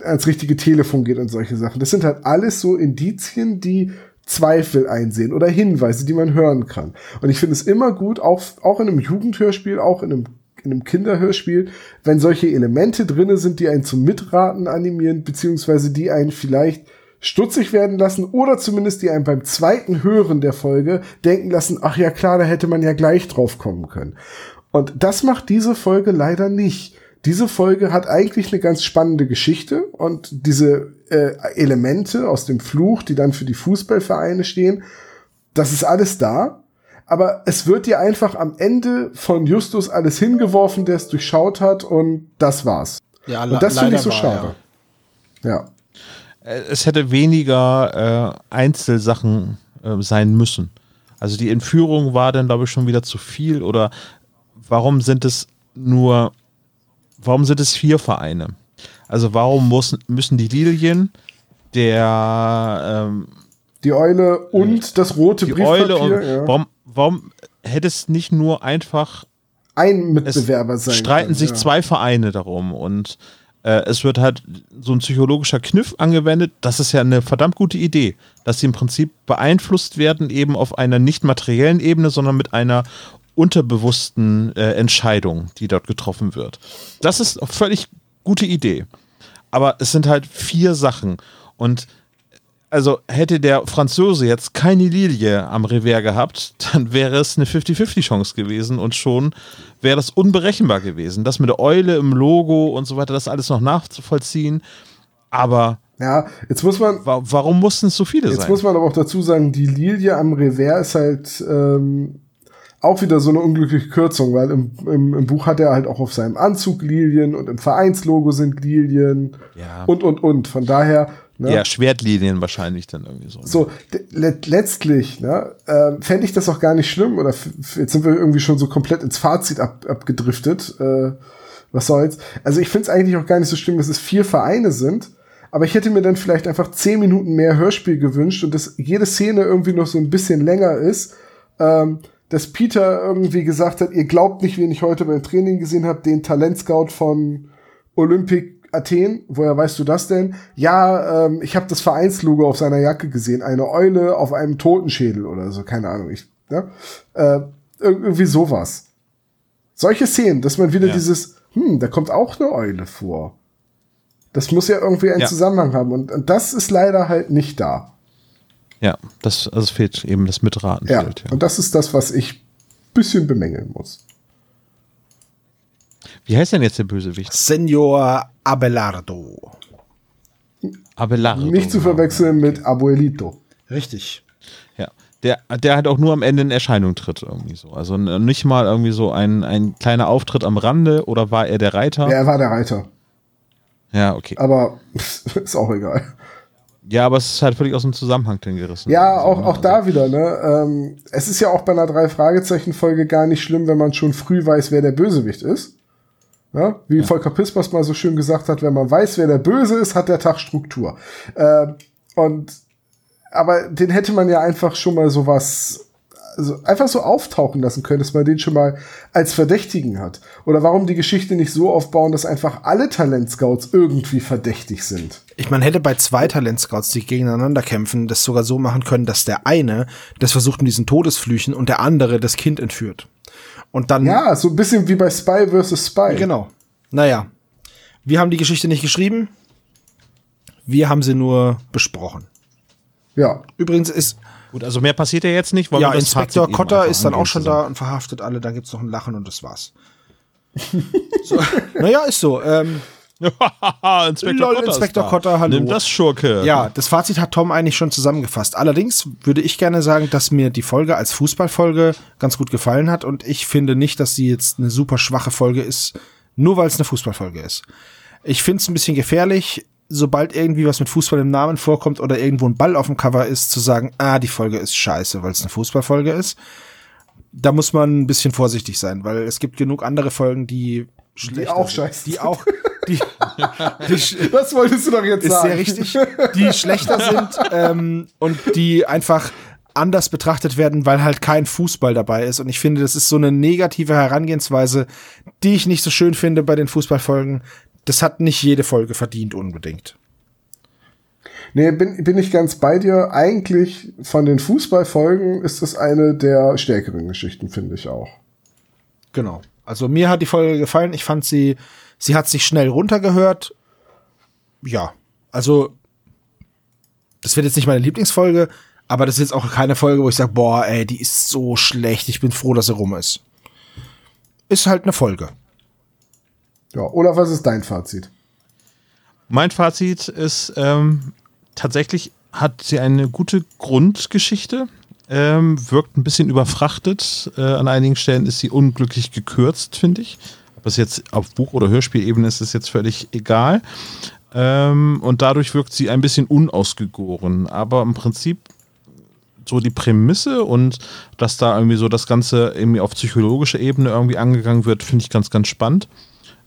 [SPEAKER 2] ans richtige Telefon geht und solche Sachen. Das sind halt alles so Indizien, die Zweifel einsehen oder Hinweise, die man hören kann. Und ich finde es immer gut, auch, auch in einem Jugendhörspiel, auch in einem, in einem Kinderhörspiel, wenn solche Elemente drinne sind, die einen zum Mitraten animieren, beziehungsweise die einen vielleicht stutzig werden lassen oder zumindest die einen beim zweiten Hören der Folge denken lassen, ach ja klar, da hätte man ja gleich drauf kommen können. Und das macht diese Folge leider nicht. Diese Folge hat eigentlich eine ganz spannende Geschichte und diese äh, Elemente aus dem Fluch, die dann für die Fußballvereine stehen, das ist alles da. Aber es wird dir einfach am Ende von Justus alles hingeworfen, der es durchschaut hat und das war's.
[SPEAKER 3] Ja,
[SPEAKER 2] Und das finde ich so schade. Ja.
[SPEAKER 1] Äh, Es hätte weniger äh, Einzelsachen äh, sein müssen. Also die Entführung war dann, glaube ich, schon wieder zu viel. Oder warum sind es nur, warum sind es vier Vereine? Also warum muss, müssen die Lilien, der ähm,
[SPEAKER 2] Die Eule und das rote
[SPEAKER 1] die
[SPEAKER 2] Briefpapier.
[SPEAKER 1] Eule und
[SPEAKER 2] ja.
[SPEAKER 1] warum, warum hätte es nicht nur einfach
[SPEAKER 2] Ein Mitbewerber sein
[SPEAKER 1] streiten
[SPEAKER 2] können,
[SPEAKER 1] sich
[SPEAKER 2] ja.
[SPEAKER 1] zwei Vereine darum und Äh, es wird halt so ein psychologischer Kniff angewendet. Das ist ja eine verdammt gute Idee, dass sie im Prinzip beeinflusst werden, eben auf einer nicht materiellen Ebene, sondern mit einer unterbewussten äh, Entscheidung, die dort getroffen wird. Das ist eine völlig gute Idee. Aber es sind halt vier Sachen. Und also hätte der Franzose jetzt keine Lilie am Revers gehabt, dann wäre es eine 50-50-Chance gewesen und schon wäre das unberechenbar gewesen. Das mit der Eule im Logo und so weiter, das alles noch nachzuvollziehen. Aber
[SPEAKER 2] Ja, jetzt muss man,
[SPEAKER 1] wa warum mussten es so viele
[SPEAKER 2] Jetzt
[SPEAKER 1] sein?
[SPEAKER 2] muss man aber auch dazu sagen, die Lilie am Revers ist halt ähm, auch wieder so eine unglückliche Kürzung, weil im, im, im Buch hat er halt auch auf seinem Anzug Lilien und im Vereinslogo sind Lilien
[SPEAKER 1] Ja.
[SPEAKER 2] und und und. Von daher, ne,
[SPEAKER 1] ja, Schwertlinien wahrscheinlich dann irgendwie so.
[SPEAKER 2] so de- le letztlich ne, ähm, fände ich das auch gar nicht schlimm oder jetzt sind wir irgendwie schon so komplett ins Fazit ab, abgedriftet. Äh, was soll's? Also ich finde es eigentlich auch gar nicht so schlimm, dass es vier Vereine sind. Aber ich hätte mir dann vielleicht einfach zehn Minuten mehr Hörspiel gewünscht und dass jede Szene irgendwie noch so ein bisschen länger ist. Ähm, dass Peter irgendwie gesagt hat, ihr glaubt nicht, wen ich heute beim Training gesehen habe, den Talentscout von Olympic Athen. Woher weißt du das denn? Ja, ähm, ich habe das Vereinslogo auf seiner Jacke gesehen. Eine Eule auf einem Totenschädel oder so. Keine Ahnung. Ich, ne? äh, irgendwie sowas. Solche Szenen, dass man wieder
[SPEAKER 1] Ja.
[SPEAKER 2] dieses, hm, da kommt auch eine Eule vor. Das muss ja irgendwie einen
[SPEAKER 1] Ja.
[SPEAKER 2] Zusammenhang haben. Und, und das ist leider halt nicht da.
[SPEAKER 1] Ja, das also es fehlt eben das Mitraten.
[SPEAKER 2] Ja.
[SPEAKER 1] Fehlt, ja.
[SPEAKER 2] Und das ist das, was ich bisschen bemängeln muss.
[SPEAKER 1] Wie heißt denn jetzt der Bösewicht?
[SPEAKER 3] Senor Abelardo.
[SPEAKER 1] Abelardo.
[SPEAKER 2] Nicht zu verwechseln mit Abuelito.
[SPEAKER 3] Richtig.
[SPEAKER 1] Ja. Der, der halt auch nur am Ende in Erscheinung tritt, irgendwie so. Also nicht mal irgendwie so ein, ein kleiner Auftritt am Rande oder war er der Reiter?
[SPEAKER 2] Ja, er war der Reiter.
[SPEAKER 1] Ja, okay.
[SPEAKER 2] Aber ist auch egal.
[SPEAKER 1] Ja, aber es ist halt völlig aus dem Zusammenhang dann gerissen.
[SPEAKER 2] Ja,
[SPEAKER 1] Also,
[SPEAKER 2] auch,
[SPEAKER 1] ne?
[SPEAKER 2] auch da wieder, ne? Ähm, es ist ja auch bei einer Drei-Fragezeichen-Folge gar nicht schlimm, wenn man schon früh weiß, wer der Bösewicht ist. Ja? Wie Volker Pispers mal so schön gesagt hat, wenn man weiß, wer der Böse ist, hat der Tag Struktur. Ähm, und aber den hätte man ja einfach schon mal sowas, also einfach so auftauchen lassen können, dass man den schon mal als Verdächtigen hat. Oder warum die Geschichte nicht so aufbauen, dass einfach alle Talentscouts irgendwie verdächtig sind.
[SPEAKER 3] Ich meine, hätte bei zwei Talentscouts, die gegeneinander kämpfen, das sogar so machen können, dass der eine das versucht mit diesen Todesflüchen und der andere das Kind entführt. Und dann.
[SPEAKER 2] Ja, so ein bisschen wie bei Spy vs. Spy.
[SPEAKER 3] Genau. Naja. Wir haben die Geschichte nicht geschrieben. Wir haben sie nur besprochen.
[SPEAKER 2] Ja,
[SPEAKER 3] Übrigens ist,
[SPEAKER 1] Gut, also mehr passiert ja jetzt nicht. Wollen
[SPEAKER 3] ja, Inspektor
[SPEAKER 1] einfach
[SPEAKER 3] ist dann auch schon
[SPEAKER 1] zusammen?
[SPEAKER 3] da und verhaftet alle. Dann gibt's noch ein Lachen und das war's. so, naja, ist so. Ähm,
[SPEAKER 1] Inspektor
[SPEAKER 3] Lol,
[SPEAKER 1] Kotter.
[SPEAKER 3] Inspektor. Kotter, hallo.
[SPEAKER 1] Nimm das Schurke.
[SPEAKER 3] Ja, das Fazit hat Tom eigentlich schon zusammengefasst. Allerdings würde ich gerne sagen, dass mir die Folge als Fußballfolge ganz gut gefallen hat und ich finde nicht, dass sie jetzt eine super schwache Folge ist, nur weil es eine Fußballfolge ist. Ich finde es ein bisschen gefährlich, sobald irgendwie was mit Fußball im Namen vorkommt oder irgendwo ein Ball auf dem Cover ist, zu sagen, ah, die Folge ist scheiße, weil es eine Fußballfolge ist. Da muss man ein bisschen vorsichtig sein, weil es gibt genug andere Folgen, die schlechter
[SPEAKER 2] auch
[SPEAKER 3] sind,
[SPEAKER 2] scheiße
[SPEAKER 3] Die
[SPEAKER 2] sind.
[SPEAKER 3] auch, die, die,
[SPEAKER 2] Das wolltest du doch jetzt
[SPEAKER 3] ist
[SPEAKER 2] sagen.
[SPEAKER 3] sehr richtig, die schlechter sind ähm, und die einfach anders betrachtet werden, weil halt kein Fußball dabei ist. Und ich finde, das ist so eine negative Herangehensweise, die ich nicht so schön finde bei den Fußballfolgen. Das hat nicht jede Folge verdient unbedingt.
[SPEAKER 2] Nee, bin, bin ich ganz bei dir. Eigentlich von den Fußballfolgen ist das eine der stärkeren Geschichten, finde ich auch.
[SPEAKER 3] Genau. Also mir hat die Folge gefallen. Ich fand sie, sie hat sich schnell runtergehört. Ja, also das wird jetzt nicht meine Lieblingsfolge, aber das ist jetzt auch keine Folge, wo ich sage, boah, ey, die ist so schlecht. Ich bin froh, dass sie rum ist. Ist halt eine Folge.
[SPEAKER 2] Ja, oder was ist dein Fazit?
[SPEAKER 1] Mein Fazit ist, ähm, tatsächlich hat sie eine gute Grundgeschichte, ähm, wirkt ein bisschen überfrachtet. Äh, an einigen Stellen ist sie unglücklich gekürzt, finde ich. Es jetzt auf Buch- oder Hörspielebene ist, ist jetzt völlig egal. Ähm, und dadurch wirkt sie ein bisschen unausgegoren. Aber im Prinzip so die Prämisse und dass da irgendwie so das Ganze irgendwie auf psychologischer Ebene irgendwie angegangen wird, finde ich ganz, ganz spannend.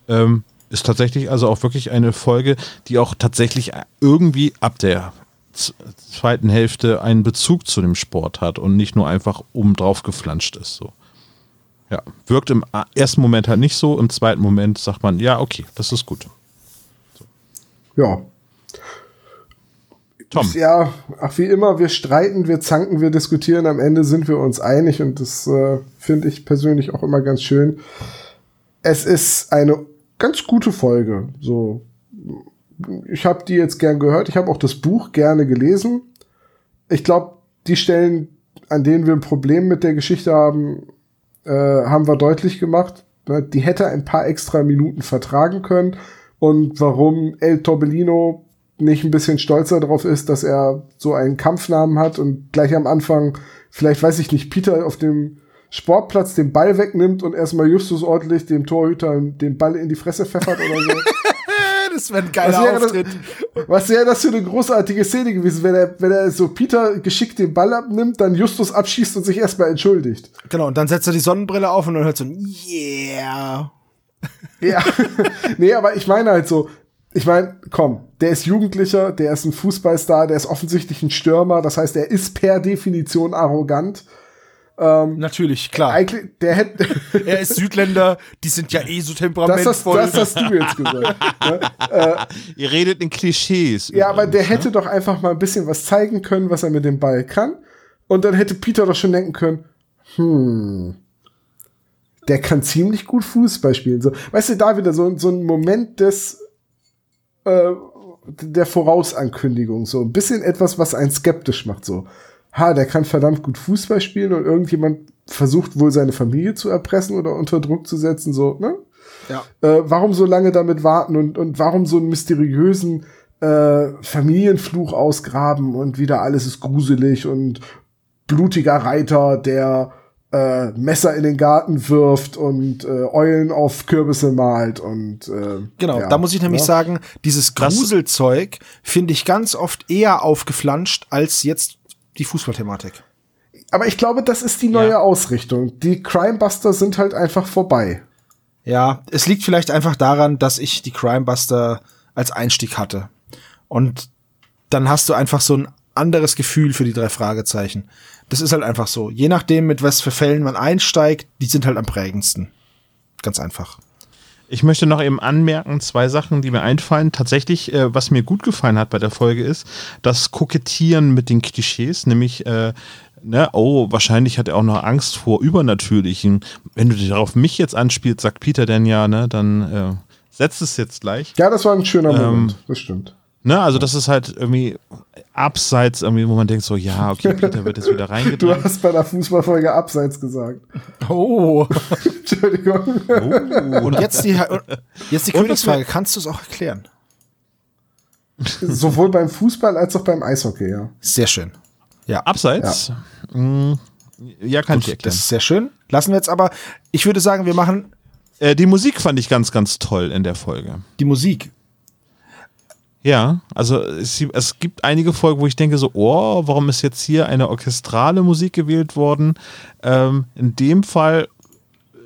[SPEAKER 1] Ähm, ist tatsächlich also auch wirklich eine Folge, die auch tatsächlich irgendwie ab der zweiten Hälfte einen Bezug zu dem Sport hat und nicht nur einfach oben drauf geflanscht ist. So. Ja, wirkt im ersten Moment halt nicht so, im zweiten Moment sagt man, ja, okay, das ist gut.
[SPEAKER 2] ja.
[SPEAKER 1] Tom.
[SPEAKER 2] Ja, ach wie immer, wir streiten, wir zanken, wir diskutieren, am Ende sind wir uns einig und das äh, finde ich persönlich auch immer ganz schön. Es ist eine ganz gute Folge. So, ich habe die jetzt gern gehört, ich habe auch das Buch gerne gelesen. Ich glaube, die Stellen, an denen wir ein Problem mit der Geschichte haben, äh, haben wir deutlich gemacht. Ne, Die hätte ein paar extra Minuten vertragen können. Und warum El Torbellino nicht ein bisschen stolzer darauf ist, dass er so einen Kampfnamen hat und gleich am Anfang, vielleicht weiß ich nicht, Peter auf dem Sportplatz den Ball wegnimmt und erstmal Justus ordentlich dem Torhüter den Ball in die Fresse pfeffert oder so.
[SPEAKER 3] Das wäre ein
[SPEAKER 2] Was
[SPEAKER 3] geiler
[SPEAKER 2] wäre,
[SPEAKER 3] Auftritt.
[SPEAKER 2] das, was wäre das für eine großartige Szene gewesen, wenn er, wenn er so Peter geschickt den Ball abnimmt, dann Justus abschießt und sich erstmal entschuldigt.
[SPEAKER 3] Genau, und dann setzt er die Sonnenbrille auf und dann hört so ein Yeah.
[SPEAKER 2] Ja, nee, aber ich meine halt so, ich meine, komm, der ist Jugendlicher, der ist ein Fußballstar, der ist offensichtlich ein Stürmer, das heißt, er ist per Definition arrogant.
[SPEAKER 3] Natürlich, klar.
[SPEAKER 2] Eigentlich, der hätte,
[SPEAKER 3] Er ist Südländer, die sind ja eh so
[SPEAKER 2] das, hast,
[SPEAKER 3] temperamentvoll.
[SPEAKER 2] das hast du jetzt gesagt. ne?
[SPEAKER 1] Ihr redet in Klischees.
[SPEAKER 2] Ja, aber der
[SPEAKER 1] ne?
[SPEAKER 2] hätte doch einfach mal ein bisschen was zeigen können, was er mit dem Ball kann. Und dann hätte Peter doch schon denken können, hm, der kann ziemlich gut Fußball spielen. So, weißt du, da wieder so, so ein Moment des, äh, der Vorausankündigung. So ein bisschen etwas, was einen skeptisch macht. So, ha, der kann verdammt gut Fußball spielen und irgendjemand versucht wohl seine Familie zu erpressen oder unter Druck zu setzen. So, ne?
[SPEAKER 3] Ja.
[SPEAKER 2] äh, warum so lange damit warten und, und warum so einen mysteriösen äh, Familienfluch ausgraben und wieder alles ist gruselig und blutiger Reiter, der äh, Messer in den Garten wirft und äh, Eulen auf Kürbisse malt und äh,
[SPEAKER 3] Genau,
[SPEAKER 2] ja,
[SPEAKER 3] da muss ich nämlich
[SPEAKER 2] ja.
[SPEAKER 3] sagen, dieses Gruselzeug finde ich ganz oft eher aufgeflanscht als jetzt die Fußballthematik.
[SPEAKER 2] Aber ich glaube, das ist die neue
[SPEAKER 1] Ja.
[SPEAKER 2] Ausrichtung. Die Crimebuster sind halt einfach vorbei.
[SPEAKER 3] Ja, es liegt vielleicht einfach daran, dass ich die Crimebuster als Einstieg hatte. Und dann hast du einfach so ein anderes Gefühl für die drei Fragezeichen. Das ist halt einfach so. Je nachdem, mit was für Fällen man einsteigt, die sind halt am prägendsten. Ganz einfach.
[SPEAKER 1] Ich möchte noch eben anmerken, zwei Sachen, die mir einfallen. Tatsächlich, äh, was mir gut gefallen hat bei der Folge ist, das Kokettieren mit den Klischees, nämlich, äh, ne, oh, wahrscheinlich hat er auch noch Angst vor Übernatürlichen. Wenn du dich darauf mich jetzt anspielst, sagt Peter denn ja, ne, dann äh, setzt es jetzt gleich.
[SPEAKER 2] Ja, das war ein schöner
[SPEAKER 1] Ähm,
[SPEAKER 2] Moment. Das stimmt.
[SPEAKER 1] Ne, also das ist halt irgendwie abseits, irgendwie, wo man denkt so, ja, okay, Peter wird jetzt wieder
[SPEAKER 2] Du
[SPEAKER 1] reingedrängt.
[SPEAKER 2] hast bei der Fußballfolge abseits gesagt.
[SPEAKER 3] Oh.
[SPEAKER 2] Entschuldigung.
[SPEAKER 3] Und jetzt die, jetzt die Königsfrage. Kannst du es auch erklären?
[SPEAKER 2] Sowohl beim Fußball als auch beim Eishockey, ja.
[SPEAKER 3] Sehr schön. Ja,
[SPEAKER 1] Abseits? Mm, ja, kann ich
[SPEAKER 3] das
[SPEAKER 1] erklären.
[SPEAKER 3] ist sehr schön. Lassen wir jetzt aber, ich würde sagen, wir machen
[SPEAKER 1] Äh, die Musik fand ich ganz, ganz toll in der Folge.
[SPEAKER 3] die Musik.
[SPEAKER 1] Ja, also es, es gibt einige Folgen, wo ich denke so, oh, warum ist jetzt hier eine orchestrale Musik gewählt worden? Ähm, in dem Fall äh,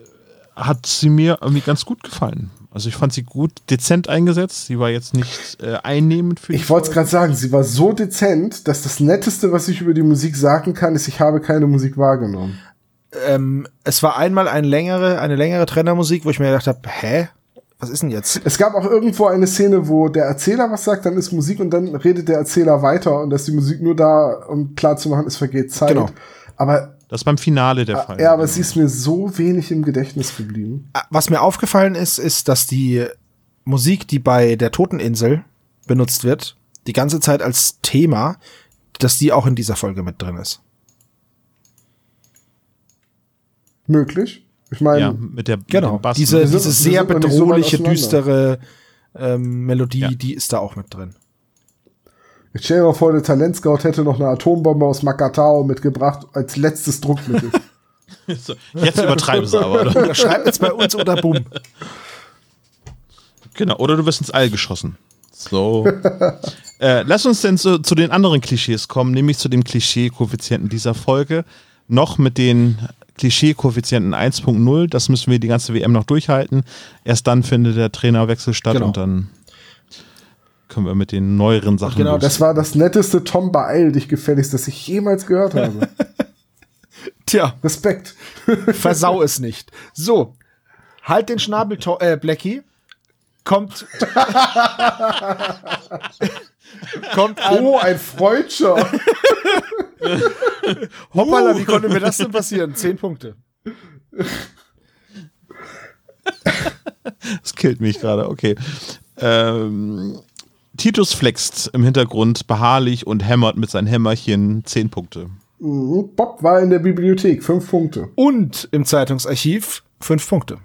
[SPEAKER 1] hat sie mir irgendwie ganz gut gefallen. Also ich fand sie gut, dezent eingesetzt. Sie war jetzt nicht äh, einnehmend für die
[SPEAKER 2] Ich wollte es gerade sagen, sie war so dezent, dass das Netteste, was ich über die Musik sagen kann, ist, ich habe keine Musik wahrgenommen.
[SPEAKER 3] Ähm, es war einmal eine längere, eine längere Trennermusik, wo ich mir gedacht habe, hä? Was ist denn jetzt?
[SPEAKER 2] Es gab auch irgendwo eine Szene, wo der Erzähler was sagt, dann ist Musik und dann redet der Erzähler weiter und dass die Musik nur da, um klar zu machen, es vergeht Zeit.
[SPEAKER 3] Genau.
[SPEAKER 2] Aber,
[SPEAKER 1] Das ist beim Finale der Fall.
[SPEAKER 2] ja, aber sie ist mir so wenig im Gedächtnis geblieben.
[SPEAKER 3] Was mir aufgefallen ist, ist, dass die Musik, die bei der Toteninsel benutzt wird, die ganze Zeit als Thema, dass die auch in dieser Folge mit drin ist.
[SPEAKER 2] Möglich. Ich meine,
[SPEAKER 1] ja, mit der mit
[SPEAKER 3] Genau.
[SPEAKER 1] Bass.
[SPEAKER 3] Diese,
[SPEAKER 2] sind-
[SPEAKER 3] diese sehr
[SPEAKER 2] so
[SPEAKER 3] bedrohliche,
[SPEAKER 2] auseinander.
[SPEAKER 3] düstere ähm, Melodie,
[SPEAKER 1] Ja.
[SPEAKER 3] die ist da auch mit drin.
[SPEAKER 2] ich stell dir mal vor, der Talentscout hätte noch eine Atombombe aus Makatao mitgebracht als letztes Druckmittel.
[SPEAKER 1] So, Jetzt übertreiben sie aber, oder?
[SPEAKER 3] Oder schreibt jetzt bei uns oder bumm.
[SPEAKER 1] Genau, oder du wirst ins All geschossen. So. äh, lass uns denn zu, zu den anderen Klischees kommen, nämlich zu dem Klischee-Koeffizienten dieser Folge. Noch mit den Klischee-Koeffizienten 1.0. Das müssen wir die ganze WM noch durchhalten. Erst dann findet der Trainerwechsel statt
[SPEAKER 3] Genau.
[SPEAKER 1] und dann können wir mit den neueren Sachen
[SPEAKER 3] Genau,
[SPEAKER 1] los.
[SPEAKER 2] Das war das netteste Tom Beeil dich gefälligst, das ich jemals gehört habe.
[SPEAKER 3] Tja,
[SPEAKER 2] Respekt.
[SPEAKER 3] versau es nicht. So, halt den Schnabel, To- äh, Blackie. kommt. kommt ein.
[SPEAKER 2] Oh, ein Freudscher.
[SPEAKER 3] Hoppala, wie konnte mir das denn passieren? Zehn Punkte.
[SPEAKER 1] Das killt mich gerade, okay. Ähm, Titus flext im Hintergrund beharrlich und hämmert mit seinem Hämmerchen 10 Punkte.
[SPEAKER 2] Mhm, Bob war in der Bibliothek. Fünf Punkte.
[SPEAKER 3] Und im Zeitungsarchiv fünf Punkte.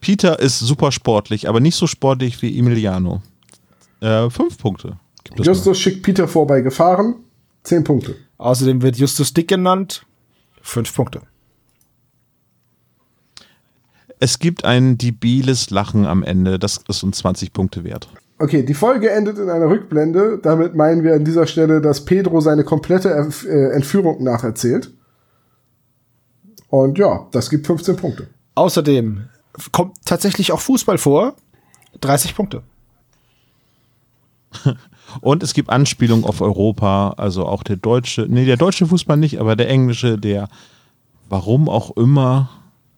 [SPEAKER 1] Peter ist super sportlich, aber nicht so sportlich wie Emiliano. Äh, fünf Punkte.
[SPEAKER 2] Justus schickt Peter vorbei gefahren. Zehn Punkte.
[SPEAKER 3] Außerdem wird Justus Dick genannt. Fünf Punkte.
[SPEAKER 1] Es gibt ein debiles Lachen am Ende, das ist uns 20 Punkte wert.
[SPEAKER 2] Okay, die Folge endet in einer Rückblende. Damit meinen wir an dieser Stelle, dass Pedro seine komplette äh, Entführung nacherzählt. Und ja, das gibt 15 Punkte.
[SPEAKER 3] Außerdem kommt tatsächlich auch Fußball vor. 30 Punkte.
[SPEAKER 1] Und es gibt Anspielungen auf Europa, also auch der deutsche, nee, der deutsche Fußball nicht, aber der englische, der, warum auch immer,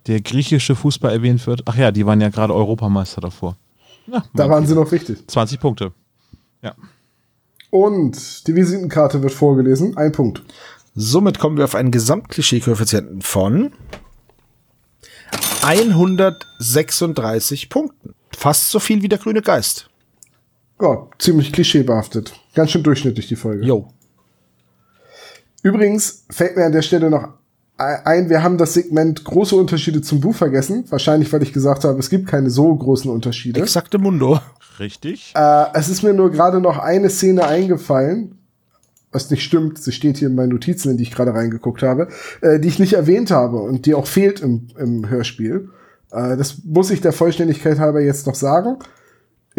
[SPEAKER 1] der griechische Fußball erwähnt wird. Ach ja, die waren ja gerade Europameister davor. Ja,
[SPEAKER 2] Da waren sie noch wichtig.
[SPEAKER 1] 20 Punkte. Ja.
[SPEAKER 2] Und die Visitenkarte wird vorgelesen. Ein Punkt.
[SPEAKER 3] Somit kommen wir auf einen Gesamtklischee-Koeffizienten von 136 Punkten. Fast so viel wie der grüne Geist.
[SPEAKER 2] Ja, ziemlich klischeebehaftet. Ganz schön durchschnittlich die Folge.
[SPEAKER 3] Jo.
[SPEAKER 2] Übrigens fällt mir an der Stelle noch ein, wir haben das Segment große Unterschiede zum Buch vergessen. Wahrscheinlich, weil ich gesagt habe, es gibt keine so großen Unterschiede.
[SPEAKER 3] Exakte Mundo.
[SPEAKER 1] Richtig.
[SPEAKER 2] Äh, es ist mir nur gerade noch eine Szene eingefallen, was nicht stimmt, sie steht hier in meinen Notizen, in die ich gerade reingeguckt habe, äh, die ich nicht erwähnt habe und die auch fehlt im, im Hörspiel. Äh, das muss ich der Vollständigkeit halber jetzt noch sagen.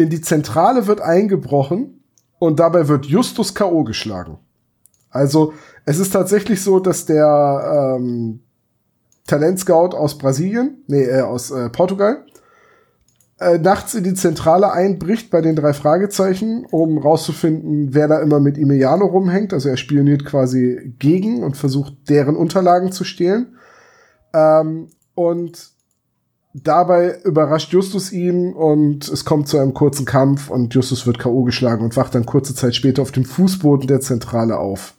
[SPEAKER 2] In die Zentrale wird eingebrochen und dabei wird Justus K.O. geschlagen. Also es ist tatsächlich so, dass der ähm, Talentscout aus Brasilien, nee, äh, aus äh, Portugal, äh, nachts in die Zentrale einbricht bei den drei Fragezeichen, um rauszufinden, wer da immer mit Emiliano rumhängt. Also er spioniert quasi gegen und versucht, deren Unterlagen zu stehlen. Ähm, und dabei überrascht Justus ihn und es kommt zu einem kurzen Kampf und Justus wird K.O. geschlagen und wacht dann kurze Zeit später auf dem Fußboden der Zentrale auf.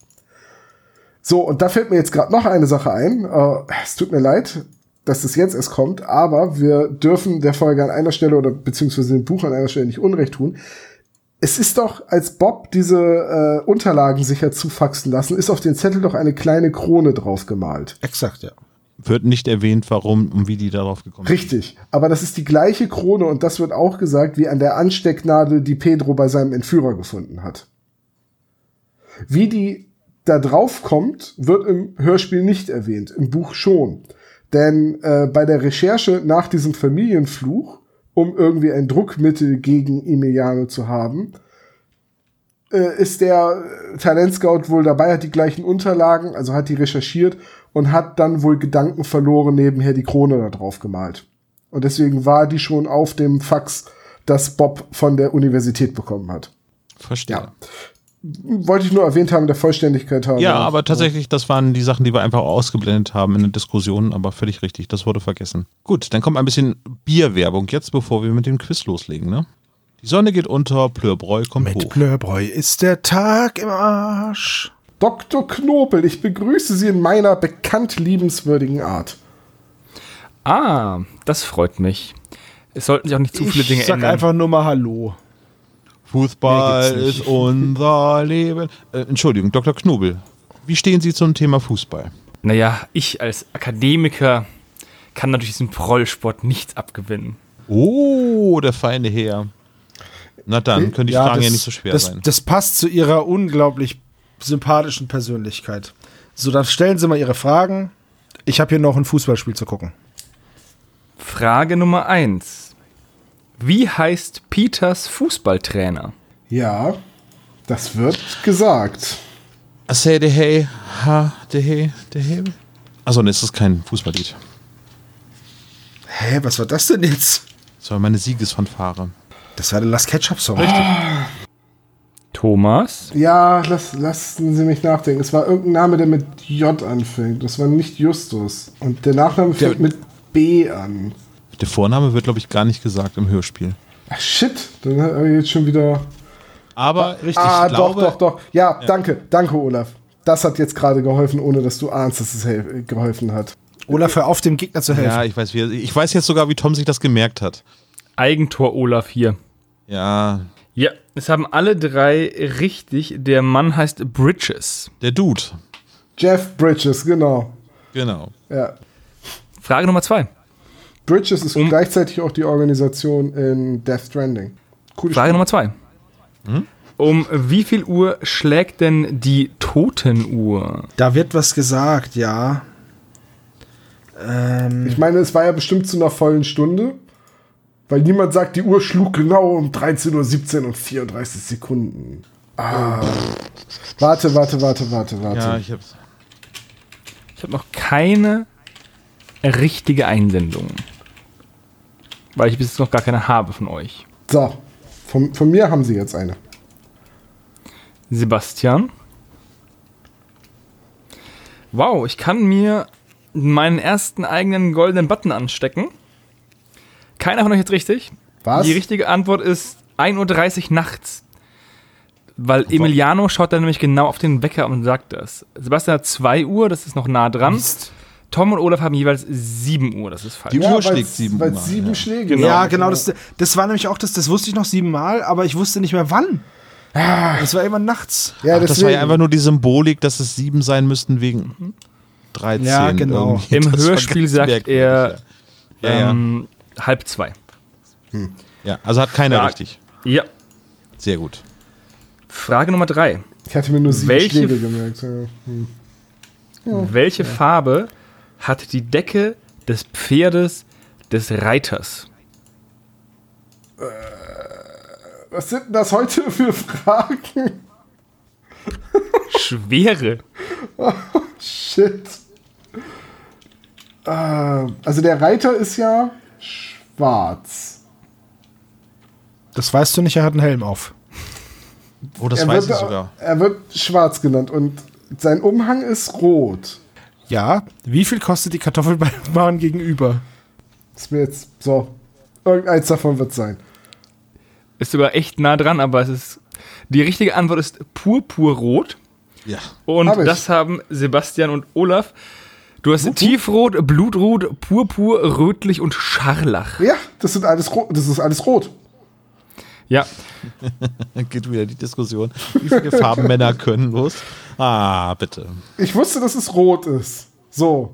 [SPEAKER 2] So, und da fällt mir jetzt gerade noch eine Sache ein. Äh, es tut mir leid, dass das jetzt erst kommt, aber wir dürfen der Folge an einer Stelle oder beziehungsweise dem Buch an einer Stelle nicht Unrecht tun. Es ist doch, als Bob diese äh, Unterlagen sicher zufaxen lassen, ist auf den Zettel doch eine kleine Krone drauf gemalt.
[SPEAKER 3] Exakt, ja.
[SPEAKER 1] Wird nicht erwähnt, warum und wie die darauf gekommen sind.
[SPEAKER 2] Richtig. Aber das ist die gleiche Krone und das wird auch gesagt, wie an der Anstecknadel, die Pedro bei seinem Entführer gefunden hat. Wie die da drauf kommt, wird im Hörspiel nicht erwähnt, im Buch schon. Denn äh, bei der Recherche nach diesem Familienfluch, um irgendwie ein Druckmittel gegen Emiliano zu haben, äh, ist der Talentscout wohl dabei, hat die gleichen Unterlagen, also hat die recherchiert und hat dann wohl Gedanken verloren, nebenher die Krone da drauf gemalt. Und deswegen war die schon auf dem Fax, das Bob von der Universität bekommen hat.
[SPEAKER 1] Verstehe.
[SPEAKER 2] Ja. Wollte ich nur erwähnt haben, der Vollständigkeit haben.
[SPEAKER 1] Ja, aber tatsächlich, das waren die Sachen, die wir einfach ausgeblendet haben in der Diskussion, aber völlig richtig, das wurde vergessen. Gut, dann kommt ein bisschen Bierwerbung jetzt, bevor wir mit dem Quiz loslegen, ne? Die Sonne geht unter, Plörbräu kommt
[SPEAKER 3] Mit
[SPEAKER 1] hoch.
[SPEAKER 3] Blörbräu ist der Tag im Arsch.
[SPEAKER 2] Dr. Knobel, ich begrüße Sie in meiner bekannt liebenswürdigen Art.
[SPEAKER 4] Ah, das freut mich. Es sollten sich auch nicht zu viele
[SPEAKER 3] ich
[SPEAKER 4] Dinge
[SPEAKER 3] sag
[SPEAKER 4] ändern.
[SPEAKER 3] einfach nur mal Hallo.
[SPEAKER 1] Fußball
[SPEAKER 3] gibt's
[SPEAKER 1] ist unser Leben. Äh, Entschuldigung, Dr. Knobel, wie stehen Sie zum Thema Fußball?
[SPEAKER 4] Naja, ich als Akademiker kann natürlich diesem Prollsport nichts abgewinnen.
[SPEAKER 1] Oh, der feine Herr. Na dann, können die Fragen ja nicht so schwer
[SPEAKER 3] das,
[SPEAKER 1] sein.
[SPEAKER 3] Das passt zu ihrer unglaublich sympathischen Persönlichkeit. So, dann stellen Sie mal Ihre Fragen. Ich habe hier noch ein Fußballspiel zu gucken.
[SPEAKER 4] Frage Nummer eins: Wie heißt Peters Fußballtrainer?
[SPEAKER 2] Ja, das wird gesagt.
[SPEAKER 1] Say the hey, ha, the hey, the hey. Achso, ne, das ist kein Fußballlied.
[SPEAKER 3] Hä, was war das denn jetzt?
[SPEAKER 1] Das war meine Siegesfanfare.
[SPEAKER 3] Das war der Last Ketchup-Song.
[SPEAKER 4] Thomas?
[SPEAKER 2] Ja, lass, lassen Sie mich nachdenken. Es war irgendein Name, der mit J anfängt. Das war nicht Justus. Und der Nachname fängt mit B an.
[SPEAKER 1] Der Vorname wird, glaube ich, gar nicht gesagt im Hörspiel.
[SPEAKER 2] Ach, shit, dann habe ich jetzt schon wieder.
[SPEAKER 1] Aber richtig,
[SPEAKER 2] ah,
[SPEAKER 1] ich glaube,
[SPEAKER 2] doch, doch, doch. Ja, danke, danke, Olaf. Das hat jetzt gerade geholfen, ohne dass du ahnst, dass es geholfen hat.
[SPEAKER 3] Olaf, hör auf, dem Gegner zu helfen.
[SPEAKER 1] Ja, ich weiß, wie, er- ich weiß jetzt sogar, wie Tom sich das gemerkt hat.
[SPEAKER 4] Eigentor Olaf hier.
[SPEAKER 1] Ja,
[SPEAKER 4] Ja, es haben alle drei richtig. Der Mann heißt Bridges.
[SPEAKER 1] der Dude.
[SPEAKER 2] Jeff Bridges, genau.
[SPEAKER 1] Genau.
[SPEAKER 2] Ja.
[SPEAKER 4] Frage Nummer zwei.
[SPEAKER 2] Bridges ist
[SPEAKER 4] Um-
[SPEAKER 2] gleichzeitig auch die Organisation in Death Stranding. Coole
[SPEAKER 4] Frage Nummer zwei. Um wie viel Uhr schlägt denn die Totenuhr?
[SPEAKER 3] Da wird was gesagt, ja. Ähm,
[SPEAKER 2] Ich meine, es war ja bestimmt zu einer vollen Stunde, weil niemand sagt, die Uhr schlug genau um 13.17 Uhr und 34 Sekunden. Ah. Warte, warte, warte, warte, warte.
[SPEAKER 1] Ja, ich hab's.
[SPEAKER 4] Ich habe noch keine richtige Einsendung. Weil ich bis jetzt noch gar keine habe von euch.
[SPEAKER 2] so, von, von mir haben sie jetzt eine.
[SPEAKER 4] Sebastian. Wow, ich kann mir meinen ersten eigenen goldenen Button anstecken. Keiner von euch jetzt richtig.
[SPEAKER 2] Was?
[SPEAKER 4] Die richtige Antwort ist 1.30 Uhr nachts. Weil Emiliano schaut dann nämlich genau auf den Wecker und sagt das. Sebastian hat 2 Uhr, das ist noch nah dran. Tom und Olaf haben jeweils 7 Uhr, das ist falsch.
[SPEAKER 1] Die Uhr
[SPEAKER 2] weil's-
[SPEAKER 1] schlägt sieben
[SPEAKER 2] weil's
[SPEAKER 1] Mal,
[SPEAKER 2] sieben
[SPEAKER 1] ja.
[SPEAKER 2] Schläge
[SPEAKER 4] Genau.
[SPEAKER 3] ja, genau. Das, das war nämlich auch das, das wusste ich noch siebenmal, aber ich wusste nicht mehr wann. Es war immer nachts.
[SPEAKER 2] Ja,
[SPEAKER 1] Ach, das war ja einfach nur die Symbolik, dass es sieben sein müssten wegen 13.
[SPEAKER 3] Ja, genau.
[SPEAKER 1] irgendwie.
[SPEAKER 4] Im
[SPEAKER 1] Das
[SPEAKER 4] Hörspiel sagt er
[SPEAKER 1] Ja, ja.
[SPEAKER 4] ähm, halb zwei.
[SPEAKER 1] ja, also hat keiner
[SPEAKER 4] Ja.
[SPEAKER 1] richtig.
[SPEAKER 4] Ja.
[SPEAKER 1] Sehr gut.
[SPEAKER 4] Frage Nummer drei.
[SPEAKER 2] Ich hatte mir nur sieben
[SPEAKER 4] Welche-
[SPEAKER 2] Schläge gemerkt. Ja. Hm.
[SPEAKER 4] Welche Farbe hat die Decke des Pferdes des Reiters?
[SPEAKER 2] Was sind denn das heute für Fragen?
[SPEAKER 4] Schwere.
[SPEAKER 2] Shit. Äh, also der Reiter ist ja schwarz.
[SPEAKER 3] Das weißt du nicht, er hat einen Helm auf.
[SPEAKER 1] Oh, das
[SPEAKER 2] er,
[SPEAKER 1] weiß
[SPEAKER 2] wird,
[SPEAKER 1] ich sogar.
[SPEAKER 2] er wird schwarz genannt und sein Umhang ist rot.
[SPEAKER 3] Ja, wie viel kostet die Kartoffelbahn gegenüber?
[SPEAKER 2] Ist mir jetzt so. Irgendeins davon wird sein.
[SPEAKER 4] Ist sogar echt nah dran, aber es ist. Die richtige Antwort ist purpurrot.
[SPEAKER 1] Ja.
[SPEAKER 4] Und
[SPEAKER 2] Hab
[SPEAKER 4] das haben Sebastian und Olaf. Du hast tiefrot, blutrot, purpur, rötlich und scharlach.
[SPEAKER 2] Ja, das sind alles rot. Das ist alles rot.
[SPEAKER 4] Ja,
[SPEAKER 1] Dann geht wieder die Diskussion. Wie viele Farben Männer können los? Ah, bitte.
[SPEAKER 2] Ich wusste, dass es rot ist. So.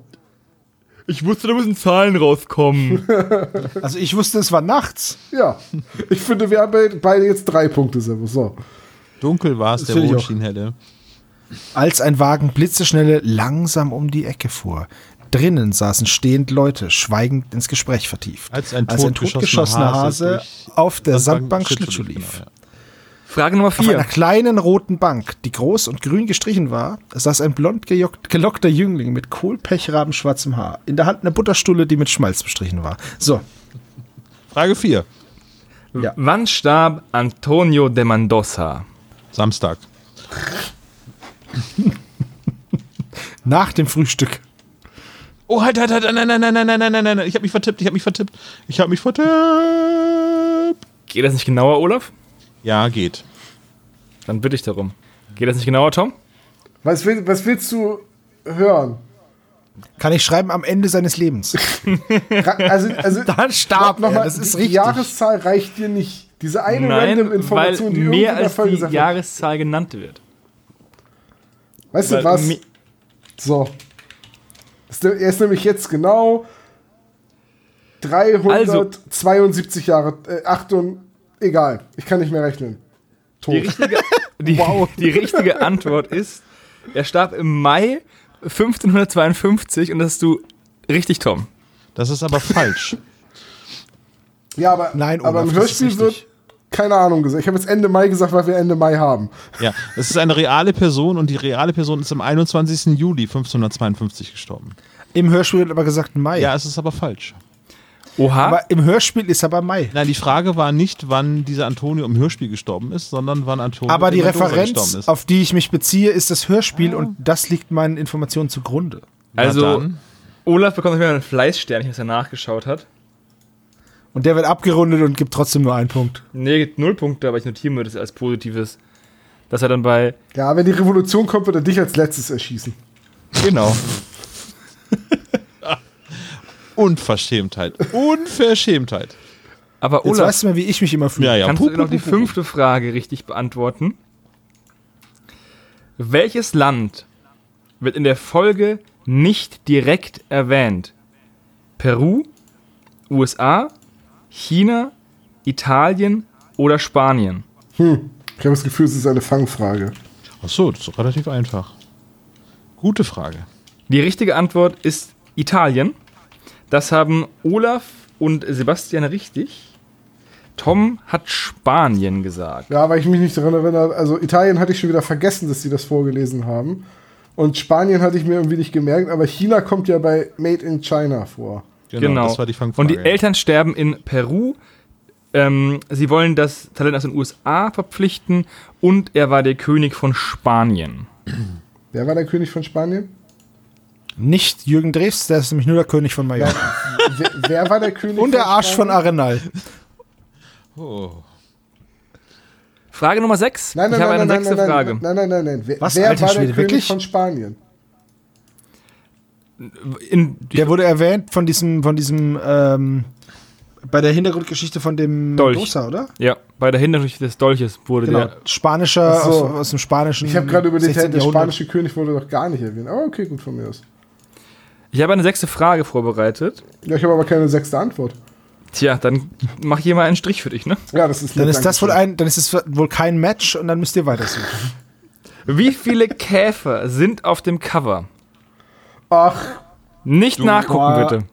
[SPEAKER 4] ich wusste, da müssen Zahlen rauskommen.
[SPEAKER 3] Also ich wusste, es war nachts.
[SPEAKER 2] Ja. Ich finde, wir haben be- beide jetzt drei Punkte, Servus. So.
[SPEAKER 1] Dunkel war es, der
[SPEAKER 3] auch.
[SPEAKER 1] schien helle.
[SPEAKER 3] Als ein Wagen blitzeschnelle langsam um die Ecke fuhr. Drinnen saßen stehend Leute, schweigend ins Gespräch vertieft.
[SPEAKER 1] Als ein totgeschossener
[SPEAKER 3] totgeschossener
[SPEAKER 1] Hase
[SPEAKER 3] Hase auf der Sandbank
[SPEAKER 1] Schlittschuh lief, genau.
[SPEAKER 4] Frage Nummer
[SPEAKER 3] Auf einer
[SPEAKER 4] vier.
[SPEAKER 3] kleinen roten Bank, die groß und grün gestrichen war, saß ein blond gejockt, gelockter Jüngling mit kohlpechrabenschwarzem Haar. In der Hand eine Butterstulle, die mit Schmalz bestrichen war. So,
[SPEAKER 1] Frage 4.
[SPEAKER 3] Ja.
[SPEAKER 4] Wann starb Antonio de Mendoza?
[SPEAKER 1] Samstag.
[SPEAKER 3] nach dem Frühstück.
[SPEAKER 1] Oh, halt, halt, halt, nein, nein, nein, nein, nein, nein, nein, nein, ich habe mich vertippt, ich habe mich vertippt. Ich habe mich vertippt.
[SPEAKER 4] Geht das nicht genauer, Olaf?
[SPEAKER 1] Ja, geht.
[SPEAKER 4] Dann bitte ich darum. Geht das nicht genauer, Tom?
[SPEAKER 2] Was, will, was willst du hören?
[SPEAKER 3] Kann ich schreiben am Ende seines Lebens.
[SPEAKER 2] Also, also,
[SPEAKER 3] Dann starb
[SPEAKER 2] noch
[SPEAKER 3] er,
[SPEAKER 2] mal,
[SPEAKER 3] das ist
[SPEAKER 2] die
[SPEAKER 3] richtig.
[SPEAKER 2] Jahreszahl reicht dir nicht. Diese eine
[SPEAKER 4] Nein,
[SPEAKER 2] random
[SPEAKER 4] weil
[SPEAKER 2] Information, die der
[SPEAKER 4] als
[SPEAKER 2] Folge
[SPEAKER 4] die
[SPEAKER 2] gesagt wird.
[SPEAKER 4] Jahreszahl genannt wird.
[SPEAKER 2] Weißt
[SPEAKER 4] Weil
[SPEAKER 2] du was? So. Ist ne- Er ist nämlich jetzt genau
[SPEAKER 4] Also
[SPEAKER 2] 372 Jahre, äh, Achtung, egal, ich kann nicht mehr rechnen. Tot.
[SPEAKER 4] Die richtige, die, die richtige Antwort ist, er starb im Mai 1552 und das hast du richtig, Tom.
[SPEAKER 1] Das ist aber falsch.
[SPEAKER 2] Ja, aber,
[SPEAKER 3] Nein,
[SPEAKER 2] aber
[SPEAKER 3] Olaf,
[SPEAKER 2] im
[SPEAKER 3] das ist
[SPEAKER 2] Hörspiel wird keine Ahnung gesagt. Ich habe jetzt Ende Mai gesagt, weil wir Ende Mai haben.
[SPEAKER 1] Ja, es ist eine reale Person und die reale Person ist am 21. Juli 1552 gestorben.
[SPEAKER 3] Im Hörspiel wird aber gesagt Mai.
[SPEAKER 1] Ja, es ist aber falsch.
[SPEAKER 4] Oha.
[SPEAKER 3] Aber im Hörspiel ist er bei Mai.
[SPEAKER 1] Nein, die Frage war nicht, wann dieser Antonio im Hörspiel gestorben ist, sondern wann Antonio
[SPEAKER 3] Aber die Referenz,
[SPEAKER 1] gestorben ist.
[SPEAKER 3] auf die ich mich beziehe, ist das Hörspiel und das liegt meinen Informationen zugrunde.
[SPEAKER 4] Also. Olaf bekommt wieder ein Fleißsternchen, was er nachgeschaut hat.
[SPEAKER 3] Und der wird abgerundet und gibt trotzdem nur einen Punkt.
[SPEAKER 4] Nee, gibt null Punkte, aber ich notiere mir das als Positives. Dass er dann bei.
[SPEAKER 2] Ja, wenn die Revolution kommt, wird er dich als letztes erschießen.
[SPEAKER 4] Genau.
[SPEAKER 1] Unverschämtheit. Unverschämtheit.
[SPEAKER 4] Aber
[SPEAKER 3] Jetzt
[SPEAKER 4] Olaf,
[SPEAKER 3] weißt du mal, wie ich mich immer fühle.
[SPEAKER 1] Ja, ja.
[SPEAKER 4] kannst
[SPEAKER 1] Puh,
[SPEAKER 4] du noch die fünfte Frage richtig beantworten? Welches Land wird in der Folge nicht direkt erwähnt? Peru, USA, China, Italien oder Spanien?
[SPEAKER 2] Hm. Ich habe das Gefühl, es ist eine Fangfrage.
[SPEAKER 1] Ach so, das ist doch relativ einfach. Gute Frage.
[SPEAKER 4] Die richtige Antwort ist Italien. Das haben Olaf und Sebastian richtig. Tom hat Spanien gesagt.
[SPEAKER 2] Ja, weil ich mich nicht daran erinnere. Also Italien hatte ich schon wieder vergessen, dass sie das vorgelesen haben. Und Spanien hatte ich mir irgendwie nicht gemerkt, aber China kommt ja bei Made in China vor.
[SPEAKER 4] Genau.
[SPEAKER 1] Das war die Fangfrage.
[SPEAKER 4] Und die Eltern sterben in Peru. Ähm, sie wollen das Talent aus den USA verpflichten und er war der König von Spanien.
[SPEAKER 2] Wer war der König von Spanien?
[SPEAKER 3] Nicht Jürgen Drews, der ist nämlich nur der König von Mallorca.
[SPEAKER 2] wer, wer war der König
[SPEAKER 3] Und der Arsch von? Arenal.
[SPEAKER 1] Oh.
[SPEAKER 4] Frage Nummer 6.
[SPEAKER 2] Nein, nein,
[SPEAKER 4] ich habe
[SPEAKER 2] nein,
[SPEAKER 4] eine
[SPEAKER 2] nein,
[SPEAKER 4] sechste
[SPEAKER 2] nein,
[SPEAKER 4] Frage.
[SPEAKER 2] nein, nein, nein, nein. Wer,
[SPEAKER 3] Was,
[SPEAKER 2] wer war der
[SPEAKER 3] Schwede,
[SPEAKER 2] König
[SPEAKER 3] wirklich?
[SPEAKER 2] von Spanien?
[SPEAKER 4] In,
[SPEAKER 3] Der wurde erwähnt von diesem, von diesem, ähm, bei der Hintergrundgeschichte von dem
[SPEAKER 4] Dolch.
[SPEAKER 3] Dosa, oder?
[SPEAKER 4] ja, bei der Hintergrund des Dolches wurde
[SPEAKER 3] Genau.
[SPEAKER 4] der.
[SPEAKER 3] Spanischer,
[SPEAKER 2] so.
[SPEAKER 3] aus, aus dem Spanischen.
[SPEAKER 2] Ich habe gerade überlegt,
[SPEAKER 3] 16.
[SPEAKER 2] der
[SPEAKER 3] Jahrhundert.
[SPEAKER 2] spanische König wurde doch gar nicht erwähnt. Aber okay, gut von mir aus.
[SPEAKER 4] Ich habe eine sechste Frage vorbereitet.
[SPEAKER 2] Ja, ich habe aber keine sechste Antwort.
[SPEAKER 4] Tja, dann mach ich hier mal einen Strich für dich, ne?
[SPEAKER 2] Ja, das ist
[SPEAKER 3] Dann ist das wohl ein, dann ist es wohl kein Match und dann müsst ihr weitersuchen.
[SPEAKER 4] Wie viele Käfer sind auf dem Cover?
[SPEAKER 2] Ach,
[SPEAKER 4] Nicht nachgucken,
[SPEAKER 3] Boah.
[SPEAKER 4] bitte.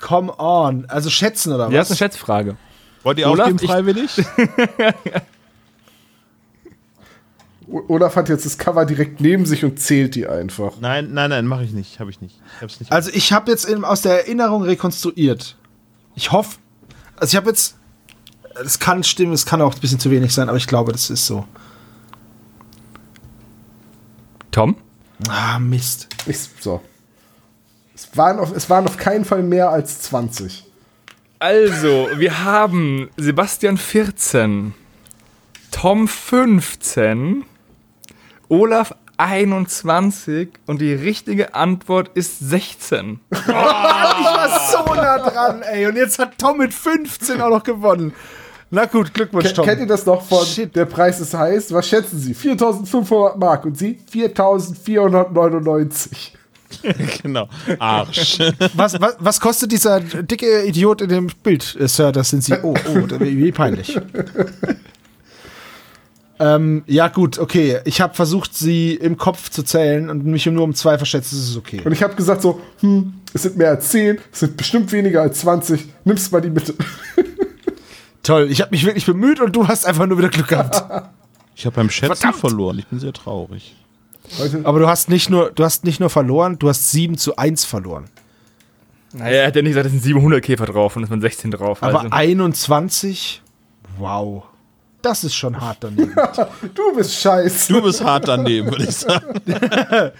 [SPEAKER 3] Come on. Also schätzen oder was?
[SPEAKER 4] Ja, ist eine Schätzfrage.
[SPEAKER 1] Wollt ihr
[SPEAKER 4] Olaf,
[SPEAKER 1] aufgeben freiwillig?
[SPEAKER 2] Olaf hat jetzt das Cover direkt neben sich und zählt die einfach.
[SPEAKER 1] nein, nein, nein, mache ich nicht. Habe ich nicht. Ich hab's nicht.
[SPEAKER 3] Also ich habe jetzt in, aus der Erinnerung rekonstruiert. Ich hoffe, also ich habe jetzt, es kann stimmen, es kann auch ein bisschen zu wenig sein, aber ich glaube, das ist so.
[SPEAKER 4] Tom?
[SPEAKER 3] Ah, Mist.
[SPEAKER 2] Ich, so. Es waren, auf, es waren auf keinen Fall mehr als 20.
[SPEAKER 4] Also, wir haben Sebastian 14, Tom 15, Olaf 21 und die richtige Antwort ist 16.
[SPEAKER 3] Ich war so nah dran, ey. Und jetzt hat Tom mit 15 auch noch gewonnen. Na gut, Glückwunsch, Tom.
[SPEAKER 2] Kennt ihr das noch von
[SPEAKER 3] Shit.
[SPEAKER 2] Der Preis ist heiß? Was schätzen Sie? 4500 Mark und Sie? 4499.
[SPEAKER 1] genau. Arsch.
[SPEAKER 3] Was, was, was kostet dieser dicke Idiot in dem Bild, äh, Sir? Das sind Sie. Oh, oh, wie, wie peinlich. ähm, ja, gut, okay. Ich habe versucht, sie im Kopf zu zählen und mich nur um zwei verschätzt. Das ist okay.
[SPEAKER 2] Und ich habe gesagt so, hm, es sind mehr als 10, es sind bestimmt weniger als 20. Nimm's mal die Mitte.
[SPEAKER 3] Toll. Ich habe mich wirklich bemüht und du hast einfach nur wieder Glück gehabt.
[SPEAKER 1] Ich habe beim Schätzen
[SPEAKER 3] Verdammt.
[SPEAKER 1] verloren. Ich bin sehr traurig.
[SPEAKER 3] Aber du hast nicht nur, du hast nicht nur verloren, du hast 7 zu 1 verloren.
[SPEAKER 4] Naja, er hat ja nicht gesagt, es sind 700 Käfer drauf und es sind 16 drauf.
[SPEAKER 3] Aber
[SPEAKER 4] Also.
[SPEAKER 3] 21? Wow. Das ist schon hart daneben.
[SPEAKER 2] du bist scheiße.
[SPEAKER 1] Du bist hart daneben, würde ich sagen.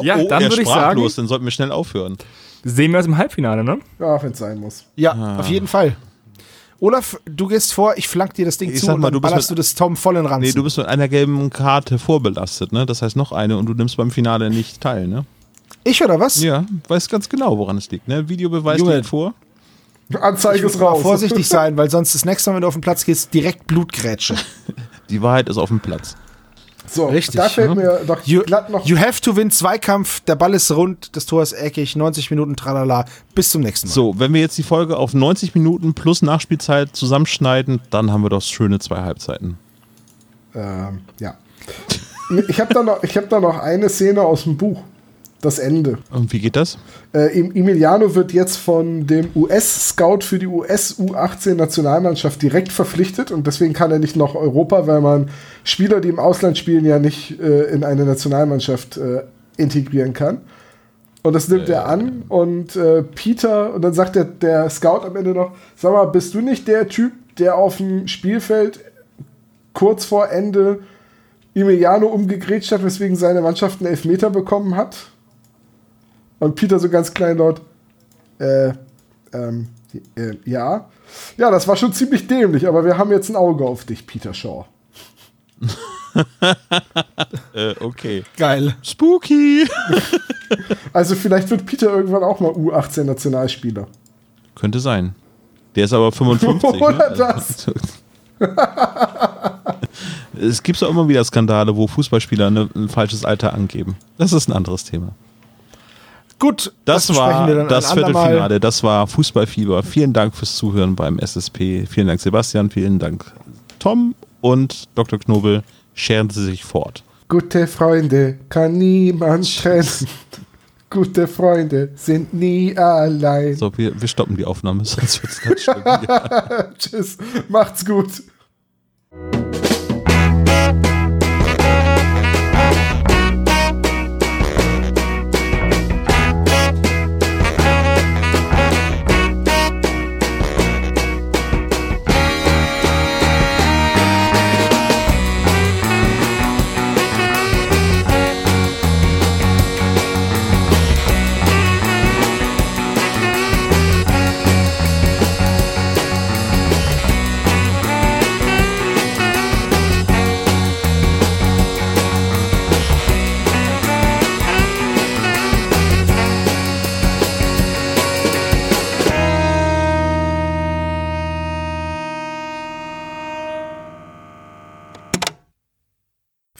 [SPEAKER 4] Ja,
[SPEAKER 1] oh,
[SPEAKER 4] dann würde ich sagen,
[SPEAKER 1] dann sollten wir schnell aufhören.
[SPEAKER 4] Sehen wir uns im Halbfinale, ne?
[SPEAKER 2] Ja, wenn's sein muss.
[SPEAKER 3] Ja, auf jeden Fall. Olaf, du gehst vor, ich flank dir das Ding
[SPEAKER 1] Ich
[SPEAKER 3] zu
[SPEAKER 1] sag
[SPEAKER 3] und
[SPEAKER 1] mal,
[SPEAKER 3] dann
[SPEAKER 1] du bist
[SPEAKER 3] ballerst du
[SPEAKER 1] mit-
[SPEAKER 3] das Tom voll in Ranzen.
[SPEAKER 1] Nee, du bist mit einer gelben Karte vorbelastet, ne? Das heißt noch eine und du nimmst beim Finale nicht teil, ne?
[SPEAKER 3] ich oder was?
[SPEAKER 1] Ja, weiß ganz genau, woran es liegt, ne? Videobeweis
[SPEAKER 3] Junge.
[SPEAKER 1] liegt vor.
[SPEAKER 2] Anzeige ist
[SPEAKER 3] mal
[SPEAKER 2] raus.
[SPEAKER 3] vorsichtig sein, weil sonst das nächste Mal, wenn du auf den Platz gehst, direkt Blutgrätsche.
[SPEAKER 1] Die Wahrheit ist auf dem Platz.
[SPEAKER 2] So,
[SPEAKER 3] Richtig,
[SPEAKER 2] da fällt
[SPEAKER 3] ne?
[SPEAKER 2] mir doch
[SPEAKER 3] You,
[SPEAKER 2] glatt noch.
[SPEAKER 3] you have to win Zweikampf, der Ball ist rund, das Tor ist eckig, 90 Minuten tralala. Bis zum nächsten Mal.
[SPEAKER 1] So, wenn wir jetzt die Folge auf 90 Minuten plus Nachspielzeit zusammenschneiden, dann haben wir doch schöne zwei Halbzeiten.
[SPEAKER 2] Ähm, ja. Ich habe da, noch- ich hab da noch eine Szene aus dem Buch. Das Ende.
[SPEAKER 1] Und wie geht das?
[SPEAKER 2] Äh, Em- Emiliano wird jetzt von dem US-Scout für die US-U18-Nationalmannschaft direkt verpflichtet und deswegen kann er nicht nach Europa, weil man Spieler, die im Ausland spielen, ja nicht äh, in eine Nationalmannschaft äh, integrieren kann. Und das nimmt er an und äh, Peter, und dann sagt der, der Scout am Ende noch, sag mal, bist du nicht der Typ, der auf dem Spielfeld kurz vor Ende Emiliano umgegrätscht hat, weswegen seine Mannschaft einen Elfmeter bekommen hat? Und Peter so ganz kleinlaut, äh, Ähm, äh, ja. Ja, das war schon ziemlich dämlich, aber wir haben jetzt ein Auge auf dich, Peter Shaw.
[SPEAKER 1] Äh, okay.
[SPEAKER 3] Geil.
[SPEAKER 1] Spooky.
[SPEAKER 2] Also vielleicht wird Peter irgendwann auch mal U18-Nationalspieler.
[SPEAKER 1] Könnte sein. Der ist aber 55.
[SPEAKER 2] Oder
[SPEAKER 1] ne?
[SPEAKER 2] das.
[SPEAKER 1] Es gibt auch immer wieder Skandale, wo Fußballspieler eine, ein falsches Alter angeben. Das ist ein anderes Thema.
[SPEAKER 3] Gut,
[SPEAKER 1] Das,
[SPEAKER 3] besprechen
[SPEAKER 1] war das. Viertelfinale. Das war Fußballfieber. Vielen Dank fürs Zuhören beim SSP. Vielen Dank, Sebastian. Vielen Dank, Tom und Dr. Knobel. Scheren Sie sich fort.
[SPEAKER 2] Gute Freunde kann niemand trennen. Gute Freunde sind nie allein.
[SPEAKER 1] So, wir, wir stoppen die Aufnahme, sonst wird es ganz schlimm. Ja.
[SPEAKER 2] Tschüss, macht's gut.